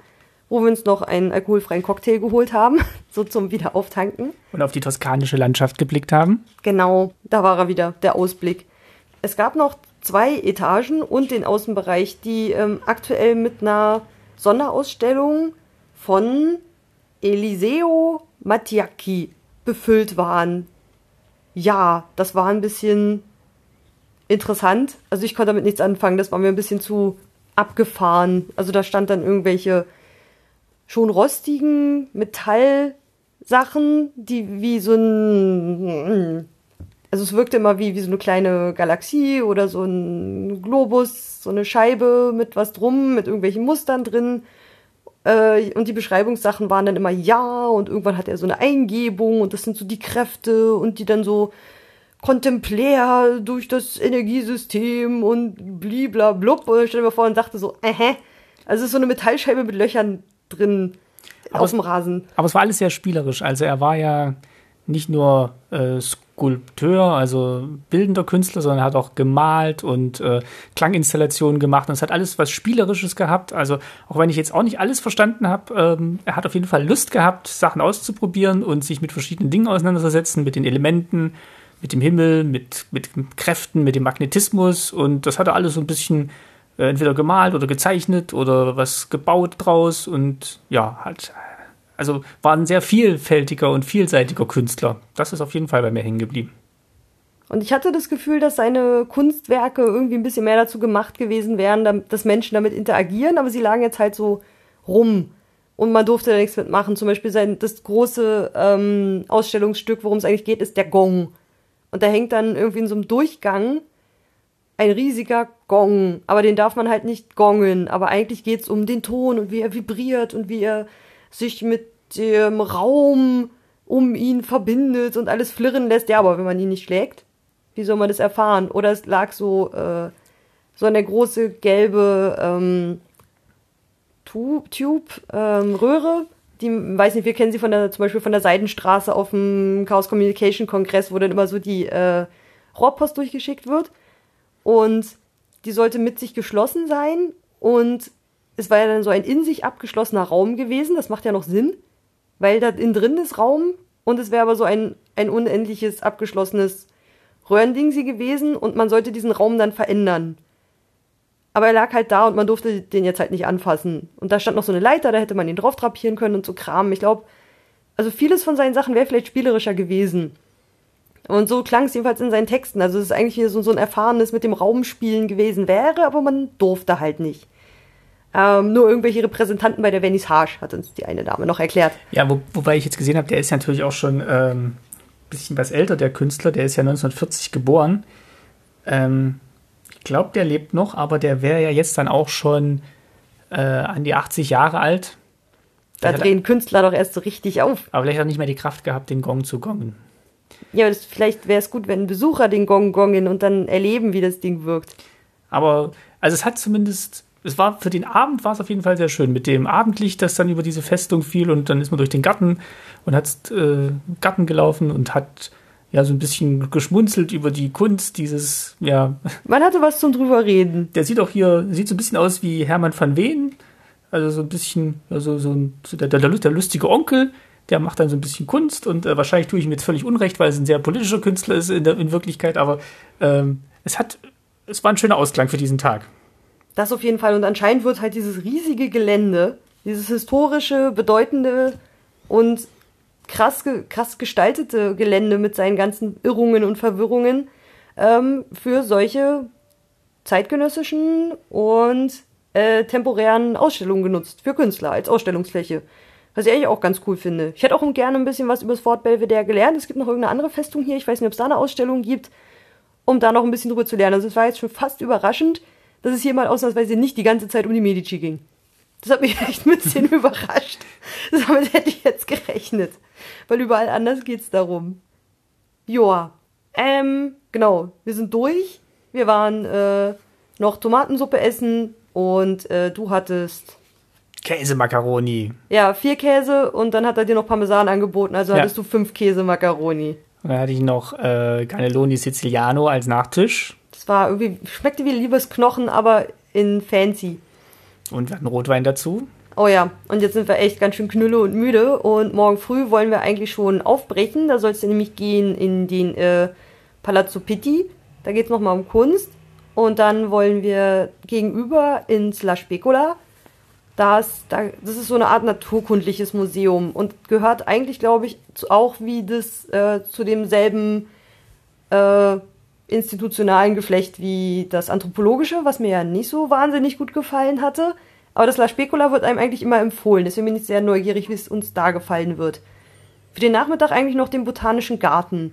wo wir uns noch einen alkoholfreien Cocktail geholt haben, [laughs] so zum Wiederauftanken. Und auf die toskanische Landschaft geblickt haben. Genau, da war er wieder, der Ausblick. Es gab noch zwei Etagen und den Außenbereich, die ähm, aktuell mit einer Sonderausstellung von Eliseo Mattiacchi befüllt waren. Ja, das war ein bisschen interessant. Also ich konnte damit nichts anfangen, das war mir ein bisschen zu abgefahren. Also da stand dann irgendwelche schon rostigen Metallsachen, die wie so ein also es wirkte immer wie, wie so eine kleine Galaxie oder so ein Globus, so eine Scheibe mit was drum, mit irgendwelchen Mustern drin. Äh, und die Beschreibungssachen waren dann immer ja und irgendwann hat er so eine Eingebung und das sind so die Kräfte und die dann so kontemplär durch das Energiesystem und bliblablub. Und ich stell mir vor und dachte so, äh, also es ist so eine Metallscheibe mit Löchern drin aber auf dem Rasen. Aber es war alles sehr spielerisch. Also er war ja nicht nur äh, Skulpteur, also bildender Künstler, sondern er hat auch gemalt und äh, Klanginstallationen gemacht. Und es hat alles was Spielerisches gehabt. Also auch wenn ich jetzt auch nicht alles verstanden habe, ähm, er hat auf jeden Fall Lust gehabt, Sachen auszuprobieren und sich mit verschiedenen Dingen auseinanderzusetzen, mit den Elementen, mit dem Himmel, mit, mit Kräften, mit dem Magnetismus. Und das hat er alles so ein bisschen äh, entweder gemalt oder gezeichnet oder was gebaut draus und ja, hat also war ein sehr vielfältiger und vielseitiger Künstler. Das ist auf jeden Fall bei mir hängen geblieben. Und ich hatte das Gefühl, dass seine Kunstwerke irgendwie ein bisschen mehr dazu gemacht gewesen wären, dass Menschen damit interagieren, aber sie lagen jetzt halt so rum und man durfte da nichts mitmachen. Zum Beispiel sein das große ähm, Ausstellungsstück, worum es eigentlich geht, ist der Gong. Und da hängt dann irgendwie in so einem Durchgang ein riesiger Gong, aber den darf man halt nicht gongen. Aber eigentlich geht's um den Ton und wie er vibriert und wie er sich mit dem Raum um ihn verbindet und alles flirren lässt. Ja, aber wenn man ihn nicht schlägt, wie soll man das erfahren? Oder es lag so, äh, so eine große gelbe ähm, Tube, Tube ähm, Röhre. Die, weiß nicht, wir kennen sie von der, zum Beispiel von der Seidenstraße auf dem Chaos Communication Kongress, wo dann immer so die äh, Rohrpost durchgeschickt wird. Und die sollte mit sich geschlossen sein und es war ja dann so ein in sich abgeschlossener Raum gewesen, das macht ja noch Sinn, weil da innen drin ist Raum und es wäre aber so ein, ein unendliches abgeschlossenes Röhrending sie gewesen und man sollte diesen Raum dann verändern. Aber er lag halt da und man durfte den jetzt halt nicht anfassen. Und da stand noch so eine Leiter, da hätte man ihn drauf drapieren können und so Kram. Ich glaube, also vieles von seinen Sachen wäre vielleicht spielerischer gewesen. Und so klang es jedenfalls in seinen Texten. Also es ist eigentlich so, so ein erfahrenes mit dem Raumspielen gewesen wäre, aber man durfte halt nicht. Ähm, nur irgendwelche Repräsentanten bei der Vernissage, hat uns die eine Dame noch erklärt. Ja, wo, wobei ich jetzt gesehen habe, der ist ja natürlich auch schon ähm, ein bisschen was älter, der Künstler, der ist ja 1940 geboren. Ähm, ich glaube, der lebt noch, aber der wäre ja jetzt dann auch schon äh, an die 80 Jahre alt. Da Vielleicht drehen Künstler doch erst so richtig auf. Aber vielleicht hat er nicht mehr die Kraft gehabt, den Gong zu gongen. Ja, das, vielleicht wäre es gut, wenn Besucher den Gong gongen und dann erleben, wie das Ding wirkt. Aber, also es hat zumindest es war für den Abend war es auf jeden Fall sehr schön mit dem Abendlicht, das dann über diese Festung fiel und dann ist man durch den Garten und hat äh, Garten gelaufen und hat ja so ein bisschen geschmunzelt über die Kunst dieses ja. Man hatte was zum drüber reden. Der sieht auch hier sieht so ein bisschen aus wie Hermann van Ween, also so ein bisschen also so, ein, so der, der, der lustige Onkel. Der macht dann so ein bisschen Kunst und äh, wahrscheinlich tue ich ihm jetzt völlig unrecht, weil es ein sehr politischer Künstler ist in, der, in Wirklichkeit, aber ähm, es hat, es war ein schöner Ausklang für diesen Tag. Das auf jeden Fall. Und anscheinend wird halt dieses riesige Gelände, dieses historische, bedeutende und krass, krass gestaltete Gelände mit seinen ganzen Irrungen und Verwirrungen ähm, für solche zeitgenössischen und äh, temporären Ausstellungen genutzt, für Künstler als Ausstellungsfläche. Was ich eigentlich auch ganz cool finde. Ich hätte auch gerne ein bisschen was über das Fort Belvedere gelernt. Es gibt noch irgendeine andere Festung hier. Ich weiß nicht, ob es da eine Ausstellung gibt, um da noch ein bisschen drüber zu lernen. Also es war jetzt schon fast überraschend, dass es hier mal ausnahmsweise nicht die ganze Zeit um die Medici ging. Das hat mich [laughs] echt ein bisschen [laughs] überrascht. Damit hätte ich jetzt gerechnet. Weil überall anders geht's darum. Joa. Ähm, genau. Wir sind durch. Wir waren äh, noch Tomatensuppe essen und äh, du hattest Käsemakaroni. Ja, vier Käse und dann hat er dir noch Parmesan angeboten, also ja. hattest du fünf Käsemakaroni. Und dann hatte ich noch äh, Cannelloni Siciliano als Nachtisch. Das war irgendwie, schmeckte wie Liebesknochen, aber in fancy. Und wir hatten Rotwein dazu. Oh ja, und jetzt sind wir echt ganz schön knülle und müde und morgen früh wollen wir eigentlich schon aufbrechen. Da soll es nämlich gehen in den äh, Palazzo Pitti. Da geht es nochmal um Kunst. Und dann wollen wir gegenüber ins La Specola. Das, da, das ist so eine Art naturkundliches Museum und gehört eigentlich, glaube ich, auch wie das äh, zu demselben äh, institutionalen Geflecht wie das anthropologische, was mir ja nicht so wahnsinnig gut gefallen hatte. Aber das La Specula wird einem eigentlich immer empfohlen. Deswegen bin ich sehr neugierig, wie es uns da gefallen wird. Für den Nachmittag eigentlich noch den botanischen Garten.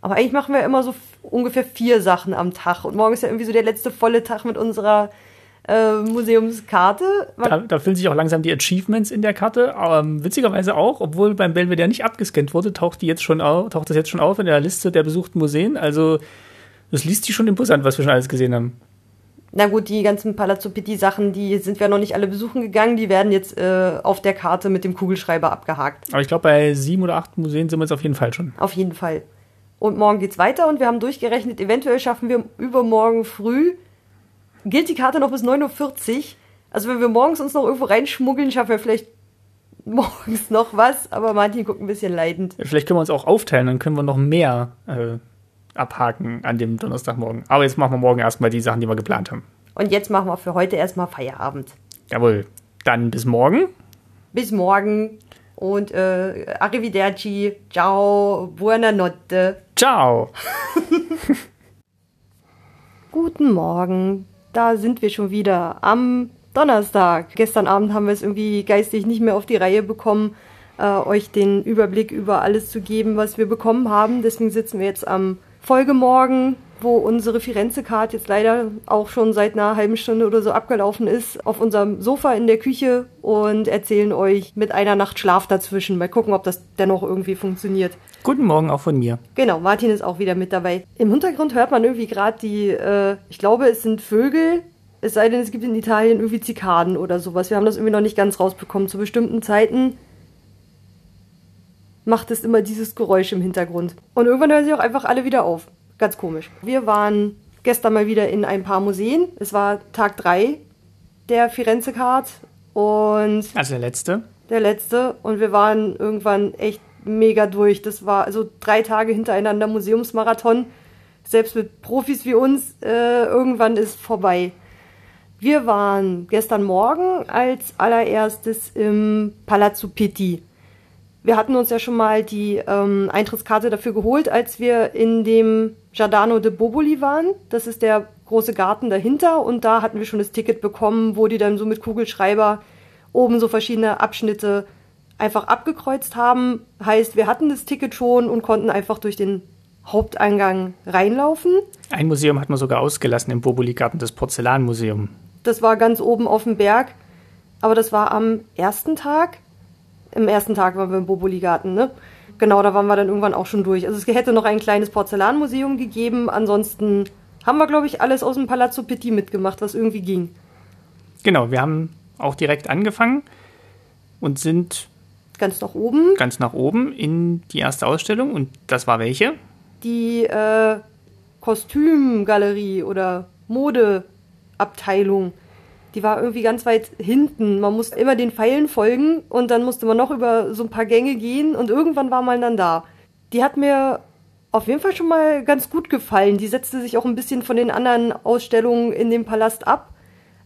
Aber eigentlich machen wir immer so ungefähr vier Sachen am Tag. Und morgen ist ja irgendwie so der letzte volle Tag mit unserer äh, Museumskarte. Da, da füllen sich auch langsam die Achievements in der Karte. Ähm, witzigerweise auch, obwohl beim Belvedere nicht abgescannt wurde, taucht, die jetzt schon auf, taucht das jetzt schon auf in der Liste der besuchten Museen. Also das liest sich schon imposant, was wir schon alles gesehen haben. Na gut, die ganzen Palazzo Pitti Sachen, die sind wir noch nicht alle besuchen gegangen. Die werden jetzt äh, auf der Karte mit dem Kugelschreiber abgehakt. Aber ich glaube, bei sieben oder acht Museen sind wir jetzt auf jeden Fall schon. Auf jeden Fall. Und morgen geht's weiter und wir haben durchgerechnet, eventuell schaffen wir übermorgen früh. Gilt die Karte noch bis 9.40 Uhr. Also wenn wir morgens uns noch irgendwo reinschmuggeln, schaffen wir vielleicht [laughs] morgens noch was, aber Martin guckt ein bisschen leidend. Vielleicht können wir uns auch aufteilen, dann können wir noch mehr äh, abhaken an dem Donnerstagmorgen. Aber jetzt machen wir morgen erstmal die Sachen, die wir geplant haben. Und jetzt machen wir für heute erstmal Feierabend. Jawohl. Dann bis morgen. Bis morgen und äh, arrivederci, ciao, buonanotte. Ciao. [laughs] Guten Morgen. Da sind wir schon wieder am Donnerstag. Gestern Abend haben wir es irgendwie geistig nicht mehr auf die Reihe bekommen, äh, euch den Überblick über alles zu geben, was wir bekommen haben. Deswegen sitzen wir jetzt am Folgemorgen wo unsere Firenze-Card jetzt leider auch schon seit einer halben Stunde oder so abgelaufen ist, auf unserem Sofa in der Küche und erzählen euch mit einer Nacht Schlaf dazwischen. Mal gucken, ob das dennoch irgendwie funktioniert. Guten Morgen auch von mir. Genau, Martin ist auch wieder mit dabei. Im Hintergrund hört man irgendwie gerade die, äh, ich glaube, es sind Vögel. Es sei denn, es gibt in Italien irgendwie Zikaden oder sowas. Wir haben das irgendwie noch nicht ganz rausbekommen. Zu bestimmten Zeiten macht es immer dieses Geräusch im Hintergrund. Und irgendwann hören sie auch einfach alle wieder auf. Ganz komisch. Wir waren gestern mal wieder in ein paar Museen. Es war Tag 3 der Firenze Card und. Also der letzte? Der letzte. Und wir waren irgendwann echt mega durch. Das war also drei Tage hintereinander Museumsmarathon. Selbst mit Profis wie uns, äh, irgendwann ist vorbei. Wir waren gestern Morgen als allererstes im Palazzo Pitti. Wir hatten uns ja schon mal die ähm, Eintrittskarte dafür geholt, als wir in dem Giardano de Boboli waren. Das ist der große Garten dahinter und da hatten wir schon das Ticket bekommen, wo die dann so mit Kugelschreiber oben so verschiedene Abschnitte einfach abgekreuzt haben. Heißt, wir hatten das Ticket schon und konnten einfach durch den Haupteingang reinlaufen. Ein Museum hat man sogar ausgelassen im Boboli-Garten, das Porzellanmuseum. Das war ganz oben auf dem Berg, aber das war am ersten Tag. Im ersten Tag waren wir im Boboli-Garten, ne? Genau, da waren wir dann irgendwann auch schon durch. Also es hätte noch ein kleines Porzellanmuseum gegeben. Ansonsten haben wir, glaube ich, alles aus dem Palazzo Pitti mitgemacht, was irgendwie ging. Genau, wir haben auch direkt angefangen und sind ganz nach oben. Ganz nach oben in die erste Ausstellung. Und das war welche? Die äh, Kostümgalerie oder Modeabteilung die war irgendwie ganz weit hinten. Man musste immer den Pfeilen folgen und dann musste man noch über so ein paar Gänge gehen und irgendwann war man dann da. Die hat mir auf jeden Fall schon mal ganz gut gefallen. Die setzte sich auch ein bisschen von den anderen Ausstellungen in dem Palast ab,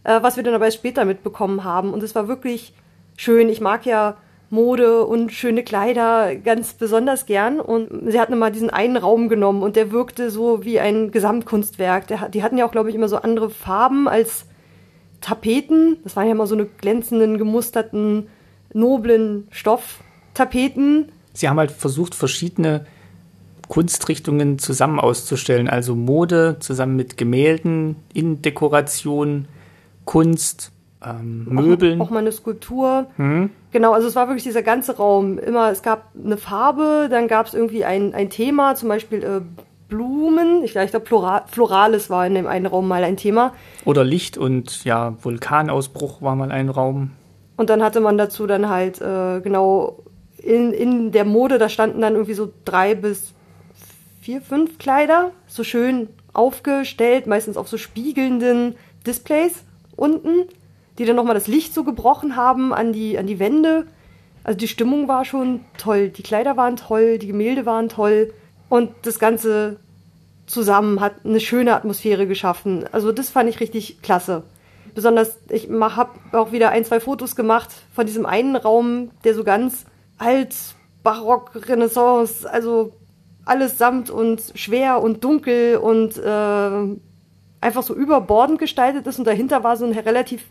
äh, was wir dann aber später mitbekommen haben. Und es war wirklich schön. Ich mag ja Mode und schöne Kleider ganz besonders gern. Und sie hat mal diesen einen Raum genommen und der wirkte so wie ein Gesamtkunstwerk. Der, die hatten ja auch, glaube ich, immer so andere Farben als Tapeten. Das waren ja immer so eine glänzenden, gemusterten, noblen Stofftapeten. Sie haben halt versucht, verschiedene Kunstrichtungen zusammen auszustellen. Also Mode zusammen mit Gemälden, Innendekoration, Kunst, ähm, Möbeln. Auch, auch mal eine Skulptur. Mhm. Genau, also es war wirklich dieser ganze Raum. Immer, es gab eine Farbe, dann gab es irgendwie ein, ein Thema, zum Beispiel äh, Blumen. Ich glaube, Flora Florales war in dem einen Raum mal ein Thema. Oder Licht und ja, Vulkanausbruch war mal ein Raum. Und dann hatte man dazu dann halt äh, genau in, in der Mode, da standen dann irgendwie so drei bis vier, fünf Kleider, so schön aufgestellt, meistens auf so spiegelnden Displays unten, die dann nochmal das Licht so gebrochen haben an die, an die Wände. Also die Stimmung war schon toll, die Kleider waren toll, die Gemälde waren toll und das Ganze zusammen hat eine schöne Atmosphäre geschaffen. Also das fand ich richtig klasse. Besonders, ich habe auch wieder ein, zwei Fotos gemacht von diesem einen Raum, der so ganz alt, barock, Renaissance, also alles samt und schwer und dunkel und äh, einfach so überbordend gestaltet ist. Und dahinter war so ein relativ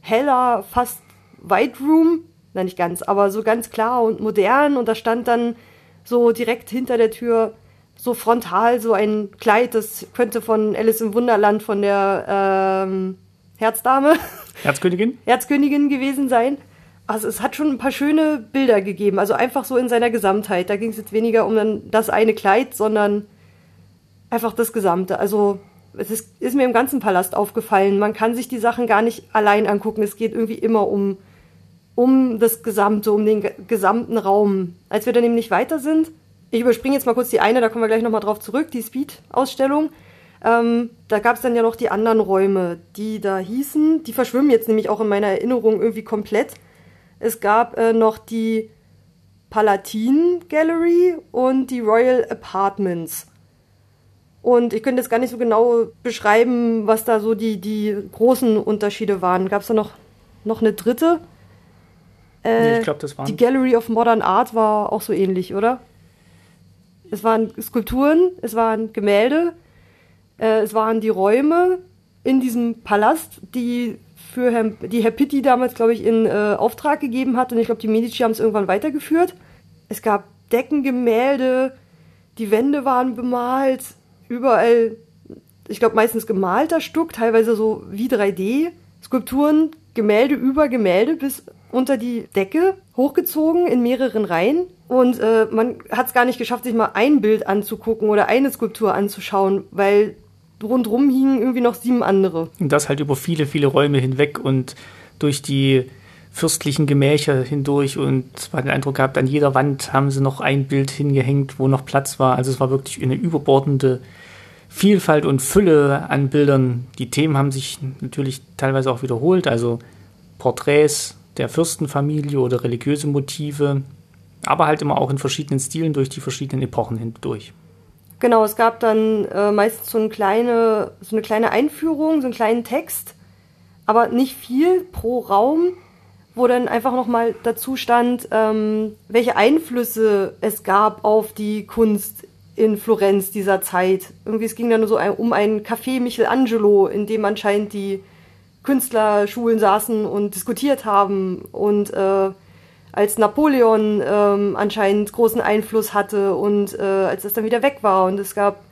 heller, fast White Room. Nein, nicht ganz, aber so ganz klar und modern. Und da stand dann so direkt hinter der Tür so frontal so ein Kleid, das könnte von Alice im Wunderland von der ähm, Herzdame. [laughs] Herzkönigin? Herzkönigin gewesen sein. Also es hat schon ein paar schöne Bilder gegeben, also einfach so in seiner Gesamtheit. Da ging es jetzt weniger um dann das eine Kleid, sondern einfach das Gesamte. Also es ist, ist mir im ganzen Palast aufgefallen. Man kann sich die Sachen gar nicht allein angucken. Es geht irgendwie immer um, um das Gesamte, um den gesamten Raum. Als wir dann nämlich weiter sind, ich überspringe jetzt mal kurz die eine, da kommen wir gleich nochmal drauf zurück, die Speed-Ausstellung. Ähm, da gab es dann ja noch die anderen Räume, die da hießen. Die verschwimmen jetzt nämlich auch in meiner Erinnerung irgendwie komplett. Es gab äh, noch die Palatine Gallery und die Royal Apartments. Und ich könnte jetzt gar nicht so genau beschreiben, was da so die, die großen Unterschiede waren. Gab es da noch, noch eine dritte? Äh, nee, ich glaube, das war. Die Gallery of Modern Art war auch so ähnlich, oder? Es waren Skulpturen, es waren Gemälde, äh, es waren die Räume in diesem Palast, die für Herrn, die Herr Pitti damals, glaube ich, in äh, Auftrag gegeben hat. Und ich glaube, die Medici haben es irgendwann weitergeführt. Es gab Deckengemälde, die Wände waren bemalt, überall, ich glaube, meistens gemalter Stuck, teilweise so wie 3D. Skulpturen, Gemälde über Gemälde bis unter die Decke hochgezogen in mehreren Reihen. Und äh, man hat es gar nicht geschafft, sich mal ein Bild anzugucken oder eine Skulptur anzuschauen, weil rundrum hingen irgendwie noch sieben andere. Und das halt über viele, viele Räume hinweg und durch die fürstlichen Gemächer hindurch und man hat den Eindruck gehabt, an jeder Wand haben sie noch ein Bild hingehängt, wo noch Platz war. Also es war wirklich eine überbordende Vielfalt und Fülle an Bildern. Die Themen haben sich natürlich teilweise auch wiederholt, also Porträts der Fürstenfamilie oder religiöse Motive, aber halt immer auch in verschiedenen Stilen durch die verschiedenen Epochen hindurch. Genau, es gab dann äh, meistens so eine, kleine, so eine kleine Einführung, so einen kleinen Text, aber nicht viel pro Raum, wo dann einfach nochmal dazu stand, ähm, welche Einflüsse es gab auf die Kunst in Florenz dieser Zeit. Irgendwie, es ging dann nur so um ein Café Michelangelo, in dem anscheinend die Künstlerschulen saßen und diskutiert haben und äh, als Napoleon ähm, anscheinend großen Einfluss hatte und äh, als das dann wieder weg war und es gab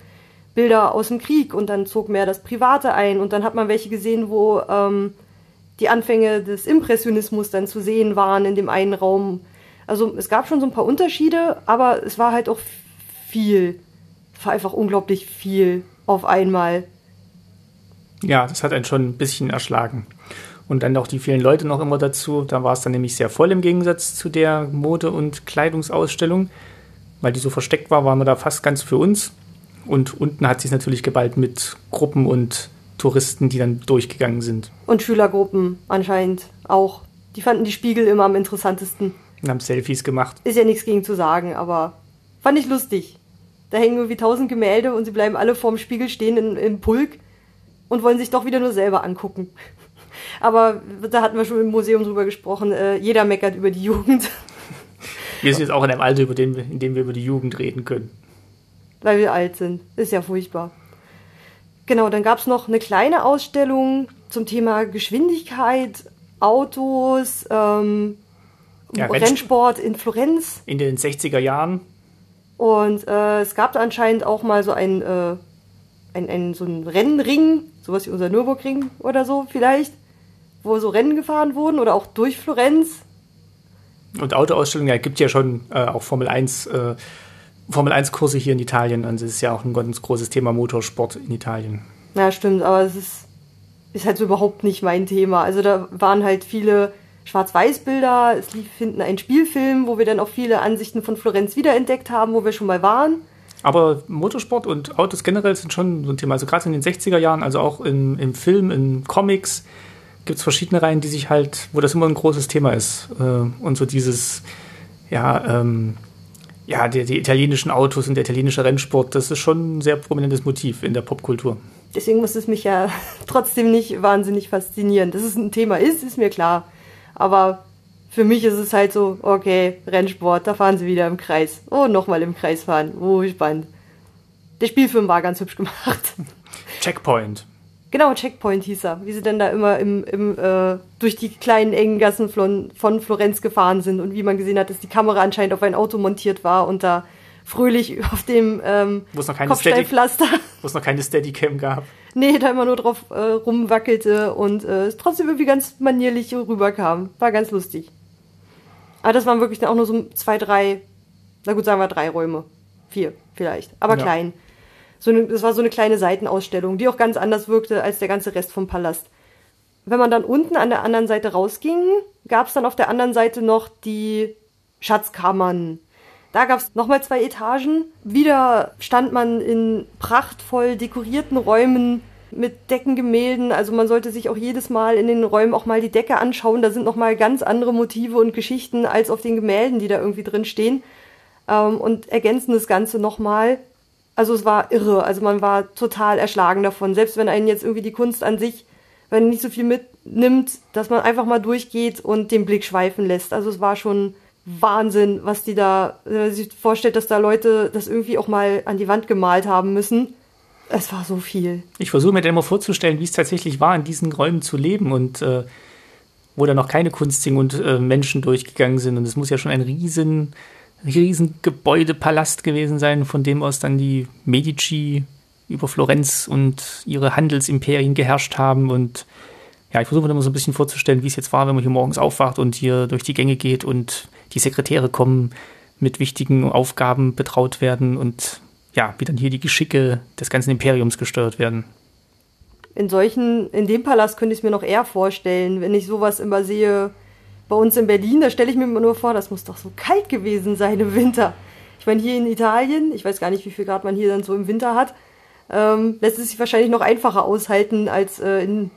Bilder aus dem Krieg und dann zog mehr das Private ein und dann hat man welche gesehen, wo ähm, die Anfänge des Impressionismus dann zu sehen waren in dem einen Raum. Also es gab schon so ein paar Unterschiede, aber es war halt auch viel. Es war einfach unglaublich viel auf einmal. Ja, das hat einen schon ein bisschen erschlagen. Und dann auch die vielen Leute noch immer dazu. Da war es dann nämlich sehr voll im Gegensatz zu der Mode- und Kleidungsausstellung. Weil die so versteckt war, waren wir da fast ganz für uns. Und unten hat sich natürlich geballt mit Gruppen und Touristen, die dann durchgegangen sind. Und Schülergruppen anscheinend auch. Die fanden die Spiegel immer am interessantesten. Und haben Selfies gemacht. Ist ja nichts gegen zu sagen, aber fand ich lustig. Da hängen irgendwie tausend Gemälde und sie bleiben alle vorm Spiegel stehen in, im Pulk und wollen sich doch wieder nur selber angucken. [laughs] Aber da hatten wir schon im Museum drüber gesprochen. Äh, jeder meckert über die Jugend. [laughs] Wir sind jetzt auch in einem Alter, über den, in dem wir über die Jugend reden können. Weil wir alt sind. Ist ja furchtbar. Genau, dann gab es noch eine kleine Ausstellung zum Thema Geschwindigkeit, Autos, ähm, ja, Rennsport in Florenz. In den 60er Jahren. Und äh, es gab da anscheinend auch mal so ein, äh, ein, ein, so ein Rennring, sowas wie unser Nürburgring oder so vielleicht wo so Rennen gefahren wurden oder auch durch Florenz. Und Autoausstellungen, ja, gibt ja schon äh, auch Formel 1, äh, Formel 1 Kurse hier in Italien. Und es ist ja auch ein ganz großes Thema Motorsport in Italien. Ja, stimmt, aber es ist, ist halt so überhaupt nicht mein Thema. Also da waren halt viele Schwarz-Weiß-Bilder. Es lief hinten ein Spielfilm, wo wir dann auch viele Ansichten von Florenz wiederentdeckt haben, wo wir schon mal waren. Aber Motorsport und Autos generell sind schon so ein Thema. Also gerade in den 60er Jahren, also auch im, im Film, in Comics, gibt es verschiedene Reihen, die sich halt, wo das immer ein großes Thema ist. Äh, und so dieses, ja, ähm, ja, die, die, italienischen Autos und der italienische Rennsport, das ist schon ein sehr prominentes Motiv in der Popkultur. Deswegen muss es mich ja [laughs] trotzdem nicht wahnsinnig faszinieren. Dass es ein Thema ist, ist mir klar. Aber für mich ist es halt so, okay, Rennsport, da fahren sie wieder im Kreis. Oh, nochmal im Kreis fahren. Oh, spannend. Der Spielfilm war ganz hübsch [laughs] gemacht. Checkpoint. Genau, Checkpoint hieß er, wie sie dann da immer im, im, äh, durch die kleinen engen Gassen von, von Florenz gefahren sind und wie man gesehen hat, dass die Kamera anscheinend auf ein Auto montiert war und da fröhlich [laughs] auf dem ähm, wo es noch keine Steady, wo es noch keine Steadicam gab. Nee, da immer nur drauf äh, rumwackelte und äh, es trotzdem irgendwie ganz manierlich rüberkam. War ganz lustig. Aber das waren wirklich dann auch nur so zwei, drei, na gut, sagen wir drei Räume. Vier vielleicht, aber ja. klein so eine, das war so eine kleine Seitenausstellung, die auch ganz anders wirkte als der ganze Rest vom Palast. Wenn man dann unten an der anderen Seite rausging, gab es dann auf der anderen Seite noch die Schatzkammern. Da gab es nochmal zwei Etagen. Wieder stand man in prachtvoll dekorierten Räumen mit Deckengemälden. Also man sollte sich auch jedes Mal in den Räumen auch mal die Decke anschauen. Da sind nochmal ganz andere Motive und Geschichten als auf den Gemälden, die da irgendwie drin stehen. Ähm, und ergänzen das Ganze nochmal Also es war irre. Also man war total erschlagen davon. Selbst wenn einen jetzt irgendwie die Kunst an sich, wenn nicht so viel mitnimmt, dass man einfach mal durchgeht und den Blick schweifen lässt. Also es war schon Wahnsinn, was die da, wenn man sich vorstellt, dass da Leute das irgendwie auch mal an die Wand gemalt haben müssen. Es war so viel. Ich versuche mir dann immer vorzustellen, wie es tatsächlich war, in diesen Räumen zu leben und äh, wo da noch keine Kunstdinge und äh, Menschen durchgegangen sind. Und es muss ja schon ein riesen, riesen Gebäudepalast gewesen sein, von dem aus dann die Medici über Florenz und ihre Handelsimperien geherrscht haben. Und ja, ich versuche mir immer so ein bisschen vorzustellen, wie es jetzt war, wenn man hier morgens aufwacht und hier durch die Gänge geht und die Sekretäre kommen, mit wichtigen Aufgaben betraut werden und ja, wie dann hier die Geschicke des ganzen Imperiums gesteuert werden. In solchen, in dem Palast könnte ich es mir noch eher vorstellen, wenn ich sowas immer sehe. Bei uns in Berlin, da stelle ich mir immer nur vor, das muss doch so kalt gewesen sein im Winter. Ich meine, hier in Italien, ich weiß gar nicht, wie viel Grad man hier dann so im Winter hat, ähm, lässt es sich wahrscheinlich noch einfacher aushalten als äh, in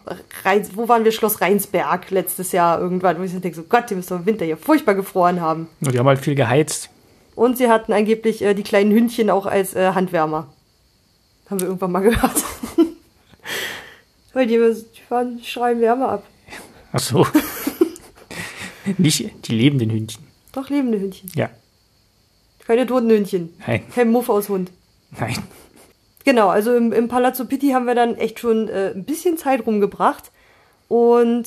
Rheins, wo waren wir, Schloss Rheinsberg letztes Jahr irgendwann, wo ich denke, so Gott, die müssen im Winter hier furchtbar gefroren haben. Und die haben halt viel geheizt. Und sie hatten angeblich äh, die kleinen Hündchen auch als äh, Handwärmer. Haben wir irgendwann mal [laughs] gehört. Weil die, die, fahren, die schreien Wärme ab. Ach so. Nicht die lebenden Hündchen. Doch, lebende Hündchen. Ja. Keine toten Hündchen. Nein. Kein Muff aus Hund. Nein. Genau, also im, im Palazzo Pitti haben wir dann echt schon äh, ein bisschen Zeit rumgebracht und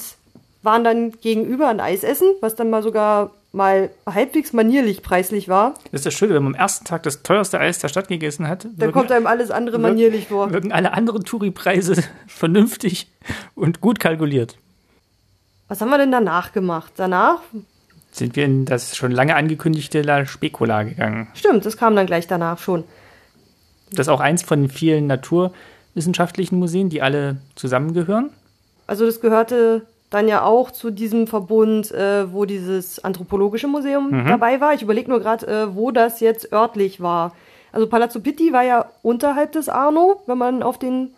waren dann gegenüber ein Eis essen, was dann mal sogar mal halbwegs manierlich preislich war. Das ist das Schöne, wenn man am ersten Tag das teuerste Eis der Stadt gegessen hat. Dann kommt einem alles andere manierlich vor. Wirken alle anderen Touri-Preise [laughs] vernünftig und gut kalkuliert. Was haben wir denn danach gemacht? Danach sind wir in das schon lange angekündigte La Specola gegangen. Stimmt, das kam dann gleich danach schon. Das ist auch eins von vielen naturwissenschaftlichen Museen, die alle zusammengehören. Also das gehörte dann ja auch zu diesem Verbund, äh, wo dieses anthropologische Museum mhm. dabei war. Ich überlege nur gerade, äh, wo das jetzt örtlich war. Also Palazzo Pitti war ja unterhalb des Arno, wenn man auf den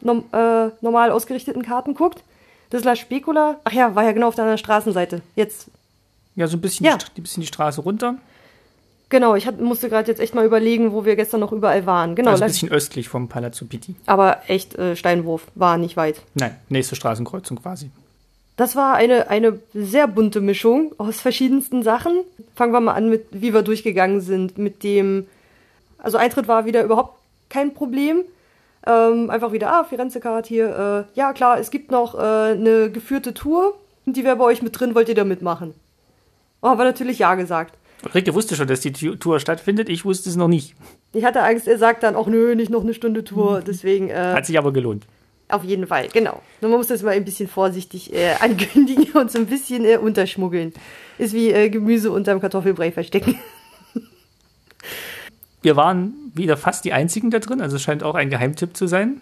nom äh, normal ausgerichteten Karten guckt. Das La Specola, ach ja, war ja genau auf der Straßenseite. Jetzt. Ja, so ein bisschen, ja. Die, bisschen die Straße runter. Genau, ich hab, musste gerade jetzt echt mal überlegen, wo wir gestern noch überall waren. Genau, also ein bisschen östlich vom Palazzo Pitti. Aber echt äh, Steinwurf, war nicht weit. Nein, nächste Straßenkreuzung quasi. Das war eine, eine sehr bunte Mischung aus verschiedensten Sachen. Fangen wir mal an mit, wie wir durchgegangen sind. Mit dem, also Eintritt war wieder überhaupt kein Problem. Ähm, einfach wieder, ah, Firenze-Card hier. Äh, ja, klar, es gibt noch äh, eine geführte Tour. Die wäre bei euch mit drin, wollt ihr da mitmachen? Oh, aber natürlich ja gesagt. Ulrike wusste schon, dass die Tour stattfindet. Ich wusste es noch nicht. Ich hatte Angst, er sagt dann auch, nö, nicht noch eine Stunde Tour. Deswegen. Äh, Hat sich aber gelohnt. Auf jeden Fall, genau. Nur man muss das mal ein bisschen vorsichtig äh, [laughs] ankündigen und so ein bisschen äh, unterschmuggeln. Ist wie äh, Gemüse unterm Kartoffelbrei verstecken. [laughs] Wir waren wieder fast die einzigen da drin, also es scheint auch ein Geheimtipp zu sein.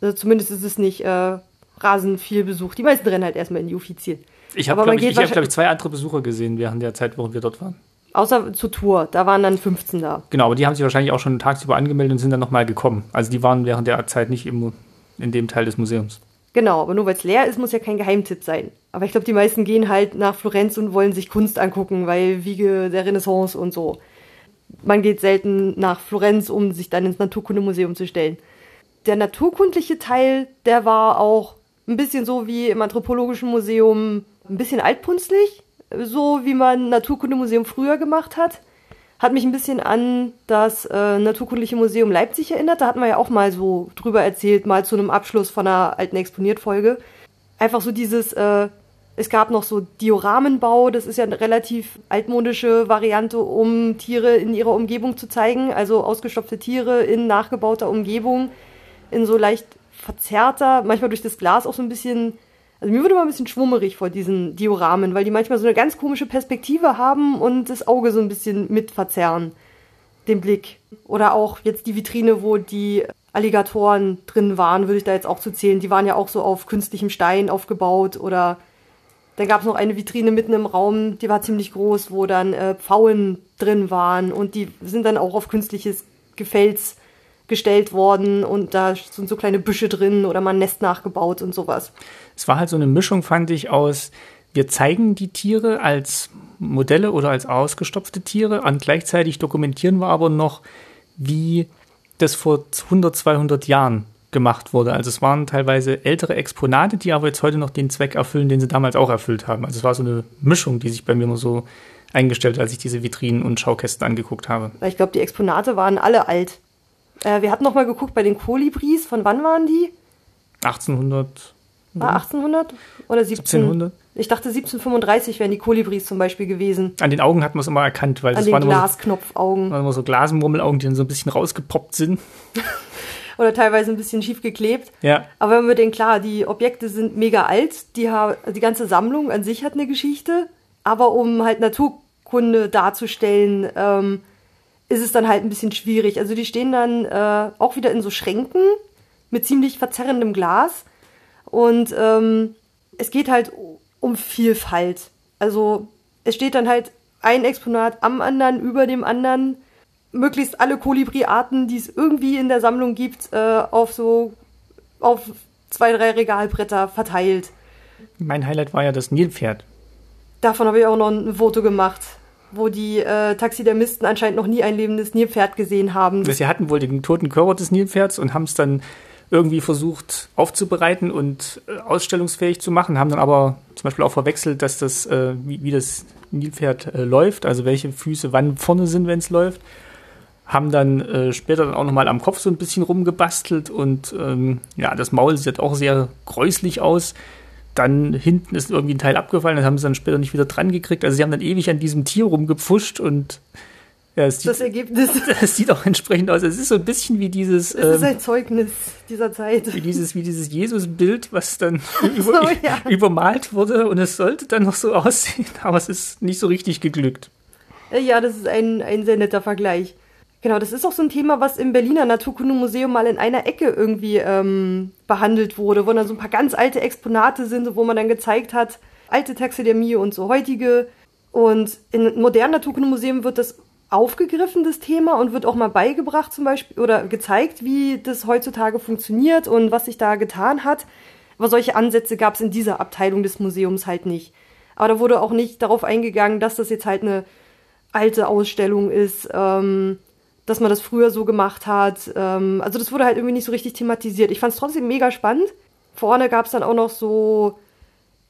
Also zumindest ist es nicht äh, rasend viel Besuch. Die meisten rennen halt erstmal in die Offizien. Ich habe, glaube ich, ich, hab, glaub ich, zwei andere Besucher gesehen während der Zeit, wo wir dort waren. Außer zur Tour, da waren dann 15 da. Genau, aber die haben sich wahrscheinlich auch schon tagsüber angemeldet und sind dann nochmal gekommen. Also die waren während der Zeit nicht im, in dem Teil des Museums. Genau, aber nur weil es leer ist, muss ja kein Geheimtipp sein. Aber ich glaube, die meisten gehen halt nach Florenz und wollen sich Kunst angucken, weil Wiege der Renaissance und so. Man geht selten nach Florenz, um sich dann ins Naturkundemuseum zu stellen. Der naturkundliche Teil, der war auch ein bisschen so wie im Anthropologischen Museum ein bisschen altpunzlig, so wie man Naturkundemuseum früher gemacht hat. Hat mich ein bisschen an das äh, Naturkundliche Museum Leipzig erinnert. Da hatten wir ja auch mal so drüber erzählt, mal zu einem Abschluss von einer alten Exponiert-Folge. Einfach so dieses, äh, es gab noch so Dioramenbau, das ist ja eine relativ altmodische Variante, um Tiere in ihrer Umgebung zu zeigen. Also ausgestopfte Tiere in nachgebauter Umgebung, in so leicht verzerrter, manchmal durch das Glas auch so ein bisschen also mir wurde mal ein bisschen schwummerig vor diesen Dioramen, weil die manchmal so eine ganz komische Perspektive haben und das Auge so ein bisschen mit verzerren, den Blick. Oder auch jetzt die Vitrine, wo die Alligatoren drin waren, würde ich da jetzt auch zu zählen. Die waren ja auch so auf künstlichem Stein aufgebaut oder dann gab es noch eine Vitrine mitten im Raum, die war ziemlich groß, wo dann äh, Pfauen drin waren und die sind dann auch auf künstliches Gefels gestellt worden und da sind so kleine Büsche drin oder mal ein Nest nachgebaut und sowas. Es war halt so eine Mischung, fand ich, aus, wir zeigen die Tiere als Modelle oder als ausgestopfte Tiere und gleichzeitig dokumentieren wir aber noch, wie das vor 100, 200 Jahren gemacht wurde. Also es waren teilweise ältere Exponate, die aber jetzt heute noch den Zweck erfüllen, den sie damals auch erfüllt haben. Also es war so eine Mischung, die sich bei mir immer so eingestellt, als ich diese Vitrinen und Schaukästen angeguckt habe. Ich glaube, die Exponate waren alle alt. Äh, wir hatten noch mal geguckt bei den Kolibris. Von wann waren die? 1800. War 1800 oder 17? 1700? Ich dachte 1735 wären die Kolibris zum Beispiel gewesen. An den Augen hat man es immer erkannt, weil An das waren so, Glasknopfaugen. immer so Glasmurmelaugen, die dann so ein bisschen rausgepoppt sind. [laughs] Oder teilweise ein bisschen schief geklebt. Ja. Aber wenn wir denken, klar, die Objekte sind mega alt, die, die ganze Sammlung an sich hat eine Geschichte, aber um halt Naturkunde darzustellen, ähm, ist es dann halt ein bisschen schwierig. Also die stehen dann äh, auch wieder in so Schränken mit ziemlich verzerrendem Glas und ähm, es geht halt um Vielfalt. Also es steht dann halt ein Exponat am anderen, über dem anderen, möglichst alle Kolibri-Arten, die es irgendwie in der Sammlung gibt, äh, auf so auf zwei, drei Regalbretter verteilt. Mein Highlight war ja das Nilpferd. Davon habe ich auch noch ein Foto gemacht, wo die äh, Taxidermisten anscheinend noch nie ein lebendes Nilpferd gesehen haben. Sie hatten wohl den toten Körper des Nilpferds und haben es dann irgendwie versucht aufzubereiten und äh, ausstellungsfähig zu machen, haben dann aber zum Beispiel auch verwechselt, dass das, äh, wie, wie das Nilpferd äh, läuft, also welche Füße wann vorne sind, wenn es läuft. Haben dann äh, später dann auch nochmal am Kopf so ein bisschen rumgebastelt und ähm, ja, das Maul sieht auch sehr gräuslich aus. Dann hinten ist irgendwie ein Teil abgefallen, das haben sie dann später nicht wieder dran gekriegt. Also sie haben dann ewig an diesem Tier rumgepfuscht und ja, es sieht, das Ergebnis. [laughs] es sieht auch entsprechend aus. Es ist so ein bisschen wie dieses, Es ist ähm, ein Zeugnis dieser Zeit. wie dieses, wie dieses Jesus-Bild, was dann [laughs] so, über, ja. übermalt wurde und es sollte dann noch so [laughs] aussehen, aber es ist nicht so richtig geglückt. Äh, Ja, das ist ein, ein sehr netter Vergleich. Genau, das ist auch so ein Thema, was im Berliner Naturkundemuseum mal in einer Ecke irgendwie ähm, behandelt wurde, wo dann so ein paar ganz alte Exponate sind, wo man dann gezeigt hat, alte Taxidermie und so heutige. Und in modernen Naturkundemuseen wird das aufgegriffen, das Thema, und wird auch mal beigebracht zum Beispiel oder gezeigt, wie das heutzutage funktioniert und was sich da getan hat. Aber solche Ansätze gab es in dieser Abteilung des Museums halt nicht. Aber da wurde auch nicht darauf eingegangen, dass das jetzt halt eine alte Ausstellung ist, ähm, dass man das früher so gemacht hat. Ähm, also das wurde halt irgendwie nicht so richtig thematisiert. Ich fand es trotzdem mega spannend. Vorne gab es dann auch noch so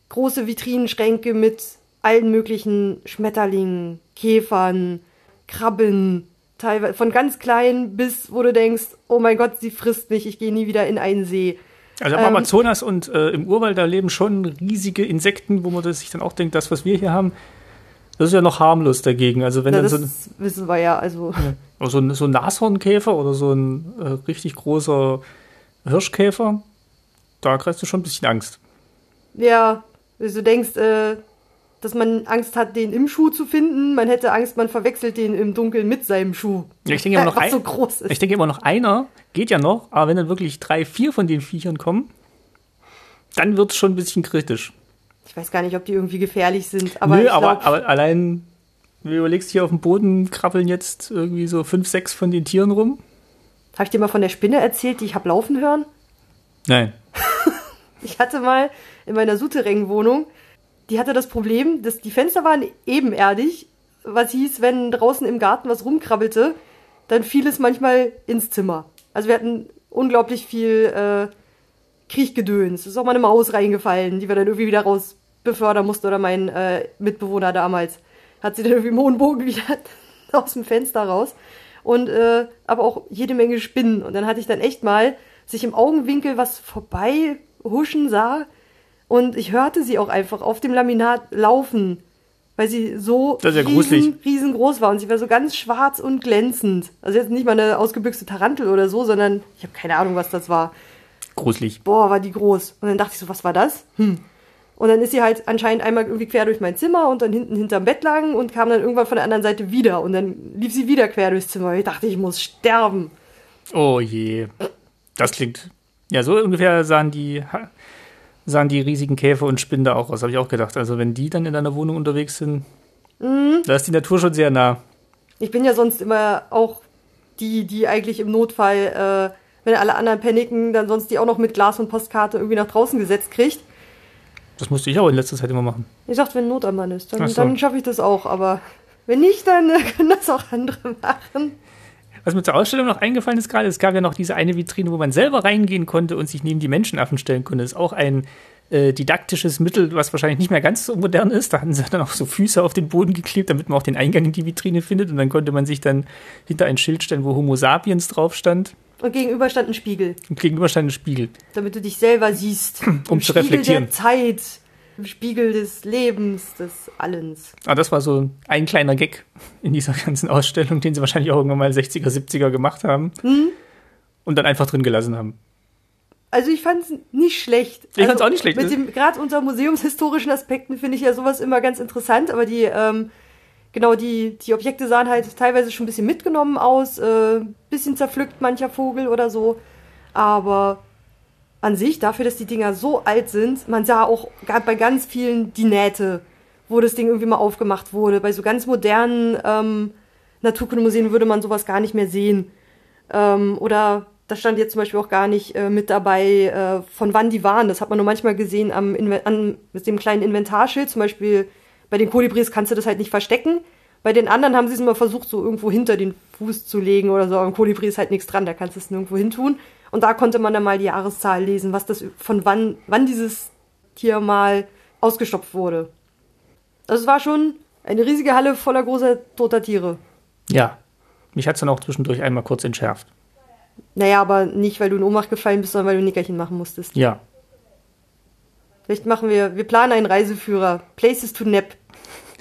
große Vitrinenschränke mit allen möglichen Schmetterlingen, Käfern, Krabben, teilweise von ganz klein bis, wo du denkst, oh mein Gott, sie frisst mich, ich gehe nie wieder in einen See. Also im Ähm, Amazonas und äh, im Urwald, da leben schon riesige Insekten, wo man sich dann auch denkt, das, was wir hier haben, das ist ja noch harmlos dagegen. Also wenn Na, dann so, ein- wissen wir ja, also oder so, ein, so ein Nashornkäfer oder so ein äh, richtig großer Hirschkäfer, da kriegst du schon ein bisschen Angst. ja, wenn du denkst, äh, dass man Angst hat, den im Schuh zu finden, man hätte Angst, man verwechselt den im Dunkeln mit seinem Schuh. Ja, ich denke immer noch [laughs] ein, so groß ist. Ich denke immer noch einer, geht ja noch, aber wenn dann wirklich drei, vier von den Viechern kommen, dann wird es schon ein bisschen kritisch. Ich weiß gar nicht, ob die irgendwie gefährlich sind, aber Nö, aber, glaub, aber allein, wenn du überlegst, hier auf dem Boden krabbeln jetzt irgendwie so fünf, sechs von den Tieren rum. habe ich dir mal von der Spinne erzählt, die ich hab laufen hören? Nein. [laughs] Ich hatte mal in meiner Souterrain-Wohnung, die hatte das Problem, dass die Fenster waren ebenerdig, was hieß, wenn draußen im Garten was rumkrabbelte, dann fiel es manchmal ins Zimmer. Also wir hatten unglaublich viel äh, Kriechgedöns. Es ist auch mal eine Maus reingefallen, die wir dann irgendwie wieder raus befördern mussten oder mein äh, Mitbewohner damals hat sie dann irgendwie im hohen [laughs] wieder aus dem Fenster raus. Und äh, aber auch jede Menge Spinnen. Und dann hatte ich dann echt mal sich im Augenwinkel was vorbei huschen sah und ich hörte sie auch einfach auf dem Laminat laufen, weil sie so ja riesen, riesengroß war und sie war so ganz schwarz und glänzend. Also jetzt nicht mal eine ausgebüxte Tarantel oder so, sondern ich habe keine Ahnung, was das war. Gruselig. Boah, war die groß. Und dann dachte ich so, was war das? Hm. Und dann ist sie halt anscheinend einmal irgendwie quer durch mein Zimmer und dann hinten hinterm Bett lang und kam dann irgendwann von der anderen Seite wieder. Und dann lief sie wieder quer durchs Zimmer. Ich dachte, ich muss sterben. Oh je. Das klingt. Ja, so ungefähr sahen die, sahen die riesigen Käfer und Spinnen da auch aus, habe ich auch gedacht. Also wenn die dann in deiner Wohnung unterwegs sind, Mhm. da ist die Natur schon sehr nah. Ich bin ja sonst immer auch die, die eigentlich im Notfall, äh, wenn alle anderen paniken, dann sonst die auch noch mit Glas und Postkarte irgendwie nach draußen gesetzt kriegt. Das musste ich auch in letzter Zeit immer machen. Ich dachte, wenn Not am Mann ist, dann, so. dann schaffe ich das auch. Aber wenn nicht, dann äh, können das auch andere [laughs] machen. Was mir zur Ausstellung noch eingefallen ist gerade, es gab ja noch diese eine Vitrine, wo man selber reingehen konnte und sich neben die Menschenaffen stellen konnte. Das ist auch ein äh, didaktisches Mittel, was wahrscheinlich nicht mehr ganz so modern ist. Da hatten sie dann auch so Füße auf den Boden geklebt, damit man auch den Eingang in die Vitrine findet. Und dann konnte man sich dann hinter ein Schild stellen, wo Homo sapiens drauf stand. Und gegenüber stand ein Spiegel. Und gegenüber stand ein Spiegel. Damit du dich selber siehst. Um Im zu Spiegel reflektieren. der Zeit. Im Spiegel des Lebens, des Allens. Aber das war so ein kleiner Gag in dieser ganzen Ausstellung, den sie wahrscheinlich auch irgendwann mal 60er, 70er gemacht haben. Hm? Und dann einfach drin gelassen haben. Also ich fand es nicht schlecht. Ich fand's auch nicht schlecht. Mit dem gerade unter museumshistorischen Aspekten finde ich ja sowas immer ganz interessant, aber die ähm, genau die die Objekte sahen halt teilweise schon ein bisschen mitgenommen aus, äh, bisschen zerpflückt mancher Vogel oder so, aber an sich dafür, dass die Dinger so alt sind, man sah auch bei ganz vielen die Nähte, wo das Ding irgendwie mal aufgemacht wurde. Bei so ganz modernen ähm, Naturkundemuseen würde man sowas gar nicht mehr sehen. Ähm, oder da stand jetzt zum Beispiel auch gar nicht äh, mit dabei, äh, von wann die waren. Das hat man nur manchmal gesehen am an, mit dem kleinen Inventarschild. Zum Beispiel bei den Kolibris kannst du das halt nicht verstecken. Bei den anderen haben sie es immer versucht, so irgendwo hinter den Fuß zu legen oder so. Am Kolibri ist halt nichts dran, da kannst du es nirgendwo hin tun. Und da konnte man dann mal die Jahreszahl lesen, was das von wann, wann dieses Tier mal ausgestopft wurde. Also es war schon eine riesige Halle voller großer toter Tiere. Ja. Mich hat es dann auch zwischendurch einmal kurz entschärft. Naja, aber nicht, weil du in Ohnmacht gefallen bist, sondern weil du ein Nickerchen machen musstest. Ja. Vielleicht machen wir, wir planen einen Reiseführer. Places to Nap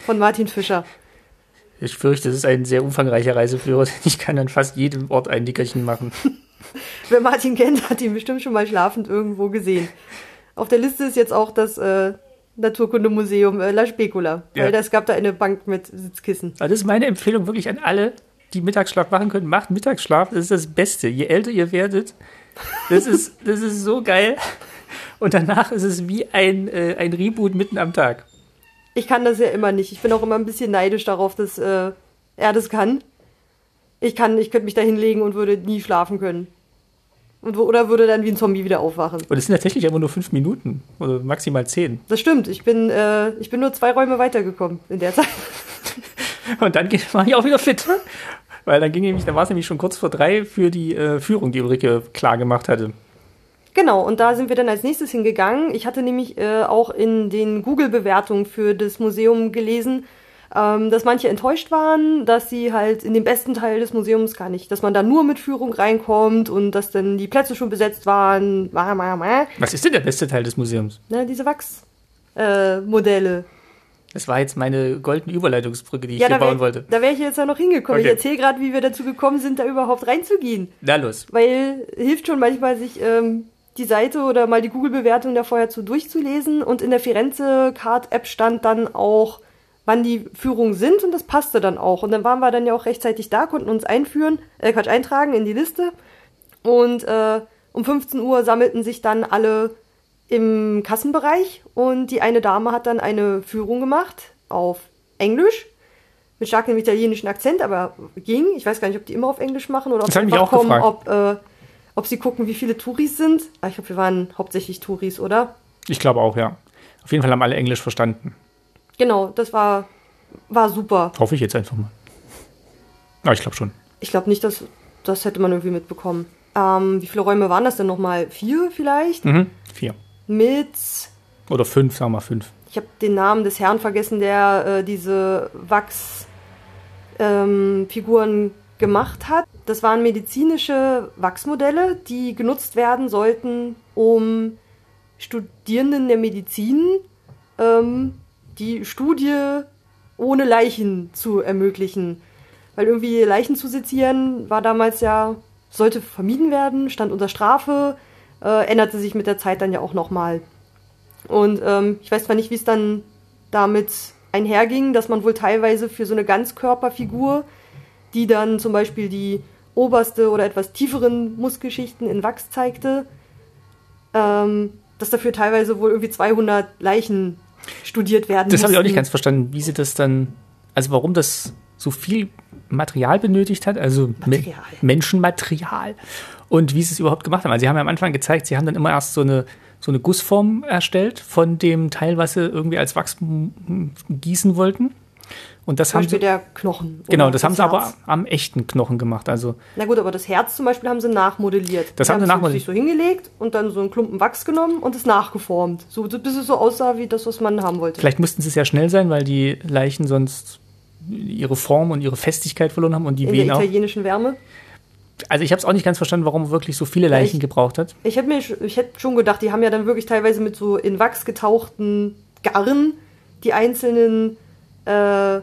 von Martin Fischer. Ich fürchte, es ist ein sehr umfangreicher Reiseführer. [laughs] Ich kann an fast jedem Ort ein Nickerchen machen. [laughs] [laughs] Wer Martin kennt, hat ihn bestimmt schon mal schlafend irgendwo gesehen. Auf der Liste ist jetzt auch das äh, Naturkundemuseum äh, La Specula, Ja. weil es gab da eine Bank mit Sitzkissen. Also das ist meine Empfehlung wirklich an alle, die Mittagsschlaf machen können. Macht Mittagsschlaf, das ist das Beste. Je älter ihr werdet, das ist, das ist so geil. Und danach ist es wie ein, äh, ein Reboot mitten am Tag. Ich kann das ja immer nicht. Ich bin auch immer ein bisschen neidisch darauf, dass äh, er das kann. Ich kann, ich könnte mich da hinlegen und würde nie schlafen können. Und, oder würde dann wie ein Zombie wieder aufwachen. Und es sind tatsächlich immer nur fünf Minuten oder maximal zehn. Das stimmt. Ich bin, äh, ich bin nur zwei Räume weitergekommen in der Zeit. [laughs] Und dann war ich auch wieder fit. Weil dann ging nämlich, dann war es nämlich schon kurz vor drei für die äh, Führung, die Ulrike klar gemacht hatte. Genau, und da sind wir dann als nächstes hingegangen. Ich hatte nämlich äh, auch in den Google-Bewertungen für das Museum gelesen, ähm, dass manche enttäuscht waren, dass sie halt in den besten Teil des Museums gar nicht, dass man da nur mit Führung reinkommt und dass dann die Plätze schon besetzt waren. Was ist denn der beste Teil des Museums? Ne, diese Wachsmodelle. Äh. Das war jetzt meine goldene Überleitungsbrücke, die ich ja, hier bauen wäre wollte. da wär ich jetzt ja noch hingekommen. Okay. Ich erzähle gerade, wie wir dazu gekommen sind, da überhaupt reinzugehen. Na los. Weil hilft schon manchmal, sich ähm, die Seite oder mal die Google-Bewertung da vorher zu durchzulesen. Und in der Firenze-Card-App stand dann auch, wann die Führungen sind und das passte dann auch. Und dann waren wir dann ja auch rechtzeitig da, konnten uns einführen, äh, Quatsch, eintragen in die Liste. Und äh, um 15 Uhr sammelten sich dann alle im Kassenbereich und die eine Dame hat dann eine Führung gemacht auf Englisch mit starkem italienischen Akzent, aber ging. Ich weiß gar nicht, ob die immer auf Englisch machen oder ob sie einfach gefragt. ob, äh, ob sie gucken, wie viele Touris sind. Ah, Ich glaube, wir waren hauptsächlich Touris, oder? Ich glaube auch, ja. Auf jeden Fall haben alle Englisch verstanden. Genau, das war, war super. Hoffe ich jetzt einfach mal. Aber ich glaube schon. Ich glaube nicht, dass das hätte man irgendwie mitbekommen. Ähm, wie viele Räume waren das denn nochmal? Vier vielleicht? Mhm. Vier. Mit Oder fünf, sagen wir mal fünf. ich habe den Namen des Herrn vergessen, der äh, diese Wachsfiguren gemacht hat. Das waren medizinische Wachsmodelle, die genutzt werden sollten, um Studierenden der Medizin ähm, die Studie ohne Leichen zu ermöglichen. Weil irgendwie Leichen zu sezieren war damals ja, sollte vermieden werden, stand unter Strafe, äh, änderte sich mit der Zeit dann ja auch nochmal. Und ähm, ich weiß zwar nicht, wie es dann damit einherging, dass man wohl teilweise für so eine Ganzkörperfigur, die dann zum Beispiel die oberste oder etwas tieferen Muskelschichten in Wachs zeigte, ähm, dass dafür teilweise wohl irgendwie 200 Leichen studiert werden Das habe ich auch nicht ganz verstanden, wie sie das dann, also warum das so viel Material benötigt hat, also Me Material. Menschenmaterial und wie sie es überhaupt gemacht haben. Also sie haben ja am Anfang gezeigt, sie haben dann immer erst so eine, so eine Gussform erstellt von dem Teil, was sie irgendwie als Wachs gießen wollten. Und das Zum haben Beispiel sie, der Knochen. genau, das haben sie aber Herz. am echten Knochen gemacht. Also Na gut, aber das Herz zum Beispiel haben sie nachmodelliert. Das Die haben sie nachmodelliert. sich so hingelegt und dann so einen Klumpen Wachs genommen und es nachgeformt. So, bis es so aussah wie das, was man haben wollte. vielleicht mussten sie sehr schnell sein, weil die Leichen sonst ihre Form und ihre Festigkeit verloren haben und die In der Venen auch. italienischen Wärme. Also ich habe es auch nicht ganz verstanden, warum wirklich so viele Leichen ich- gebraucht hat. Ich hätte mir, sch- ich hätte schon gedacht, die haben ja dann wirklich teilweise mit so in Wachs getauchten Garn die einzelnen äh,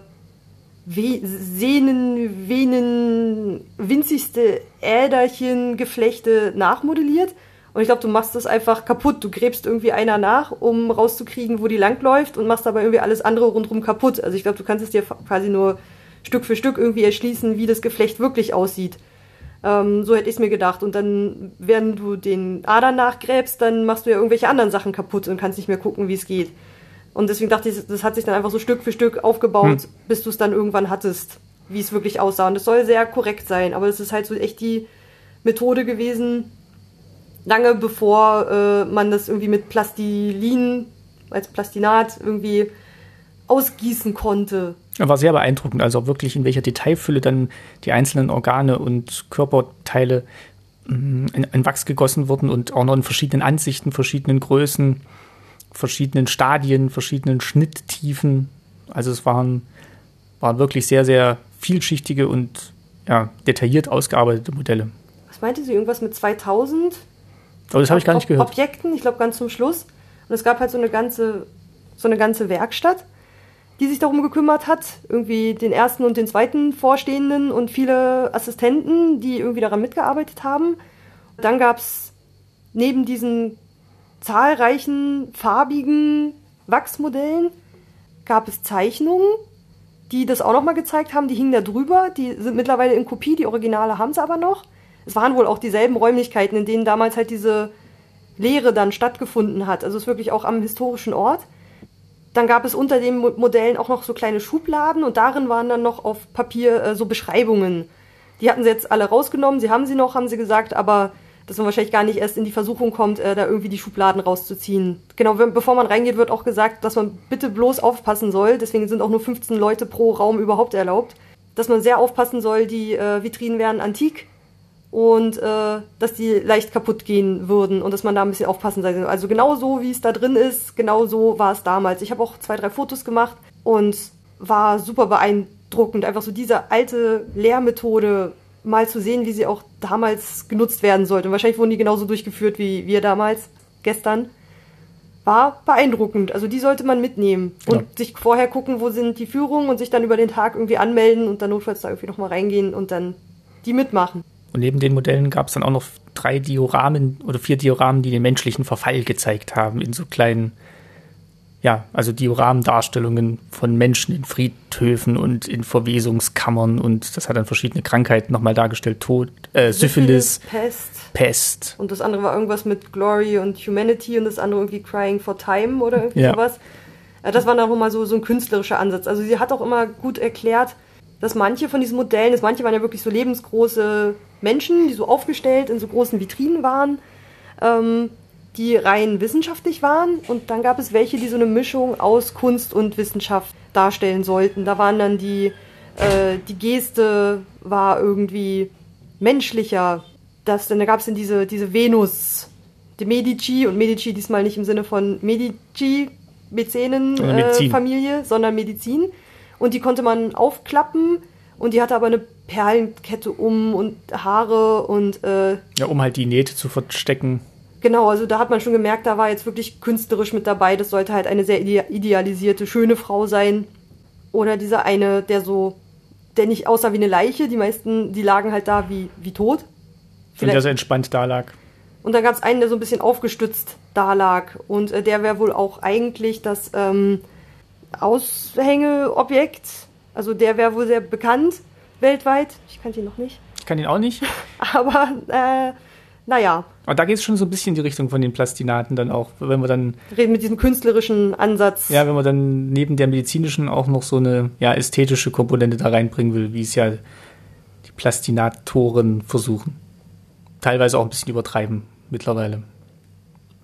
We Sehnen, Venen, winzigste Äderchen, Geflechte nachmodelliert. Und ich glaube, du machst das einfach kaputt. Du gräbst irgendwie einer nach, um rauszukriegen, wo die langläuft und machst dabei irgendwie alles andere rundherum kaputt. Also ich glaube, du kannst es dir quasi nur Stück für Stück irgendwie erschließen, wie das Geflecht wirklich aussieht. Ähm, so hätte ich es mir gedacht. Und dann, während du den Adern nachgräbst, dann machst du ja irgendwelche anderen Sachen kaputt und kannst nicht mehr gucken, wie es geht. Und deswegen dachte ich, das hat sich dann einfach so Stück für Stück aufgebaut, bis du es dann irgendwann hattest, wie es wirklich aussah. Und es soll sehr korrekt sein, aber es ist halt so echt die Methode gewesen, lange bevor äh, man das irgendwie mit Plastilin als Plastinat irgendwie ausgießen konnte. War sehr beeindruckend, also wirklich in welcher Detailfülle dann die einzelnen Organe und Körperteile mm, in, in Wachs gegossen wurden und auch noch in verschiedenen Ansichten, verschiedenen Größen, verschiedenen Stadien, verschiedenen Schnitttiefen. Also es waren, waren wirklich sehr, sehr vielschichtige und ja, detailliert ausgearbeitete Modelle. Was meinte sie? Irgendwas mit 2000? Aber das habe ich gar nicht gehört. Objekten, ich glaube ganz zum Schluss. Und es gab halt so eine ganze, so eine ganze Werkstatt, die sich darum gekümmert hat. Irgendwie den ersten und den zweiten Vorstehenden und viele Assistenten, die irgendwie daran mitgearbeitet haben. Dann gab es neben diesen zahlreichen farbigen Wachsmodellen gab es Zeichnungen, die das auch nochmal gezeigt haben. Die hingen da drüber. Die sind mittlerweile in Kopie. Die Originale haben sie aber noch. Es waren wohl auch dieselben Räumlichkeiten, in denen damals halt diese Lehre dann stattgefunden hat. Also es ist wirklich auch am historischen Ort. Dann gab es unter den Mo- Modellen auch noch so kleine Schubladen und darin waren dann noch auf Papier äh, so Beschreibungen. Die hatten sie jetzt alle rausgenommen. Sie haben sie noch, haben sie gesagt, aber dass man wahrscheinlich gar nicht erst in die Versuchung kommt, äh, da irgendwie die Schubladen rauszuziehen. Genau, bevor man reingeht, wird auch gesagt, dass man bitte bloß aufpassen soll. Deswegen sind auch nur 15 Leute pro Raum überhaupt erlaubt. Dass man sehr aufpassen soll, die äh, Vitrinen wären antik und äh, dass die leicht kaputt gehen würden und dass man da ein bisschen aufpassen soll. Also genau so, wie es da drin ist, genau so war es damals. Ich habe auch zwei, drei Fotos gemacht und war super beeindruckend, einfach so diese alte Lehrmethode mal zu sehen, wie sie auch damals genutzt werden sollte. Und wahrscheinlich wurden die genauso durchgeführt wie wir damals, gestern. War beeindruckend. Also die sollte man mitnehmen und Ja. sich vorher gucken, wo sind die Führungen und sich dann über den Tag irgendwie anmelden und dann notfalls da irgendwie nochmal reingehen und dann die mitmachen. Und neben den Modellen gab es dann auch noch drei Dioramen oder vier Dioramen, die den menschlichen Verfall gezeigt haben in so kleinen, ja, also Dioramendarstellungen von Menschen in Friedhöfen und in Verwesungskammern und das hat dann verschiedene Krankheiten nochmal dargestellt. Tod, äh, Syphilis, Pest. Pest. Und das andere war irgendwas mit Glory und Humanity und das andere irgendwie Crying for Time oder irgendwie Ja. sowas. Äh, Das war dann nochmal so, so ein künstlerischer Ansatz. Also sie hat auch immer gut erklärt, dass manche von diesen Modellen, dass manche waren ja wirklich so lebensgroße Menschen, die so aufgestellt in so großen Vitrinen waren, ähm, die rein wissenschaftlich waren. Und dann gab es welche, die so eine Mischung aus Kunst und Wissenschaft darstellen sollten. Da waren dann die, äh, die Geste war irgendwie menschlicher. Das, dann gab es dann diese, diese Venus, die Medici und Medici diesmal nicht im Sinne von Medici, Mäzenen Sondern äh, sondern Medizin. Und die konnte man aufklappen und die hatte aber eine Perlenkette um und Haare und äh, Ja, um halt die Nähte zu verstecken. Genau, also da hat man schon gemerkt, da war jetzt wirklich künstlerisch mit dabei. Das sollte halt eine sehr ide idealisierte, schöne Frau sein. Oder dieser eine, der so, der nicht aussah wie eine Leiche. Die meisten, die lagen halt da wie, wie tot. Und Vielleicht- der so entspannt da lag. Und dann gab es einen, der so ein bisschen aufgestützt da lag. Und äh, der wäre wohl auch eigentlich das ähm, Aushängeobjekt. Also der wäre wohl sehr bekannt weltweit. Ich kannte ihn noch nicht. Ich kann ihn auch nicht. [laughs] Aber äh, naja, Aber da geht es schon so ein bisschen in die Richtung von den Plastinaten dann auch, wenn wir dann reden mit diesem künstlerischen Ansatz. Ja, wenn man dann neben der medizinischen auch noch so eine ja, ästhetische Komponente da reinbringen will, wie es ja die Plastinatoren versuchen. Teilweise auch ein bisschen übertreiben mittlerweile.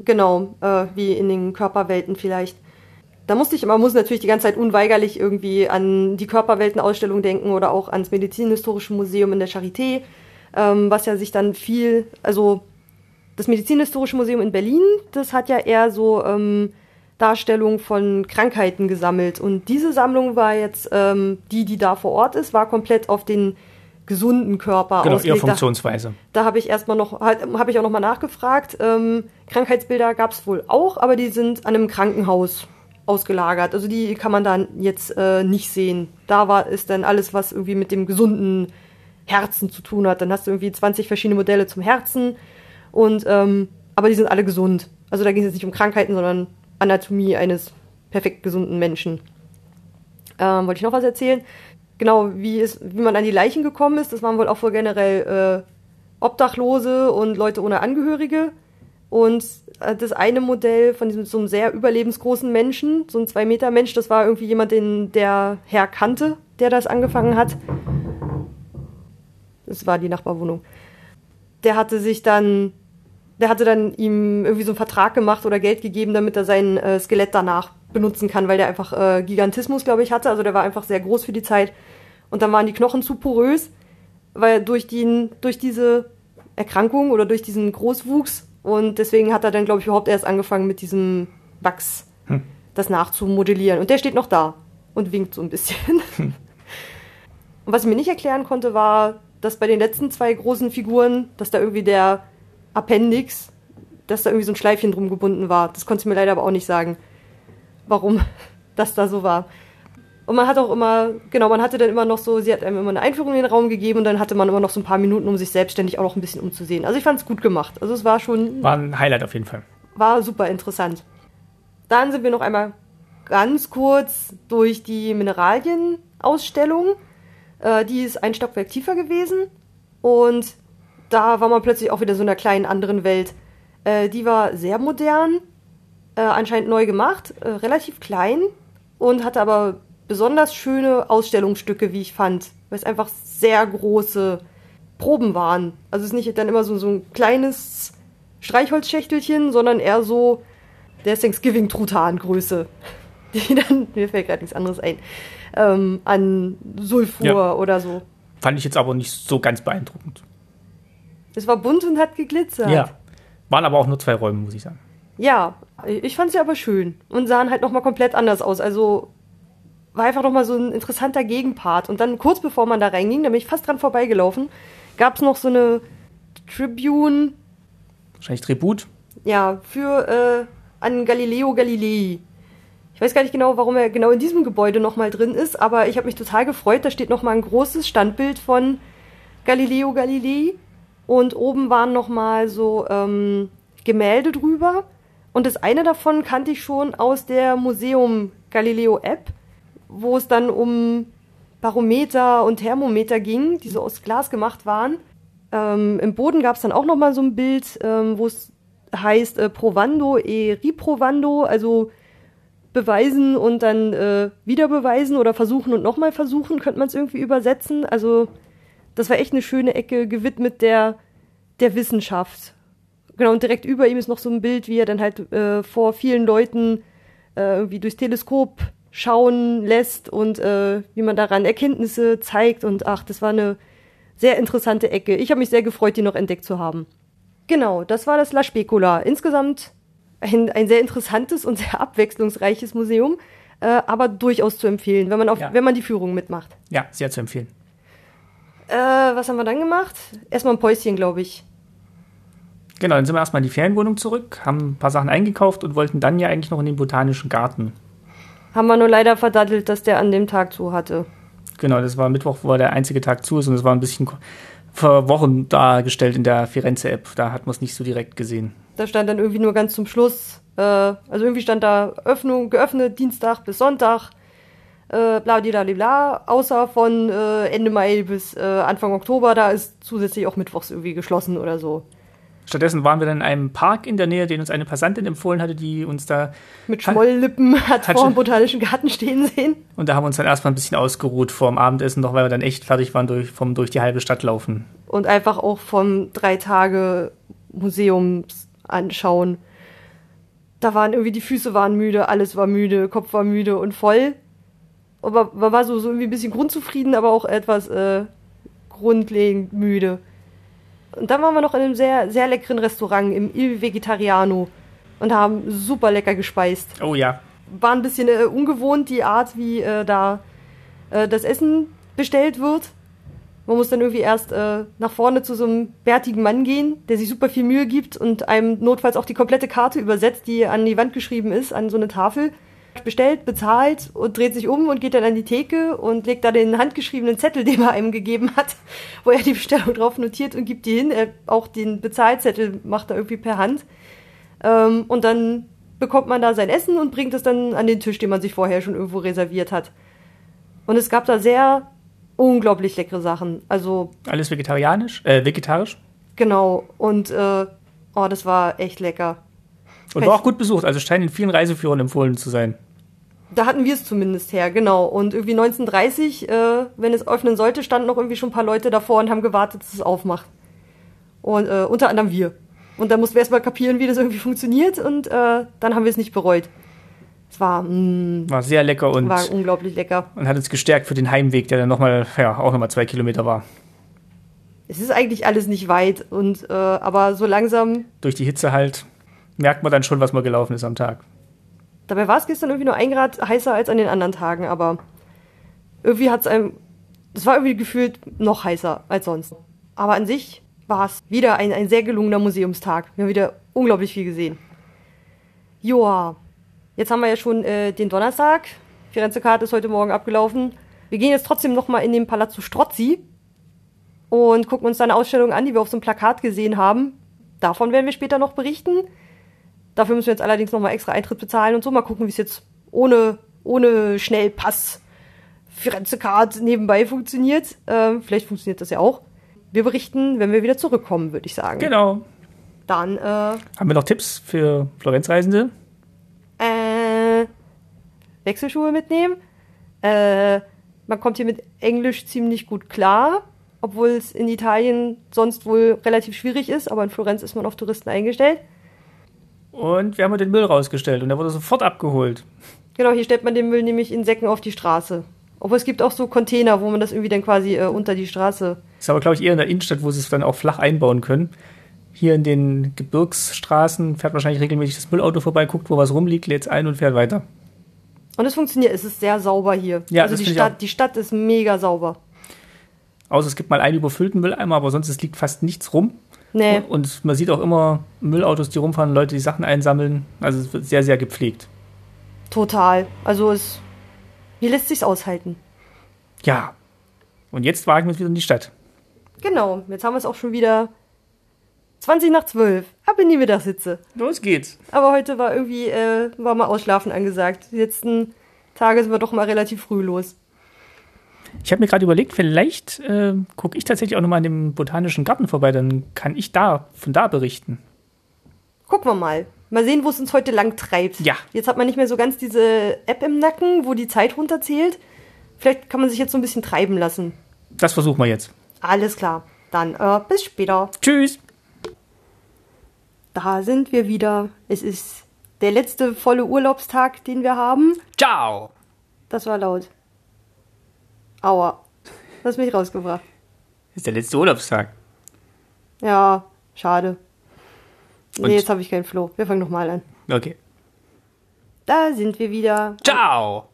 Genau, äh, wie in den Körperwelten vielleicht. da musste ich immer, muss natürlich die ganze Zeit unweigerlich irgendwie an die Körperweltenausstellung denken oder auch ans Medizinhistorische Museum in der Charité, ähm, was ja sich dann viel, also das Medizinhistorische Museum in Berlin, das hat ja eher so ähm, Darstellungen von Krankheiten gesammelt. Und diese Sammlung war jetzt, ähm, die, die da vor Ort ist, war komplett auf den gesunden Körper genau, ausgelegt. ihre Funktionsweise. Da, da habe ich erstmal noch, halt, habe ich auch nochmal nachgefragt. Ähm, Krankheitsbilder gab es wohl auch, aber die sind an einem Krankenhaus ausgelagert. Also die kann man dann jetzt äh, nicht sehen. Da war ist dann alles, was irgendwie mit dem gesunden Herzen zu tun hat. Dann hast du irgendwie 20 verschiedene Modelle zum Herzen und ähm, aber die sind alle gesund. Also da ging es jetzt nicht um Krankheiten, sondern Anatomie eines perfekt gesunden Menschen. Ähm, wollte ich noch was erzählen? Genau, wie, es, wie man an die Leichen gekommen ist, das waren wohl auch wohl generell äh, Obdachlose und Leute ohne Angehörige. Und äh, das eine Modell von diesem so einem sehr überlebensgroßen Menschen, so ein Zwei-Meter-Mensch, das war irgendwie jemand, den der Herr kannte, der das angefangen hat. Das war die Nachbarwohnung. Der hatte sich dann, der hatte dann ihm irgendwie so einen Vertrag gemacht oder Geld gegeben, damit er sein äh, Skelett danach benutzen kann, weil der einfach äh, Gigantismus, glaube ich, hatte. Also der war einfach sehr groß für die Zeit. Und dann waren die Knochen zu porös, weil durch, den, durch diese Erkrankung oder durch diesen Großwuchs und deswegen hat er dann, glaube ich, überhaupt erst angefangen mit diesem Wachs hm. das nachzumodellieren. Und der steht noch da und winkt so ein bisschen. Hm. [laughs] Und was ich mir nicht erklären konnte, war, dass bei den letzten zwei großen Figuren, dass da irgendwie der Appendix, dass da irgendwie so ein Schleifchen drum gebunden war. Das konnte ich mir leider aber auch nicht sagen, warum [laughs] das da so war. Und man hat auch immer, genau, man hatte dann immer noch so, sie hat einem immer eine Einführung in den Raum gegeben und dann hatte man immer noch so ein paar Minuten, um sich selbstständig auch noch ein bisschen umzusehen. Also ich fand es gut gemacht. Also es war schon. War ein Highlight auf jeden Fall. War super interessant. Dann sind wir noch einmal ganz kurz durch die Mineralienausstellung. Äh, die ist ein Stockwerk tiefer gewesen und da war man plötzlich auch wieder so in einer kleinen anderen Welt. Äh, die war sehr modern, äh, anscheinend neu gemacht, äh, relativ klein und hatte aber besonders schöne Ausstellungsstücke, wie ich fand, weil es einfach sehr große Proben waren. Also es ist nicht dann immer so, so ein kleines Streichholzschächtelchen, sondern eher so der Thanksgiving-Truthahn-Größe. [laughs] Die dann, mir fällt gerade nichts anderes ein, ähm, an Sulfur ja. oder so. Fand ich jetzt aber nicht so ganz beeindruckend. Es war bunt und hat geglitzert. Ja. Waren aber auch nur zwei Räume, muss ich sagen. Ja, ich fand sie aber schön und sahen halt nochmal komplett anders aus. Also war einfach nochmal so ein interessanter Gegenpart. Und dann kurz bevor man da reinging, da bin ich fast dran vorbeigelaufen, gab es noch so eine Tribune. Wahrscheinlich Tribut? Ja, für äh, an Galileo Galilei. Ich weiß gar nicht genau, warum er genau in diesem Gebäude nochmal drin ist, aber ich habe mich total gefreut. Da steht nochmal ein großes Standbild von Galileo Galilei. Und oben waren nochmal so ähm, Gemälde drüber. Und das eine davon kannte ich schon aus der Museum Galileo App wo es dann um Barometer und Thermometer ging, die so aus Glas gemacht waren. Ähm, Im Boden gab es dann auch noch mal so ein Bild, ähm, wo es heißt äh, Provando e riprovando, also beweisen und dann äh, wieder beweisen oder versuchen und nochmal versuchen, könnte man es irgendwie übersetzen. Also das war echt eine schöne Ecke gewidmet der, der Wissenschaft. Genau, und direkt über ihm ist noch so ein Bild, wie er dann halt äh, vor vielen Leuten äh, irgendwie durchs Teleskop schauen lässt und äh, wie man daran Erkenntnisse zeigt. Und ach, das war eine sehr interessante Ecke. Ich habe mich sehr gefreut, die noch entdeckt zu haben. Genau, das war das La Specula. Insgesamt ein, ein sehr interessantes und sehr abwechslungsreiches Museum, äh, aber durchaus zu empfehlen, wenn man, auf, ja. wenn man die Führung mitmacht. Ja, sehr zu empfehlen. Äh, was haben wir dann gemacht? Erstmal ein Päuschen, glaube ich. Genau, dann sind wir erstmal in die Ferienwohnung zurück, haben ein paar Sachen eingekauft und wollten dann ja eigentlich noch in den Botanischen Garten. Haben wir nur leider verdattelt, dass der an dem Tag zu hatte. Genau, das war Mittwoch, wo der einzige Tag zu ist und es war ein bisschen vor Wochen dargestellt in der Firenze-App. Da hat man es nicht so direkt gesehen. Da stand dann irgendwie nur ganz zum Schluss, äh, also irgendwie stand da Öffnung, geöffnet Dienstag bis Sonntag, äh, bla bla bla, außer von äh, Ende Mai bis äh, Anfang Oktober, da ist zusätzlich auch Mittwochs irgendwie geschlossen oder so. Stattdessen waren wir dann in einem Park in der Nähe, den uns eine Passantin empfohlen hatte, die uns da. Mit Schmolllippen [laughs] hat, hat vor dem Botanischen Garten stehen sehen. Und da haben wir uns dann erstmal ein bisschen ausgeruht vor dem Abendessen, noch weil wir dann echt fertig waren durch, vom durch die halbe Stadt laufen. Und einfach auch vom drei Tage Museums anschauen. Da waren irgendwie die Füße waren müde, alles war müde, Kopf war müde und voll. Aber man war so, so irgendwie ein bisschen grundzufrieden, aber auch etwas äh, grundlegend müde. Und dann waren wir noch in einem sehr, sehr leckeren Restaurant im Il Vegetariano und haben super lecker gespeist. Oh ja. War ein bisschen äh, ungewohnt, die Art, wie äh, da äh, das Essen bestellt wird. Man muss dann irgendwie erst äh, nach vorne zu so einem bärtigen Mann gehen, der sich super viel Mühe gibt und einem notfalls auch die komplette Karte übersetzt, die an die Wand geschrieben ist, an so eine Tafel. Bestellt, bezahlt und dreht sich um und geht dann an die Theke und legt da den handgeschriebenen Zettel, [laughs] den er einem gegeben hat, wo er die Bestellung drauf notiert und gibt die hin. Er, auch den Bezahlzettel macht er irgendwie per Hand. Ähm, und dann bekommt man da sein Essen und bringt es dann an den Tisch, den man sich vorher schon irgendwo reserviert hat. Und es gab da sehr unglaublich leckere Sachen. Also. Alles vegetarianisch? Äh, vegetarisch? Genau. Und, äh, oh, das war echt lecker. Und war auch gut besucht. Also scheint in vielen Reiseführern empfohlen zu sein. Da hatten wir es zumindest her, genau. Und irgendwie 1930, äh, wenn es öffnen sollte, standen noch irgendwie schon ein paar Leute davor und haben gewartet, dass es aufmacht. Und äh, unter anderem wir. Und da mussten wir erstmal kapieren, wie das irgendwie funktioniert und äh, dann haben wir es nicht bereut. Es war, mh, War sehr lecker und, war unglaublich lecker. und hat uns gestärkt für den Heimweg, der dann nochmal, ja, auch nochmal zwei Kilometer war. Es ist eigentlich alles nicht weit und äh, aber so langsam. Durch die Hitze halt merkt man dann schon, was mal gelaufen ist am Tag. Dabei war es gestern irgendwie nur ein Grad heißer als an den anderen Tagen, aber irgendwie hat es einem. Es war irgendwie gefühlt noch heißer als sonst. Aber an sich war es wieder ein, ein sehr gelungener Museumstag. Wir haben wieder unglaublich viel gesehen. Joa, jetzt haben wir ja schon äh, den Donnerstag. Firenze Karte ist heute Morgen abgelaufen. Wir gehen jetzt trotzdem nochmal in den Palazzo Strozzi und gucken uns da eine Ausstellung an, die wir auf so einem Plakat gesehen haben. Davon werden wir später noch berichten. Dafür müssen wir jetzt allerdings nochmal extra Eintritt bezahlen und so. Mal gucken, wie es jetzt ohne, ohne Schnellpass Firenze Card nebenbei funktioniert. Ähm, vielleicht funktioniert das ja auch. Wir berichten, wenn wir wieder zurückkommen, würde ich sagen. Genau. Dann, äh, Haben wir noch Tipps für Florenzreisende? äh, Wechselschuhe mitnehmen. Äh, man kommt hier mit Englisch ziemlich gut klar, obwohl es in Italien sonst wohl relativ schwierig ist, aber in Florenz ist man auf Touristen eingestellt. Und wir haben den Müll rausgestellt und der wurde sofort abgeholt. Genau, hier stellt man den Müll nämlich in Säcken auf die Straße. Obwohl es gibt auch so Container, wo man das irgendwie dann quasi äh, unter die Straße. Ist aber, glaube ich, eher in der Innenstadt, wo sie es dann auch flach einbauen können. Hier in den Gebirgsstraßen fährt wahrscheinlich regelmäßig das Müllauto vorbei, guckt, wo was rumliegt, lädt es ein und fährt weiter. Und es funktioniert, es ist sehr sauber hier. Ja, also die Stadt, die Stadt ist mega sauber. Außer es gibt mal einen überfüllten Mülleimer, aber sonst es liegt fast nichts rum. Nee, Und man sieht auch immer Müllautos, die rumfahren, Leute, die Sachen einsammeln. Also es wird sehr, sehr gepflegt. total. Also es. Hier lässt sich's aushalten. Ja. Und jetzt wagen wir uns wieder in die Stadt. Genau, jetzt haben wir es auch schon wieder 20 nach 12. Ab in die Mittagssitze. Los geht's. Aber heute war irgendwie, äh, war mal Ausschlafen angesagt. Die letzten Tage sind wir doch mal relativ früh los. Ich habe mir gerade überlegt, vielleicht äh, gucke ich tatsächlich auch nochmal an dem Botanischen Garten vorbei, dann kann ich da von da berichten. Gucken wir mal. Mal sehen, wo es uns heute lang treibt. Ja. Jetzt hat man nicht mehr so ganz diese App im Nacken, wo die Zeit runterzählt. Vielleicht kann man sich jetzt so ein bisschen treiben lassen. Das versuchen wir jetzt. Alles klar. Dann äh, bis später. Tschüss. Da sind wir wieder. Es ist der letzte volle Urlaubstag, den wir haben. Ciao. Das war laut. Aua. Das hat mich rausgebracht. Ist der letzte Urlaubstag. Ja, schade. Und- Nee, jetzt habe ich keinen Floh. Wir fangen nochmal an. Okay. Da sind wir wieder. Ciao.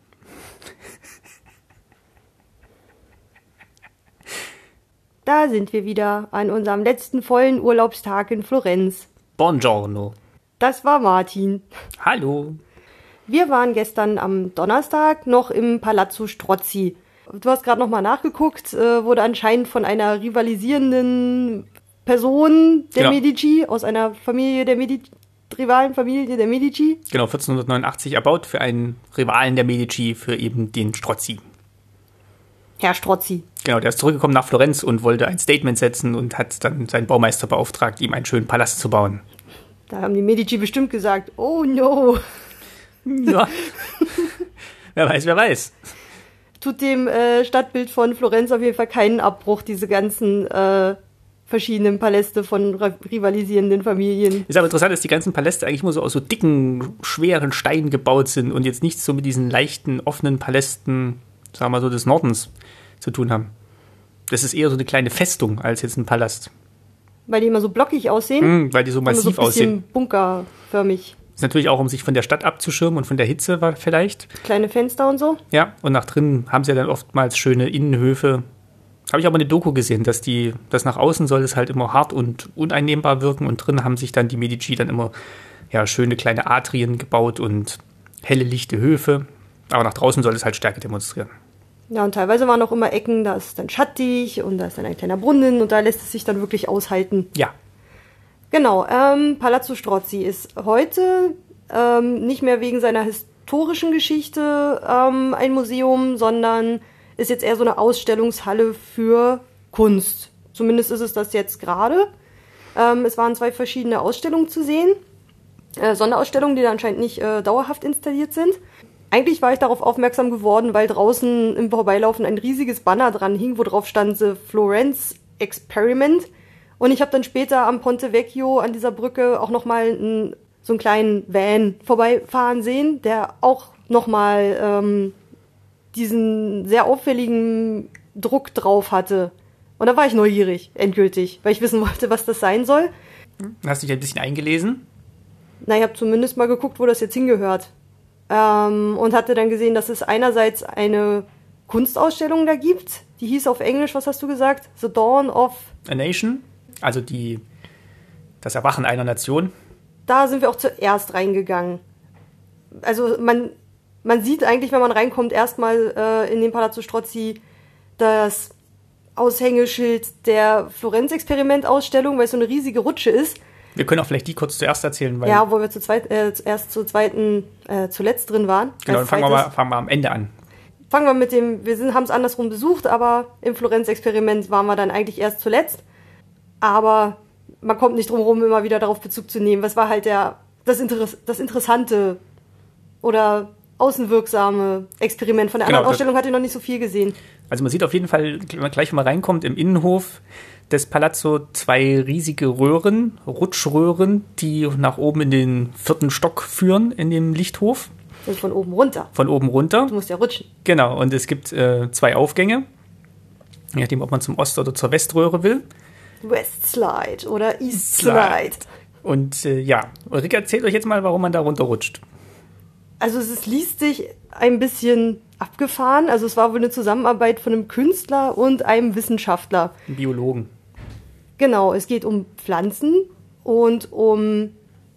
Da sind wir wieder an unserem letzten vollen Urlaubstag in Florenz. Buongiorno. Das war Martin. Hallo. Wir waren gestern am Donnerstag noch im Palazzo Strozzi. Du hast gerade nochmal nachgeguckt, äh, wurde anscheinend von einer rivalisierenden Person der Genau. Medici, aus einer Familie der Medici, rivalen Familie der Medici. Genau, 1489 erbaut für einen Rivalen der Medici, für eben den Strozzi. Herr Strozzi. Genau, der ist zurückgekommen nach Florenz und wollte ein Statement setzen und hat dann seinen Baumeister beauftragt, ihm einen schönen Palast zu bauen. Da haben die Medici bestimmt gesagt, oh no, Ja. [laughs] wer weiß, wer weiß. Tut dem äh, Stadtbild von Florenz auf jeden Fall keinen Abbruch, diese ganzen äh, verschiedenen Paläste von rivalisierenden Familien. Ist aber interessant, dass die ganzen Paläste eigentlich immer so aus so dicken, schweren Steinen gebaut sind und jetzt nichts so mit diesen leichten, offenen Palästen, sagen wir mal so, des Nordens zu tun haben. Das ist eher so eine kleine Festung als jetzt ein Palast. Weil die immer so blockig aussehen? Mm, weil die so massiv so ein aussehen. bunkerförmig. Ist natürlich auch, um sich von der Stadt abzuschirmen und von der Hitze vielleicht. Kleine Fenster und so. Ja, und nach drinnen haben sie ja dann oftmals schöne Innenhöfe. Habe ich aber eine Doku gesehen, dass die, das nach außen soll es halt immer hart und uneinnehmbar wirken und drin haben sich dann die Medici dann immer ja, schöne kleine Atrien gebaut und helle, lichte Höfe. Aber nach draußen soll es halt Stärke demonstrieren. Ja, und teilweise waren auch immer Ecken, da ist dann schattig und da ist dann ein kleiner Brunnen und da lässt es sich dann wirklich aushalten. Ja. Genau, ähm, Palazzo Strozzi ist heute ähm, nicht mehr wegen seiner historischen Geschichte ähm, ein Museum, sondern ist jetzt eher so eine Ausstellungshalle für Kunst. Zumindest ist es das jetzt gerade. Ähm, es waren zwei verschiedene Ausstellungen zu sehen. Äh, Sonderausstellungen, die da anscheinend nicht äh, dauerhaft installiert sind. Eigentlich war ich darauf aufmerksam geworden, weil draußen im Vorbeilaufen ein riesiges Banner dran hing, wo drauf stand The Florence Experiment. Und ich habe dann später am Ponte Vecchio an dieser Brücke auch nochmal einen, so einen kleinen Van vorbeifahren sehen, der auch nochmal ähm, diesen sehr auffälligen Druck drauf hatte. Und da war ich neugierig, endgültig, weil ich wissen wollte, was das sein soll. Hast du dich ein bisschen eingelesen? Na, ich habe zumindest mal geguckt, wo das jetzt hingehört. Ähm, und hatte dann gesehen, dass es einerseits eine Kunstausstellung da gibt. Die hieß auf Englisch, was hast du gesagt? The Dawn of A Nation, also die, das Erwachen einer Nation. Da sind wir auch zuerst reingegangen. Also man, man sieht eigentlich, wenn man reinkommt, erstmal äh, in den Palazzo Strozzi das Aushängeschild der Florenz-Experiment-Ausstellung, weil es so eine riesige Rutsche ist. Wir können auch vielleicht die kurz zuerst erzählen, weil. Ja, wo wir zu zweit, äh, erst zur zweiten, äh, zuletzt drin waren. Genau, dann fangen wir, mal, fangen wir am Ende an. Fangen wir mit dem, wir haben es andersrum besucht, aber im Florenz-Experiment waren wir dann eigentlich erst zuletzt. Aber man kommt nicht drum herum, immer wieder darauf Bezug zu nehmen. Was war halt der, das, Interess das interessante oder außenwirksame Experiment. Von der Genau, anderen Ausstellung hatte ich noch nicht so viel gesehen. Also man sieht auf jeden Fall, wenn man gleich mal reinkommt, im Innenhof des Palazzo zwei riesige Röhren, Rutschröhren, die nach oben in den vierten Stock führen in dem Lichthof, Also von oben runter. von oben runter. Du musst ja rutschen. Genau, und es gibt äh, zwei Aufgänge, je nachdem, ob man zum Ost- oder zur Weströhre will. West Slide oder East Slide. Slide. Und äh, ja, Ulrike erzählt euch jetzt mal, warum man da runterrutscht. Also es ist, liest sich ein bisschen abgefahren. Also es war wohl eine Zusammenarbeit von einem Künstler und einem Wissenschaftler. Ein Biologen. Genau, es geht um Pflanzen und um,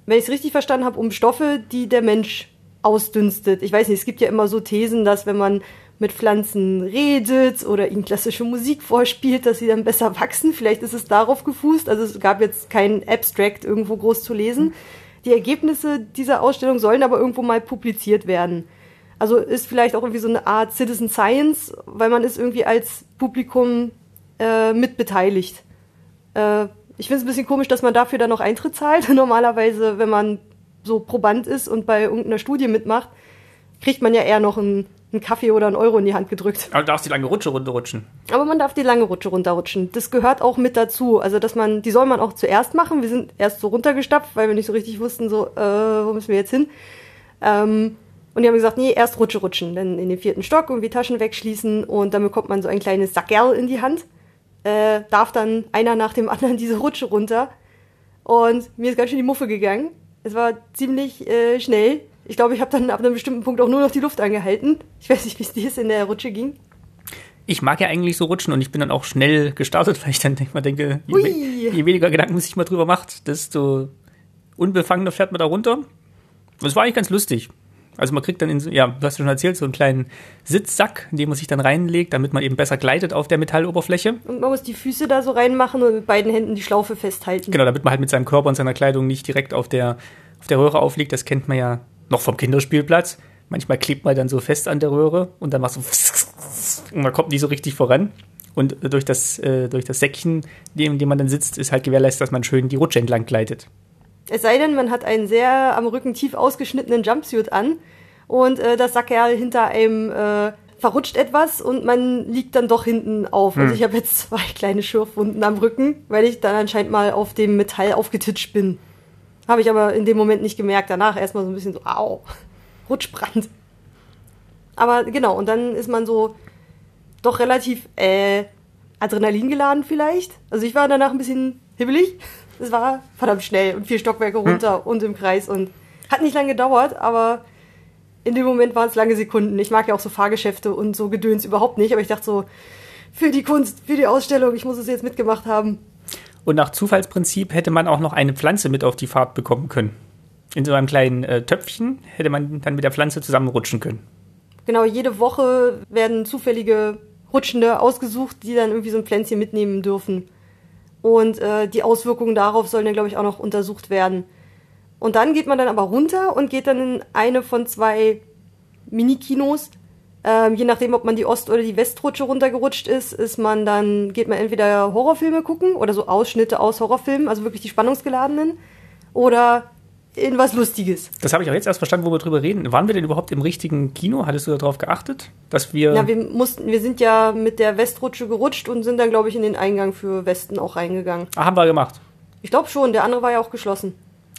wenn ich es richtig verstanden habe, um Stoffe, die der Mensch ausdünstet. Ich weiß nicht, es gibt ja immer so Thesen, dass wenn man mit Pflanzen redet oder ihnen klassische Musik vorspielt, dass sie dann besser wachsen. Vielleicht ist es darauf gefußt. Also es gab jetzt kein Abstract irgendwo groß zu lesen. Die Ergebnisse dieser Ausstellung sollen aber irgendwo mal publiziert werden. Also ist vielleicht auch irgendwie so eine Art Citizen Science, weil man ist irgendwie als Publikum äh, mitbeteiligt. Äh, ich finde es ein bisschen komisch, dass man dafür dann noch Eintritt zahlt. [laughs] Normalerweise, wenn man so Proband ist und bei irgendeiner Studie mitmacht, kriegt man ja eher noch einen, einen Kaffee oder einen Euro in die Hand gedrückt. Aber du darfst die lange Rutsche runterrutschen. Aber man darf die lange Rutsche runterrutschen. Das gehört auch mit dazu. Also, dass man, die soll man auch zuerst machen. Wir sind erst so runtergestapft, weil wir nicht so richtig wussten, so, äh, wo müssen wir jetzt hin? Ähm, und die haben gesagt, nee, erst Rutsche rutschen. Dann in den vierten Stock irgendwie Taschen wegschließen und dann bekommt man so ein kleines Sackerl in die Hand. Äh, darf dann einer nach dem anderen [laughs] diese Rutsche runter. Und mir ist ganz schön die Muffe gegangen. Es war ziemlich äh, schnell. Ich glaube, ich habe dann ab einem bestimmten Punkt auch nur noch die Luft angehalten. Ich weiß nicht, wie es dir jetzt in der Rutsche ging. Ich mag ja eigentlich so rutschen und ich bin dann auch schnell gestartet, [laughs] weil ich dann denk- mal denke, je, we- je weniger Gedanken man sich mal drüber macht, desto unbefangener fährt man da runter. Und es war eigentlich ganz lustig. Also man kriegt dann in so, ja, du hast ja schon erzählt, so einen kleinen Sitzsack, in den man sich dann reinlegt, damit man eben besser gleitet auf der Metalloberfläche. Und man muss die Füße da so reinmachen und mit beiden Händen die Schlaufe festhalten. Genau, damit man halt mit seinem Körper und seiner Kleidung nicht direkt auf der, auf der Röhre aufliegt. Das kennt man ja noch vom Kinderspielplatz. Manchmal klebt man dann so fest an der Röhre und dann macht so [laughs] und man kommt nicht so richtig voran. Und durch das, äh, durch das Säckchen, in dem man dann sitzt, ist halt gewährleistet, dass man schön die Rutsche entlang gleitet. Es sei denn, man hat einen sehr am Rücken tief ausgeschnittenen Jumpsuit an und äh, das Sackerl hinter einem äh, verrutscht etwas und man liegt dann doch hinten auf. Also ich habe jetzt zwei kleine Schürfwunden am Rücken, weil ich dann anscheinend mal auf dem Metall aufgetitscht bin. Habe ich aber in dem Moment nicht gemerkt. Danach erstmal so ein bisschen so, au, [laughs] Rutschbrand. Aber genau, und dann ist man so doch relativ äh, Adrenalin geladen vielleicht. Also ich war danach ein bisschen hibbelig. Es war verdammt schnell und vier Stockwerke runter und im Kreis und hat nicht lange gedauert, aber in dem Moment waren es lange Sekunden. Ich mag ja auch so Fahrgeschäfte und so Gedöns überhaupt nicht, aber ich dachte so, für die Kunst, für die Ausstellung, ich muss es jetzt mitgemacht haben. Und nach Zufallsprinzip hätte man auch noch eine Pflanze mit auf die Fahrt bekommen können. In so einem kleinen äh, Töpfchen hätte man dann mit der Pflanze zusammenrutschen können. Genau, jede Woche werden zufällige Rutschende ausgesucht, die dann irgendwie so ein Pflänzchen mitnehmen dürfen. Und äh, die Auswirkungen darauf sollen dann, glaube ich, auch noch untersucht werden. Und dann geht man dann aber runter und geht dann in eine von zwei Mini-Kinos. Ähm, je nachdem, ob man die Ost- oder die Westrutsche runtergerutscht ist, ist man dann, geht man entweder Horrorfilme gucken oder so Ausschnitte aus Horrorfilmen, also wirklich die spannungsgeladenen, oder in was Lustiges. Das habe ich auch jetzt erst verstanden, wo wir drüber reden. Waren wir denn überhaupt im richtigen Kino? Hattest du darauf geachtet, dass wir. Ja, wir mussten, wir sind ja mit der Westrutsche gerutscht und sind dann, glaube ich, in den Eingang für Westen auch reingegangen. ah, haben wir gemacht. Ich glaube schon, der andere war ja auch geschlossen.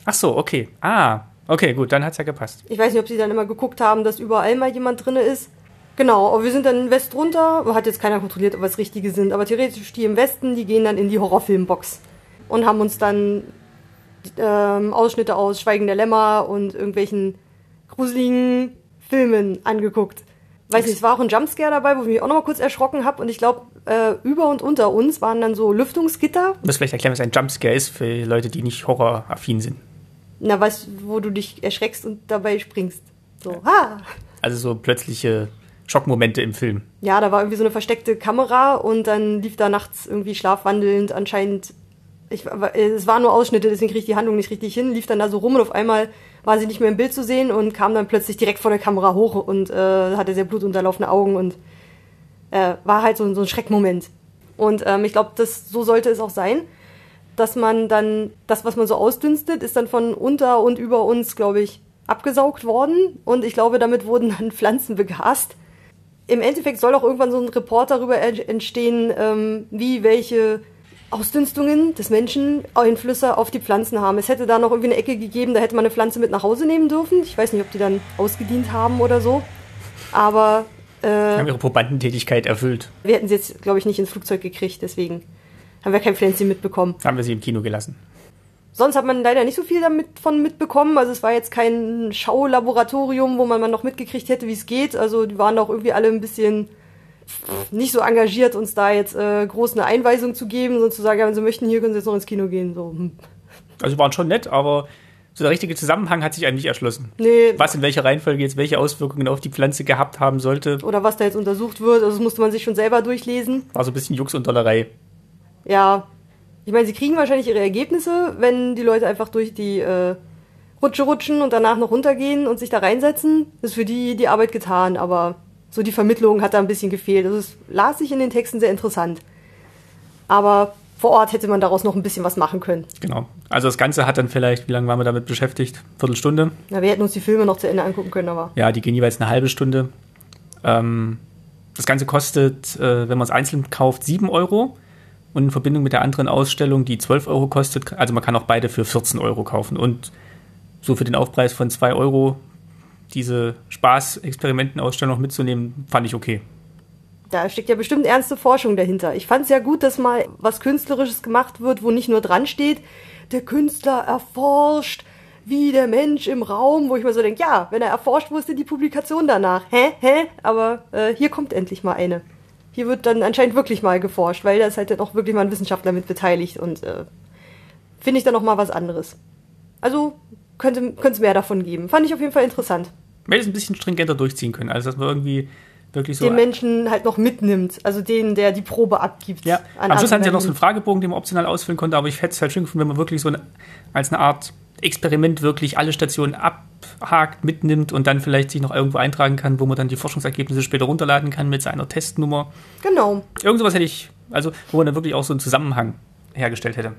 Ach so, okay. Ah, okay, gut, dann hat's ja gepasst. Ich weiß nicht, ob sie dann immer geguckt haben, dass überall mal jemand drinne ist. Genau, aber wir sind dann in West runter. Hat jetzt keiner kontrolliert, ob es richtige sind. Aber theoretisch die im Westen, die gehen dann in die Horrorfilmbox und haben uns dann ähm, Ausschnitte aus Schweigen der Lämmer und irgendwelchen gruseligen Filmen angeguckt. Weiß nicht, es war auch ein Jumpscare dabei, wo ich mich auch noch mal kurz erschrocken habe. Und ich glaube, äh, über und unter uns waren dann so Lüftungsgitter. Du musst vielleicht erklären, was ein Jumpscare ist für Leute, die nicht horroraffin sind. Na, weißt du, wo du dich erschreckst und dabei springst. So, ha! Also so plötzliche Schockmomente im Film. Ja, da war irgendwie so eine versteckte Kamera und dann lief da nachts irgendwie schlafwandelnd anscheinend. Ich, es waren nur Ausschnitte, deswegen krieg ich die Handlung nicht richtig hin. Lief dann da so rum und auf einmal war sie nicht mehr im Bild zu sehen und kam dann plötzlich direkt vor der Kamera hoch und äh, hatte sehr blutunterlaufene Augen und äh, war halt so, so ein Schreckmoment. Und ähm, ich glaube, so sollte es auch sein, dass man dann das, was man so ausdünstet, ist dann von unter und über uns, glaube ich, abgesaugt worden. Und ich glaube, damit wurden dann [laughs] Pflanzen begast. Im Endeffekt soll auch irgendwann so ein Report darüber entstehen, ähm, wie welche Ausdünstungen des Menschen Einflüsse auf die Pflanzen haben. Es hätte da noch irgendwie eine Ecke gegeben, da hätte man eine Pflanze mit nach Hause nehmen dürfen. Ich weiß nicht, ob die dann ausgedient haben oder so. Aber äh, haben ihre Probandentätigkeit erfüllt. Wir hätten sie jetzt, glaube ich, nicht ins Flugzeug gekriegt, deswegen haben wir kein Pflänzchen mitbekommen. Haben wir sie im Kino gelassen. Sonst hat man leider nicht so viel damit von mitbekommen. Also es war jetzt kein Schaulaboratorium, wo man mal noch mitgekriegt hätte, wie es geht. Also die waren auch irgendwie alle ein bisschen nicht so engagiert, uns da jetzt äh, groß eine Einweisung zu geben, sondern zu sagen, ja, wenn sie möchten, hier können sie jetzt noch ins Kino gehen. So. Hm. Also waren schon nett, aber so der richtige Zusammenhang hat sich eigentlich erschlossen. Nee. Was in welcher Reihenfolge jetzt welche Auswirkungen auf die Pflanze gehabt haben sollte. Oder was da jetzt untersucht wird, also das musste man sich schon selber durchlesen. War so ein bisschen Jux und Dollerei. Ja. Ich meine, sie kriegen wahrscheinlich ihre Ergebnisse, wenn die Leute einfach durch die äh, Rutsche rutschen und danach noch runtergehen und sich da reinsetzen. ist für die die Arbeit getan, aber so die Vermittlung hat da ein bisschen gefehlt. Also es las sich in den Texten sehr interessant. Aber vor Ort hätte man daraus noch ein bisschen was machen können. Genau. Also das Ganze hat dann vielleicht, wie lange waren wir damit beschäftigt? Viertelstunde? Ja, wir hätten uns die Filme noch zu Ende angucken können, aber. Ja, die gehen jeweils eine halbe Stunde. Ähm, das Ganze kostet, äh, wenn man es einzeln kauft, 7 Euro. Und in Verbindung mit der anderen Ausstellung, die 12 Euro kostet, also man kann auch beide für 14 Euro kaufen. Und so für den Aufpreis von 2 Euro diese Spaß-Experimentenausstellung noch mitzunehmen, fand ich okay. Da steckt ja bestimmt ernste Forschung dahinter. Ich fand es ja gut, dass mal was Künstlerisches gemacht wird, wo nicht nur dran steht, der Künstler erforscht, wie der Mensch im Raum, wo ich mir so denke, ja, wenn er erforscht, wo ist denn die Publikation danach? Hä? Hä? Aber äh, hier kommt endlich mal eine. Hier wird dann anscheinend wirklich mal geforscht, weil da ist halt dann auch wirklich mal ein Wissenschaftler mit beteiligt und äh, finde ich dann noch mal was anderes. Also könnte es mehr davon geben. Fand ich auf jeden Fall interessant. Wir hätten es ein bisschen stringenter durchziehen können, also dass man irgendwie wirklich so. Den Menschen halt noch mitnimmt, also den, der die Probe abgibt. Ja, am Schluss hatten sie ja noch so einen Fragebogen, den man optional ausfüllen konnte, aber ich hätte es halt schön gefunden, wenn man wirklich so eine, als eine Art Experiment wirklich alle Stationen abhakt, mitnimmt und dann vielleicht sich noch irgendwo eintragen kann, wo man dann die Forschungsergebnisse später runterladen kann mit seiner Testnummer. Genau. Irgend sowas hätte ich, also wo man dann wirklich auch so einen Zusammenhang hergestellt hätte.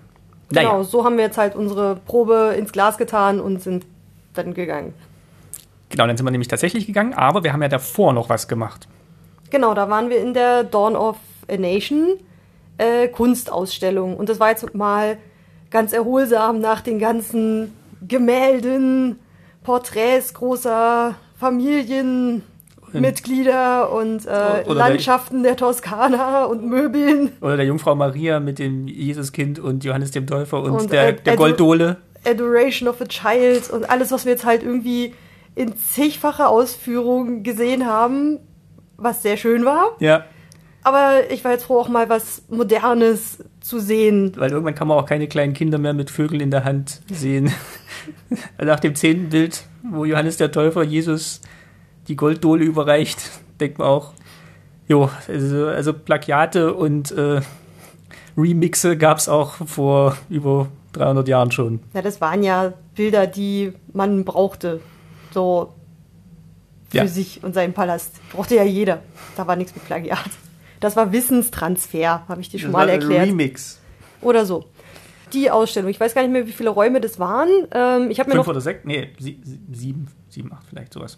Naja. Genau, so haben wir jetzt halt unsere Probe ins Glas getan und sind dann gegangen. Genau, dann sind wir nämlich tatsächlich gegangen, aber wir haben ja davor noch was gemacht. Genau, da waren wir in der Dawn of a Nation äh, Kunstausstellung. Und das war jetzt mal ganz erholsam nach den ganzen Gemälden, Porträts großer Familienmitglieder und äh, Landschaften der, der, Toskana und Möbeln. Oder der Jungfrau Maria mit dem Jesuskind und Johannes dem Täufer und, und der, der Golddole. Adoration of a Child und alles, was wir jetzt halt irgendwie in zigfacher Ausführung gesehen haben, was sehr schön war. Ja. Aber ich war jetzt froh, auch mal was Modernes zu sehen. Weil irgendwann kann man auch keine kleinen Kinder mehr mit Vögeln in der Hand sehen. [laughs] Nach dem zehnten Bild, wo Johannes der Täufer Jesus die Golddole überreicht, denkt man auch, jo, also, also Plagiate und äh, Remixe gab es auch vor über 300 Jahren schon. Ja, das waren ja Bilder, die man brauchte. So für ja. sich und seinen Palast. Brauchte ja jeder. Da war nichts mit Plagiat. Das war Wissenstransfer, habe ich dir schon das mal erklärt. Remix. Oder so. Die Ausstellung. Ich weiß gar nicht mehr, wie viele Räume das waren. Ähm, ich mir Fünf noch, oder sechs? Nee, sie, sieben, sieben, acht vielleicht, sowas.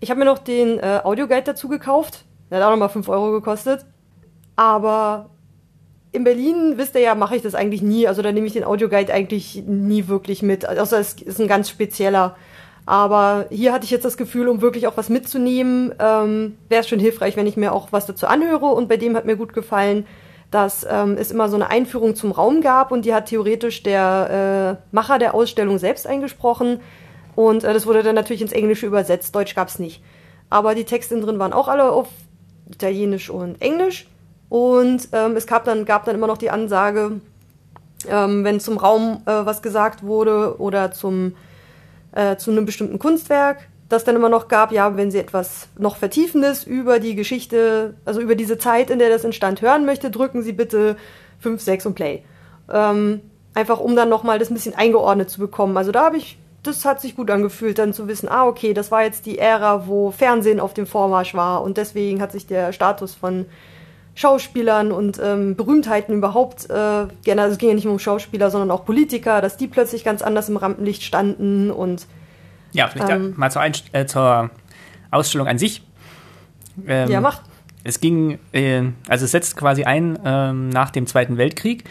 Ich habe mir noch den äh, Audioguide dazu gekauft. Der hat auch nochmal fünf Euro gekostet. Aber in Berlin, wisst ihr ja, mache ich das eigentlich nie. Also da nehme ich den Audioguide eigentlich nie wirklich mit. Außer es ist ein ganz spezieller. Aber hier hatte ich jetzt das Gefühl, um wirklich auch was mitzunehmen, ähm, wäre es schon hilfreich, wenn ich mir auch was dazu anhöre. Und bei dem hat mir gut gefallen, dass ähm, es immer so eine Einführung zum Raum gab und die hat theoretisch der äh, Macher der Ausstellung selbst eingesprochen. Und äh, das wurde dann natürlich ins Englische übersetzt. Deutsch gab es nicht. Aber die Texte drin waren auch alle auf Italienisch und Englisch. Und ähm, es gab dann, gab dann immer noch die Ansage, ähm, wenn zum Raum äh, was gesagt wurde oder zum äh, zu einem bestimmten Kunstwerk, das dann immer noch gab, ja, wenn sie etwas noch Vertiefendes über die Geschichte, also über diese Zeit, in der das entstand, hören möchte, drücken Sie bitte 5, 6 und Play. Ähm, einfach um dann nochmal das ein bisschen eingeordnet zu bekommen. Also da habe ich, das hat sich gut angefühlt, dann zu wissen, ah, okay, das war jetzt die Ära, wo Fernsehen auf dem Vormarsch war und deswegen hat sich der Status von Schauspielern und ähm, Berühmtheiten überhaupt, äh, gerne, also es ging ja nicht nur um Schauspieler, sondern auch Politiker, dass die plötzlich ganz anders im Rampenlicht standen und ja, vielleicht ähm, mal zur, Einst äh, zur Ausstellung an sich. Ähm, ja, macht. Es ging, äh, also es setzt quasi ein ähm, nach dem Zweiten Weltkrieg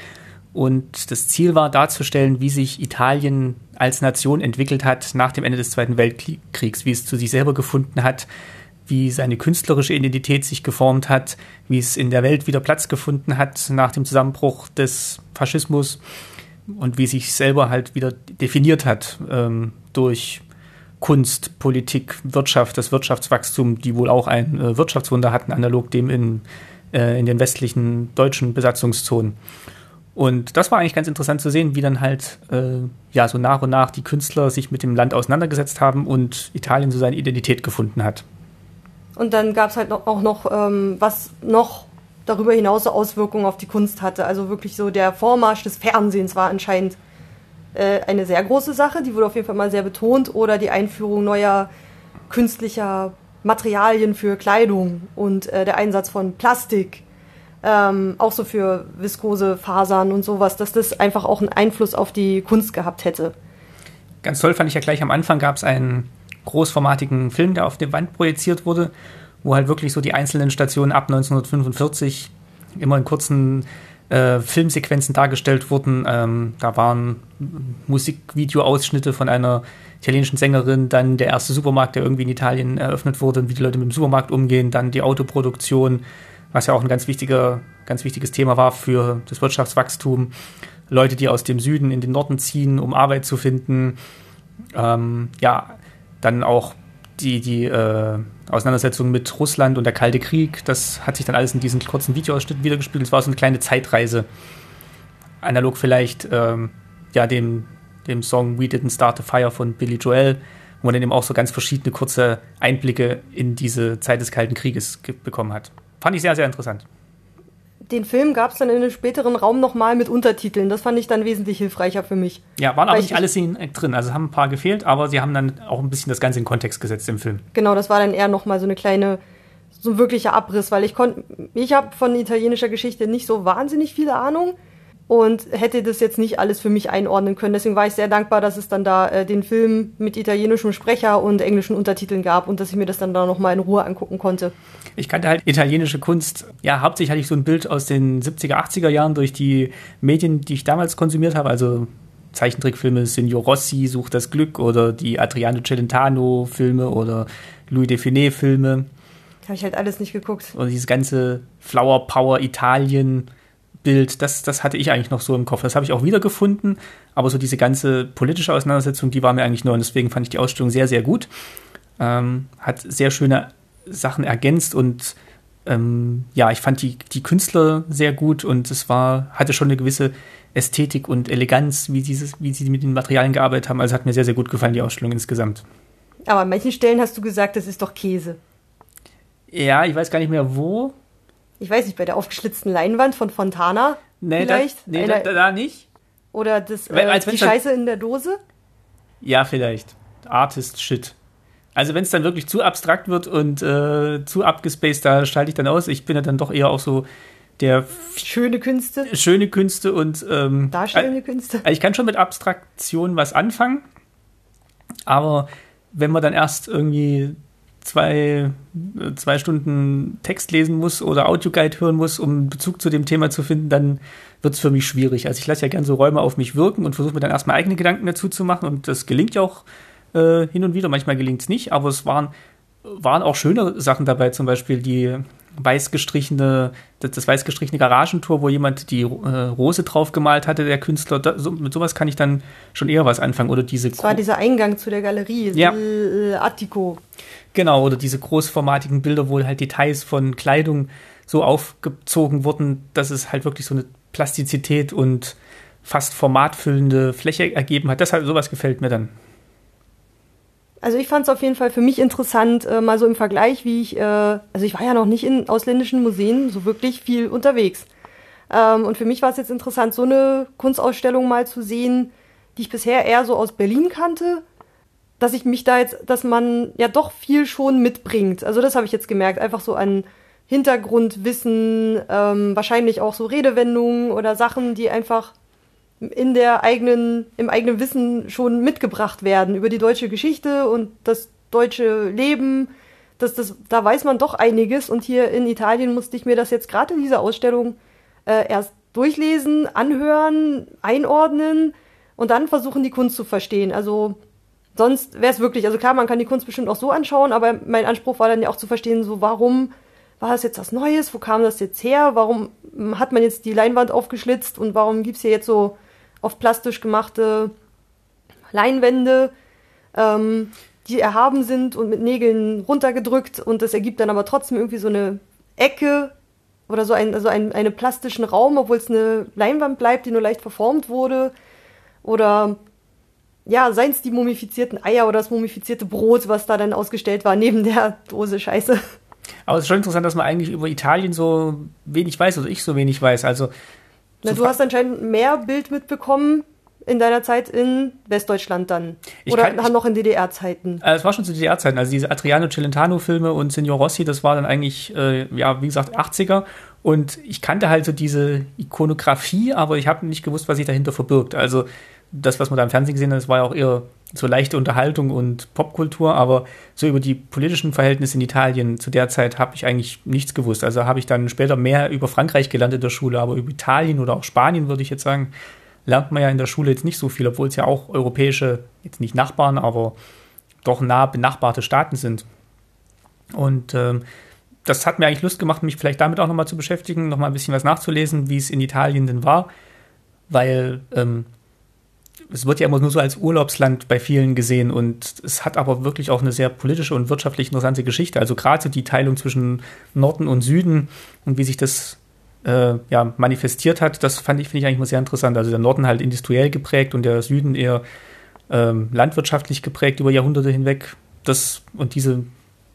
und das Ziel war darzustellen, wie sich Italien als Nation entwickelt hat nach dem Ende des Zweiten Weltkriegs, wie es zu sich selber gefunden hat, wie seine künstlerische Identität sich geformt hat, wie es in der Welt wieder Platz gefunden hat nach dem Zusammenbruch des Faschismus und wie sich selber halt wieder definiert hat ähm, durch Kunst, Politik, Wirtschaft, das Wirtschaftswachstum, die wohl auch ein äh, Wirtschaftswunder hatten, analog dem in, äh, in den westlichen deutschen Besatzungszonen. Und das war eigentlich ganz interessant zu sehen, wie dann halt äh, ja so nach und nach die Künstler sich mit dem Land auseinandergesetzt haben und Italien so seine Identität gefunden hat. Und dann gab es halt noch, auch noch, ähm, was noch darüber hinaus so Auswirkungen auf die Kunst hatte. Also wirklich so der Vormarsch des Fernsehens war anscheinend äh, eine sehr große Sache. Die wurde auf jeden Fall mal sehr betont. Oder die Einführung neuer künstlicher Materialien für Kleidung und äh, der Einsatz von Plastik. Ähm, auch so für viskose Fasern und sowas, dass das einfach auch einen Einfluss auf die Kunst gehabt hätte. Ganz toll fand ich ja gleich am Anfang gab es einen großformatigen Film, der auf der Wand projiziert wurde, wo halt wirklich so die einzelnen Stationen ab 1945 immer in kurzen äh, Filmsequenzen dargestellt wurden. Ähm, da waren Musikvideo-Ausschnitte von einer italienischen Sängerin, dann der erste Supermarkt, der irgendwie in Italien eröffnet wurde und wie die Leute mit dem Supermarkt umgehen, dann die Autoproduktion, was ja auch ein ganz wichtiger, ganz wichtiges Thema war für das Wirtschaftswachstum. Leute, die aus dem Süden in den Norden ziehen, um Arbeit zu finden. Ähm, ja, dann auch die, die äh, Auseinandersetzung mit Russland und der Kalte Krieg, das hat sich dann alles in diesen kurzen Videoausschnitten wiedergespiegelt. Es war so eine kleine Zeitreise. Analog vielleicht ähm, ja, dem, dem Song We Didn't Start a Fire von Billy Joel, wo man dann eben auch so ganz verschiedene kurze Einblicke in diese Zeit des Kalten Krieges bekommen hat. Fand ich sehr, sehr interessant den Film gab es dann in einem späteren Raum nochmal mit Untertiteln. Das fand ich dann wesentlich hilfreicher für mich. Ja, waren aber nicht alle Szenen drin. Also es haben ein paar gefehlt, aber sie haben dann auch ein bisschen das Ganze in Kontext gesetzt im Film. Genau, das war dann eher nochmal so eine kleine, so ein wirklicher Abriss, weil ich konnte, ich habe von italienischer Geschichte nicht so wahnsinnig viele Ahnung. Und hätte das jetzt nicht alles für mich einordnen können. Deswegen war ich sehr dankbar, dass es dann da äh, den Film mit italienischem Sprecher und englischen Untertiteln gab und dass ich mir das dann da nochmal in Ruhe angucken konnte. Ich kannte halt italienische Kunst. Ja, hauptsächlich hatte ich so ein Bild aus den 70er, 80er Jahren durch die Medien, die ich damals konsumiert habe. Also Zeichentrickfilme Signor Rossi, Sucht das Glück oder die Adriano Celentano-Filme oder Louis Define-Filme. Habe ich halt alles nicht geguckt. Und dieses ganze Flower Power Italien Bild, das, das hatte ich eigentlich noch so im Kopf. Das habe ich auch wiedergefunden, aber so diese ganze politische Auseinandersetzung, die war mir eigentlich neu und deswegen fand ich die Ausstellung sehr, sehr gut. Ähm, hat sehr schöne Sachen ergänzt und ähm, ja, ich fand die, die Künstler sehr gut und es war, hatte schon eine gewisse Ästhetik und Eleganz, wie, dieses, wie sie mit den Materialien gearbeitet haben. Also hat mir sehr, sehr gut gefallen, die Ausstellung insgesamt. Aber an manchen Stellen hast du gesagt, das ist doch Käse. Ja, ich weiß gar nicht mehr wo ich weiß nicht, bei der aufgeschlitzten Leinwand von Fontana nee, vielleicht? Da, nee, Einer, da, da, nicht. Oder das, äh, die Scheiße in der Dose? Ja, vielleicht. Artist Shit. Also wenn es dann wirklich zu abstrakt wird und äh, zu abgespaced, da schalte ich dann aus. Ich bin ja dann doch eher auch so der schöne Künste. Schöne Künste und ähm, darstellende Künste. Also ich kann schon mit Abstraktion was anfangen, aber wenn man dann erst irgendwie zwei, zwei Stunden Text lesen muss oder Audioguide hören muss, um Bezug zu dem Thema zu finden, dann wird es für mich schwierig. Also ich lasse ja gerne so Räume auf mich wirken und versuche mir dann erstmal eigene Gedanken dazu zu machen und das gelingt ja auch äh, hin und wieder. Manchmal gelingt es nicht, aber es waren, waren auch schöne Sachen dabei, zum Beispiel die weiß gestrichene, das, das weiß gestrichene Garagentor, wo jemand die äh, Rose drauf gemalt hatte, der Künstler. Da, so, mit sowas kann ich dann schon eher was anfangen. Oder diese. Das war dieser Eingang zu der Galerie, ja. Attico. Genau, oder diese großformatigen Bilder, wo halt Details von Kleidung so aufgezogen wurden, dass es halt wirklich so eine Plastizität und fast formatfüllende Fläche ergeben hat. Das halt, sowas gefällt mir dann. Also ich fand es auf jeden Fall für mich interessant, äh, mal so im Vergleich, wie ich, äh, also ich war ja noch nicht in ausländischen Museen so wirklich viel unterwegs. Ähm, und für mich war es jetzt interessant, so eine Kunstausstellung mal zu sehen, die ich bisher eher so aus Berlin kannte, dass ich mich da jetzt, dass man ja doch viel schon mitbringt. Also das habe ich jetzt gemerkt, einfach so an Hintergrundwissen, ähm, wahrscheinlich auch so Redewendungen oder Sachen, die einfach in der eigenen, im eigenen Wissen schon mitgebracht werden über die deutsche Geschichte und das deutsche Leben. Das, das, da weiß man doch einiges und hier in Italien musste ich mir das jetzt gerade in dieser Ausstellung äh, erst durchlesen, anhören, einordnen und dann versuchen, die Kunst zu verstehen. Also sonst wäre es wirklich, also klar, man kann die Kunst bestimmt auch so anschauen, aber mein Anspruch war dann ja auch zu verstehen, so warum war das jetzt was Neues, wo kam das jetzt her, warum hat man jetzt die Leinwand aufgeschlitzt und warum gibt's hier jetzt so auf plastisch gemachte Leinwände, ähm, die erhaben sind und mit Nägeln runtergedrückt und das ergibt dann aber trotzdem irgendwie so eine Ecke oder so ein, also ein, einen plastischen Raum, obwohl es eine Leinwand bleibt, die nur leicht verformt wurde. Oder ja, seien es die mumifizierten Eier oder das mumifizierte Brot, was da dann ausgestellt war, neben der Dose Scheiße. Aber es ist schon interessant, dass man eigentlich über Italien so wenig weiß, oder ich so wenig weiß. Also na, du hast anscheinend mehr Bild mitbekommen in deiner Zeit in Westdeutschland dann. Ich Oder kann, noch in DDR-Zeiten? Äh, es war schon zu DDR-Zeiten. Also diese Adriano Celentano-Filme und Signor Rossi, das war dann eigentlich, äh, ja, wie gesagt, 80er. Und ich kannte halt so diese Ikonografie, aber ich habe nicht gewusst, was sich dahinter verbirgt. Also das, was man da im Fernsehen gesehen hat, das war ja auch eher so leichte Unterhaltung und Popkultur, aber so über die politischen Verhältnisse in Italien zu der Zeit habe ich eigentlich nichts gewusst. Also habe ich dann später mehr über Frankreich gelernt in der Schule, aber über Italien oder auch Spanien würde ich jetzt sagen, lernt man ja in der Schule jetzt nicht so viel, obwohl es ja auch europäische, jetzt nicht Nachbarn, aber doch nah benachbarte Staaten sind. Und ähm, das hat mir eigentlich Lust gemacht, mich vielleicht damit auch nochmal zu beschäftigen, nochmal ein bisschen was nachzulesen, wie es in Italien denn war, weil ähm, es wird ja immer nur so als Urlaubsland bei vielen gesehen und es hat aber wirklich auch eine sehr politische und wirtschaftlich interessante Geschichte. Also gerade so die Teilung zwischen Norden und Süden und wie sich das äh, ja, manifestiert hat, das fand ich, finde ich eigentlich immer sehr interessant. Also der Norden halt industriell geprägt und der Süden eher ähm, landwirtschaftlich geprägt über Jahrhunderte hinweg. Das und diese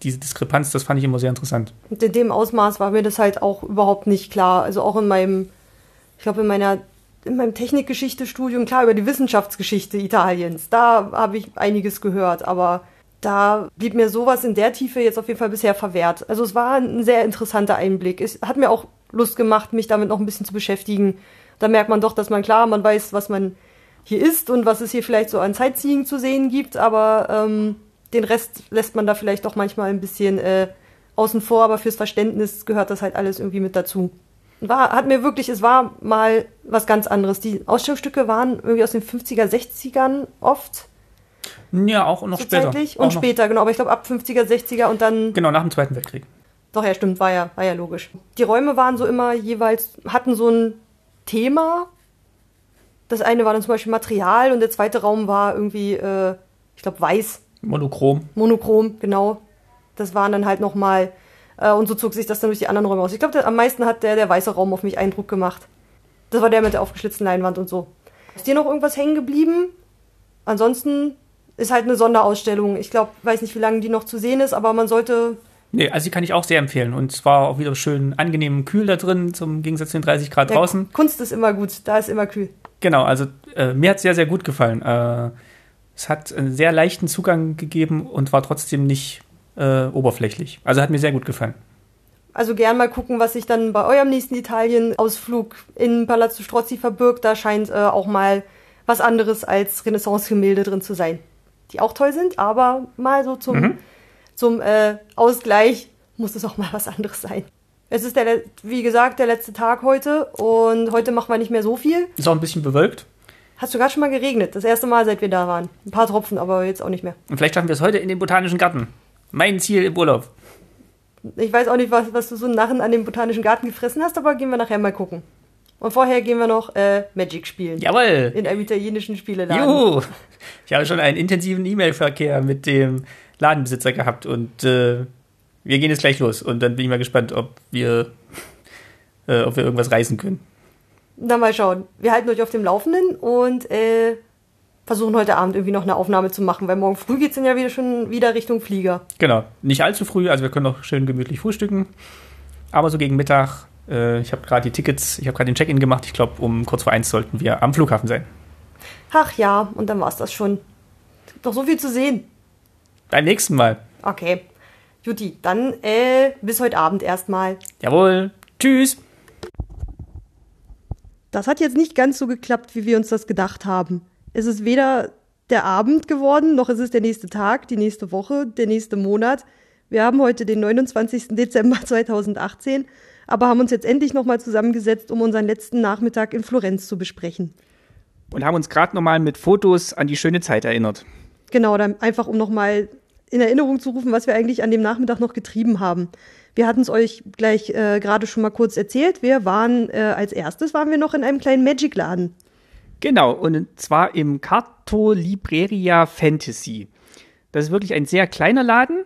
diese Diskrepanz, das fand ich immer sehr interessant. Und in dem Ausmaß war mir das halt auch überhaupt nicht klar. Also auch in meinem, ich glaube, in meiner in meinem Technikgeschichte-Studium, klar, über die Wissenschaftsgeschichte Italiens, da habe ich einiges gehört, aber da blieb mir sowas in der Tiefe jetzt auf jeden Fall bisher verwehrt. Also es war ein sehr interessanter Einblick. Es hat mir auch Lust gemacht, mich damit noch ein bisschen zu beschäftigen. Da merkt man doch, dass man klar, man weiß, was man hier ist und was es hier vielleicht so an Sightseeing zu sehen gibt, aber ähm, den Rest lässt man da vielleicht doch manchmal ein bisschen äh, außen vor, aber fürs Verständnis gehört das halt alles irgendwie mit dazu. War, hat mir wirklich, es war mal was ganz anderes. Die Ausstellungsstücke waren irgendwie aus den 50er, 60ern oft. Ja, auch noch so später. Zeitlich. Auch Und noch- später, genau. Aber ich glaube ab 50er, 60er und dann. Genau, nach dem Zweiten Weltkrieg. Doch, ja, stimmt, war ja, war ja logisch. Die Räume waren so immer jeweils, hatten so ein Thema. Das eine war dann zum Beispiel Material und der zweite Raum war irgendwie, äh, ich glaube, weiß. Monochrom. Monochrom, genau. Das waren dann halt nochmal, und so zog sich das dann durch die anderen Räume aus. Ich glaube, am meisten hat der, der weiße Raum auf mich Eindruck gemacht. Das war der mit der aufgeschlitzten Leinwand und so. Ist dir noch irgendwas hängen geblieben? Ansonsten ist halt eine Sonderausstellung. Ich glaube, weiß nicht, wie lange die noch zu sehen ist, aber man sollte, Nee, also die kann ich auch sehr empfehlen. Und zwar auch wieder schön angenehm kühl da drin, zum Gegensatz zu den 30 Grad ja, draußen. Kunst ist immer gut, da ist immer kühl. Genau, also äh, mir hat es sehr, sehr gut gefallen. Äh, es hat einen sehr leichten Zugang gegeben und war trotzdem nicht äh, oberflächlich. Also hat mir sehr gut gefallen. Also gern mal gucken, was sich dann bei eurem nächsten Italien-Ausflug in Palazzo Strozzi verbirgt. Da scheint äh, auch mal was anderes als Renaissance-Gemälde drin zu sein. Die auch toll sind, aber mal so zum, Mhm. zum äh, Ausgleich muss es auch mal was anderes sein. Es ist, der, wie gesagt, der letzte Tag heute und heute machen wir nicht mehr so viel. Ist auch ein bisschen bewölkt. Hat sogar schon mal geregnet. Das erste Mal, seit wir da waren. Ein paar Tropfen, aber jetzt auch nicht mehr. Und vielleicht schaffen wir es heute in den Botanischen Garten. Mein Ziel im Urlaub. Ich weiß auch nicht, was, was du so einen Narren an dem Botanischen Garten gefressen hast, aber gehen wir nachher mal gucken. Und vorher gehen wir noch äh, Magic spielen. Jawohl! In einem italienischen Spieleladen. Juhu! Ich habe schon einen intensiven E-Mail-Verkehr mit dem Ladenbesitzer gehabt und äh, wir gehen jetzt gleich los. Und dann bin ich mal gespannt, ob wir, äh, ob wir irgendwas reißen können. Na, mal schauen. Wir halten euch auf dem Laufenden und äh, versuchen heute Abend irgendwie noch eine Aufnahme zu machen, weil morgen früh geht's dann ja wieder schon wieder Richtung Flieger. Genau, nicht allzu früh, also wir können noch schön gemütlich frühstücken. Aber so gegen Mittag, äh, ich habe gerade die Tickets, ich habe gerade den Check-in gemacht. Ich glaube, um kurz vor eins sollten wir am Flughafen sein. Ach ja, und dann war's das schon. Doch so viel zu sehen. Beim nächsten Mal. Okay. Juti, dann äh, bis heute Abend erstmal. Jawohl. Tschüss. Das hat jetzt nicht ganz so geklappt, wie wir uns das gedacht haben. Es ist weder der Abend geworden, noch ist es der nächste Tag, die nächste Woche, der nächste Monat. Wir haben heute den 29. Dezember [laughs] 2018, aber haben uns jetzt endlich nochmal zusammengesetzt, um unseren letzten Nachmittag in Florenz zu besprechen. Und haben uns gerade nochmal mit Fotos an die schöne Zeit erinnert. Genau, dann einfach um nochmal in Erinnerung zu rufen, was wir eigentlich an dem Nachmittag noch getrieben haben. Wir hatten es euch gleich äh, gerade schon mal kurz erzählt. Wir waren äh, als erstes waren wir noch in einem kleinen Magic-Laden. Genau, und zwar im Carto Libreria Fantasy. Das ist wirklich ein sehr kleiner Laden.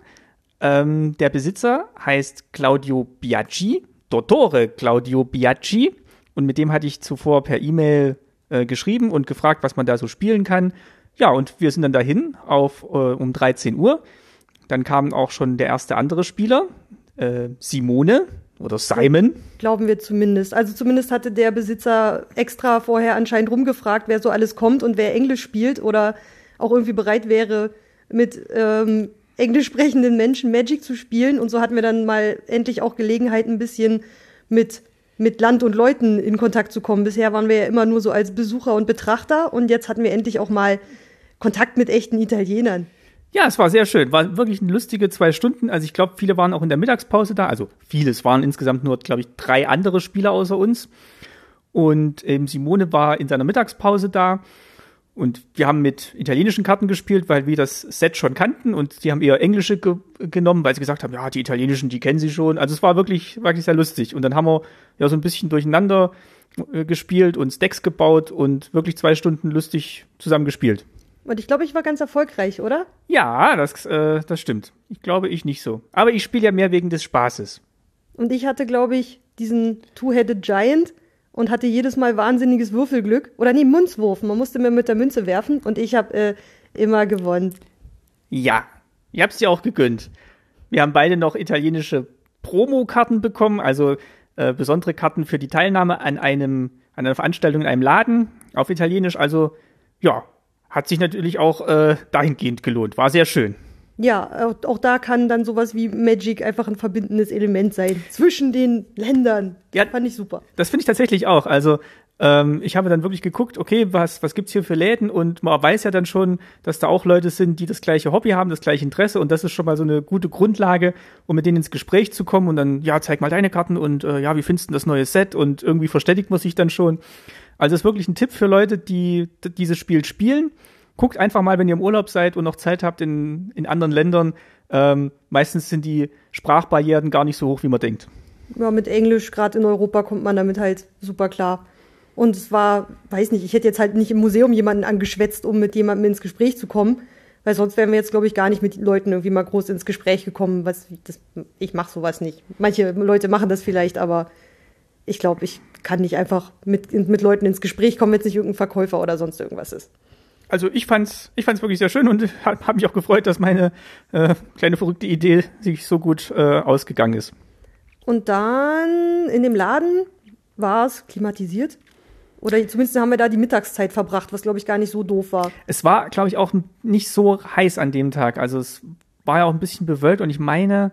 Ähm, der Besitzer heißt Claudio Biaggi, Dottore Claudio Biaggi. Und mit dem hatte ich zuvor per E-Mail äh, geschrieben und gefragt, was man da so spielen kann. Ja, und wir sind dann dahin auf äh, um 13 Uhr. Dann kam auch schon der erste andere Spieler, äh, Simone oder Simon. Glauben wir zumindest. Also zumindest hatte der Besitzer extra vorher anscheinend rumgefragt, wer so alles kommt und wer Englisch spielt oder auch irgendwie bereit wäre, mit ähm, englisch sprechenden Menschen Magic zu spielen. Und so hatten wir dann mal endlich auch Gelegenheit, ein bisschen mit, mit Land und Leuten in Kontakt zu kommen. Bisher waren wir ja immer nur so als Besucher und Betrachter und jetzt hatten wir endlich auch mal Kontakt mit echten Italienern. Ja, es war sehr schön. War wirklich eine lustige zwei Stunden. Also ich glaube, viele waren auch in der Mittagspause da. Also viele, es waren insgesamt nur, glaube ich, drei andere Spieler außer uns. Und ähm, Simone war in seiner Mittagspause da. Und wir haben mit italienischen Karten gespielt, weil wir das Set schon kannten. Und die haben eher englische ge genommen, weil sie gesagt haben, ja, die italienischen, die kennen sie schon. Also es war wirklich, wirklich sehr lustig. Und dann haben wir ja so ein bisschen durcheinander äh, gespielt und Stacks gebaut und wirklich zwei Stunden lustig zusammen gespielt. Und ich glaube, ich war ganz erfolgreich, oder? Ja, das, äh, das stimmt. Ich glaube, ich nicht so. Aber ich spiele ja mehr wegen des Spaßes. Und ich hatte, glaube ich, diesen Two-Headed Giant und hatte jedes Mal wahnsinniges Würfelglück. Oder nee, Münzwurf. Man musste mir mit der Münze werfen und ich habe äh, immer gewonnen. Ja, ich hab's dir auch gegönnt. Wir haben beide noch italienische Promokarten bekommen, also äh, besondere Karten für die Teilnahme an einem an einer Veranstaltung in einem Laden auf Italienisch. Also ja, hat sich natürlich auch äh, dahingehend gelohnt. War sehr schön. Ja, auch, da kann dann sowas wie Magic einfach ein verbindendes Element sein. Zwischen den Ländern. Ja. Fand ich super. Das finde ich tatsächlich auch. Also Ähm, ich habe dann wirklich geguckt, okay, was, was gibt's hier für Läden? Und man weiß ja dann schon, dass da auch Leute sind, die das gleiche Hobby haben, das gleiche Interesse. Und das ist schon mal so eine gute Grundlage, um mit denen ins Gespräch zu kommen. Und dann, ja, zeig mal deine Karten und äh, ja, wie findest du das neue Set? Und irgendwie verständigt man sich dann schon. Also ist wirklich ein Tipp für Leute, die dieses Spiel spielen. Guckt einfach mal, wenn ihr im Urlaub seid und noch Zeit habt in, in anderen Ländern. Ähm, meistens sind die Sprachbarrieren gar nicht so hoch, wie man denkt. Ja, mit Englisch, gerade in Europa, kommt man damit halt super klar. Und es war, weiß nicht, ich hätte jetzt halt nicht im Museum jemanden angeschwätzt, um mit jemandem ins Gespräch zu kommen, weil sonst wären wir jetzt, glaube ich, gar nicht mit Leuten irgendwie mal groß ins Gespräch gekommen. Was, das, ich mache sowas nicht. Manche Leute machen das vielleicht, aber ich glaube, ich kann nicht einfach mit, mit Leuten ins Gespräch kommen, wenn es nicht irgendein Verkäufer oder sonst irgendwas ist. Also ich fand's, ich fand's wirklich sehr schön und [laughs] habe hab mich auch gefreut, dass meine äh, kleine verrückte Idee sich so gut äh, ausgegangen ist. Und dann in dem Laden war es klimatisiert. Oder zumindest haben wir da die Mittagszeit verbracht, was glaube ich gar nicht so doof war. Es war, glaube ich, auch nicht so heiß an dem Tag. Also es war ja auch ein bisschen bewölkt und ich meine,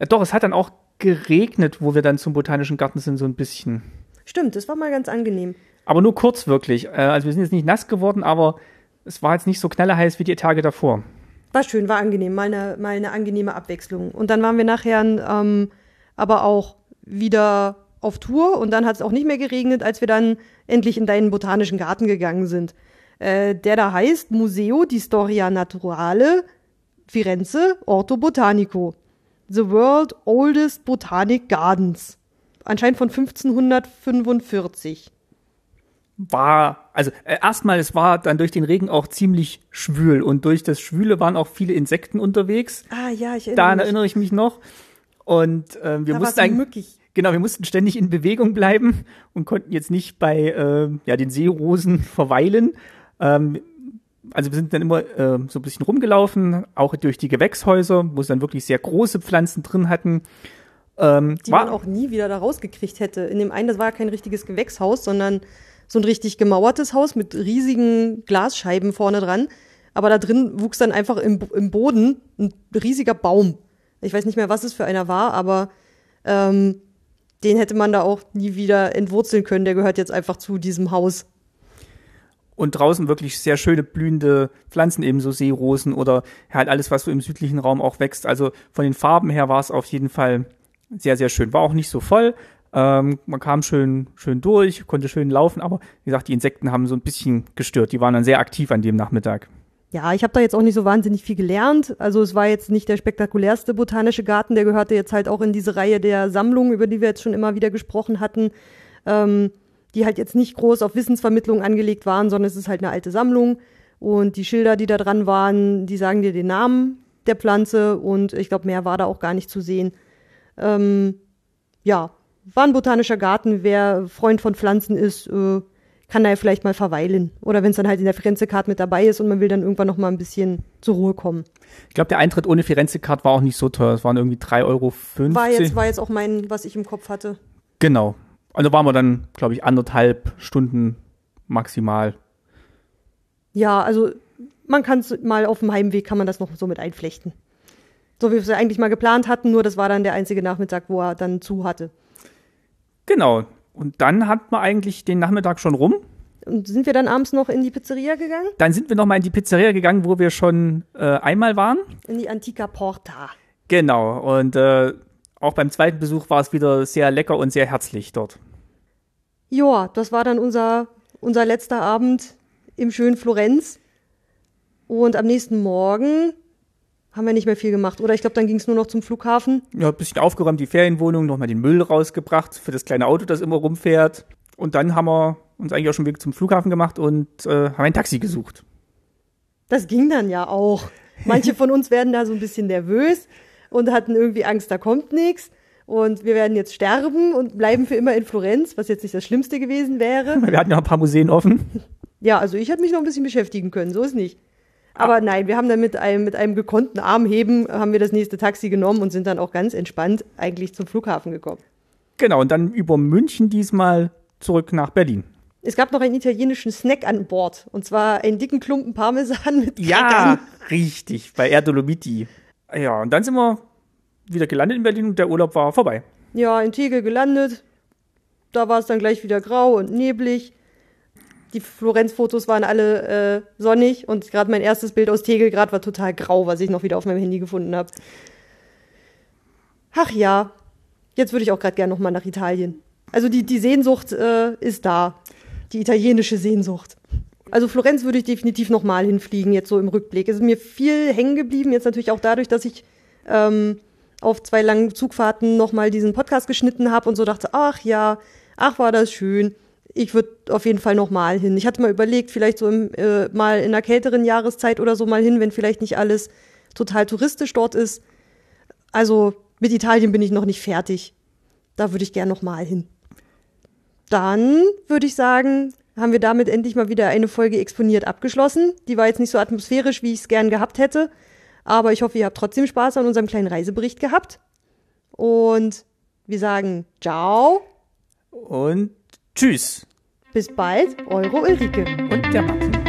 ja doch, es hat dann auch geregnet, wo wir dann zum Botanischen Garten sind, so ein bisschen. Stimmt, das war mal ganz angenehm. Aber nur kurz wirklich. Äh, also wir sind jetzt nicht nass geworden, aber es war jetzt nicht so knallerheiß wie die Tage davor. War schön, war angenehm, mal eine, mal eine angenehme Abwechslung. Und dann waren wir nachher ähm, aber auch wieder auf Tour und dann hat es auch nicht mehr geregnet, als wir dann endlich in deinen botanischen Garten gegangen sind. Äh, der da heißt Museo di Storia Naturale Firenze Orto Botanico. The World Oldest Botanic Gardens. Anscheinend von 1545. War, also äh, erstmal, es war dann durch den Regen auch ziemlich schwül und durch das Schwüle waren auch viele Insekten unterwegs. Ah ja, ich erinnere Daran mich. erinnere ich mich noch. Und äh, wir da mussten eigentlich, genau, wir mussten ständig in Bewegung bleiben und konnten jetzt nicht bei äh, ja den Seerosen [laughs] verweilen. Ähm, also wir sind dann immer äh, so ein bisschen rumgelaufen, auch durch die Gewächshäuser, wo sie dann wirklich sehr große Pflanzen drin hatten. Ähm, die man auch nie wieder da rausgekriegt hätte. In dem einen, das war ja kein richtiges Gewächshaus, sondern so ein richtig gemauertes Haus mit riesigen Glasscheiben vorne dran. Aber da drin wuchs dann einfach im, im Boden ein riesiger Baum. Ich weiß nicht mehr, was es für einer war, aber ähm, den hätte man da auch nie wieder entwurzeln können. Der gehört jetzt einfach zu diesem Haus und draußen wirklich sehr schöne blühende Pflanzen, eben so Seerosen oder halt alles, was so im südlichen Raum auch wächst. Also von den Farben her war es auf jeden Fall sehr, sehr schön. War auch nicht so voll. Ähm, man kam schön, schön durch, konnte schön laufen, aber wie gesagt, die Insekten haben so ein bisschen gestört. Die waren dann sehr aktiv an dem Nachmittag. Ja, ich habe da jetzt auch nicht so wahnsinnig viel gelernt. Also es war jetzt nicht der spektakulärste botanische Garten, der gehörte jetzt halt auch in diese Reihe der Sammlungen, über die wir jetzt schon immer wieder gesprochen hatten. Ähm, die halt jetzt nicht groß auf Wissensvermittlung angelegt waren, sondern es ist halt eine alte Sammlung. Und die Schilder, die da dran waren, die sagen dir den Namen der Pflanze und ich glaube, mehr war da auch gar nicht zu sehen. Ähm, ja, war ein botanischer Garten. Wer Freund von Pflanzen ist, äh, kann da ja vielleicht mal verweilen. Oder wenn es dann halt in der Firenze-Card mit dabei ist und man will dann irgendwann noch mal ein bisschen zur Ruhe kommen. Ich glaube, der Eintritt ohne Firenze-Card war auch nicht so teuer. Es waren irgendwie 3,50 Euro. War jetzt, war jetzt auch mein, was ich im Kopf hatte. Genau. Also waren wir dann, glaube ich, anderthalb Stunden maximal. Ja, also man kann es mal auf dem Heimweg, kann man das noch so mit einflechten. So wie wir es ja eigentlich mal geplant hatten, nur das war dann der einzige Nachmittag, wo er dann zu hatte. Genau. Und dann hat man eigentlich den Nachmittag schon rum. Und sind wir dann abends noch in die Pizzeria gegangen? Dann sind wir noch mal in die Pizzeria gegangen, wo wir schon äh, einmal waren. In die Antica Porta. Genau. Und äh, auch beim zweiten Besuch war es wieder sehr lecker und sehr herzlich dort. Ja, das war dann unser, unser letzter Abend im schönen Florenz. Und am nächsten Morgen haben wir nicht mehr viel gemacht. Oder ich glaube, dann ging es nur noch zum Flughafen. Ja, ein bisschen aufgeräumt, die Ferienwohnung, nochmal den Müll rausgebracht für das kleine Auto, das immer rumfährt. Und dann haben wir uns eigentlich auch schon Weg zum Flughafen gemacht und äh, haben ein Taxi gesucht. Das ging dann ja auch. Manche von uns werden da so ein bisschen nervös und hatten irgendwie Angst, da kommt nichts. Und wir werden jetzt sterben und bleiben für immer in Florenz, was jetzt nicht das Schlimmste gewesen wäre. [laughs] Wir hatten ja ein paar Museen offen. Ja, also ich hätte mich noch ein bisschen beschäftigen können, so ist nicht. Aber nein, wir haben dann mit einem, mit einem gekonnten Armheben haben wir das nächste Taxi genommen und sind dann auch ganz entspannt eigentlich zum Flughafen gekommen. Genau, und dann über München diesmal zurück nach Berlin. Es gab noch einen italienischen Snack an Bord. Und zwar einen dicken Klumpen Parmesan mit. Ja, richtig, bei Erdolomiti. Ja, und dann sind wir wieder gelandet in Berlin und der Urlaub war vorbei. Ja, in Tegel gelandet. da war es dann gleich wieder grau und neblig. Die Florenz-Fotos waren alle äh, sonnig und gerade mein erstes Bild aus Tegelgrad war total grau, was ich noch wieder auf meinem Handy gefunden habe. Ach ja, jetzt würde ich auch gerade gerne nochmal nach Italien. Also die, die Sehnsucht äh, ist da. Die italienische Sehnsucht. Also Florenz würde ich definitiv nochmal hinfliegen, jetzt so im Rückblick. Es ist mir viel hängen geblieben, jetzt natürlich auch dadurch, dass ich ähm, auf zwei langen Zugfahrten nochmal diesen Podcast geschnitten habe und so dachte, ach ja, ach war das schön. Ich würde auf jeden Fall nochmal hin. Ich hatte mal überlegt, vielleicht so im, äh, mal in einer kälteren Jahreszeit oder so mal hin, wenn vielleicht nicht alles total touristisch dort ist. Also mit Italien bin ich noch nicht fertig. Da würde ich gern nochmal hin. Dann würde ich sagen, haben wir damit endlich mal wieder eine Folge exponiert abgeschlossen. Die war jetzt nicht so atmosphärisch, wie ich es gern gehabt hätte. Aber ich hoffe, ihr habt trotzdem Spaß an unserem kleinen Reisebericht gehabt. Und wir sagen ciao. Und tschüss. Bis bald, eure Ulrike. Und der Martin.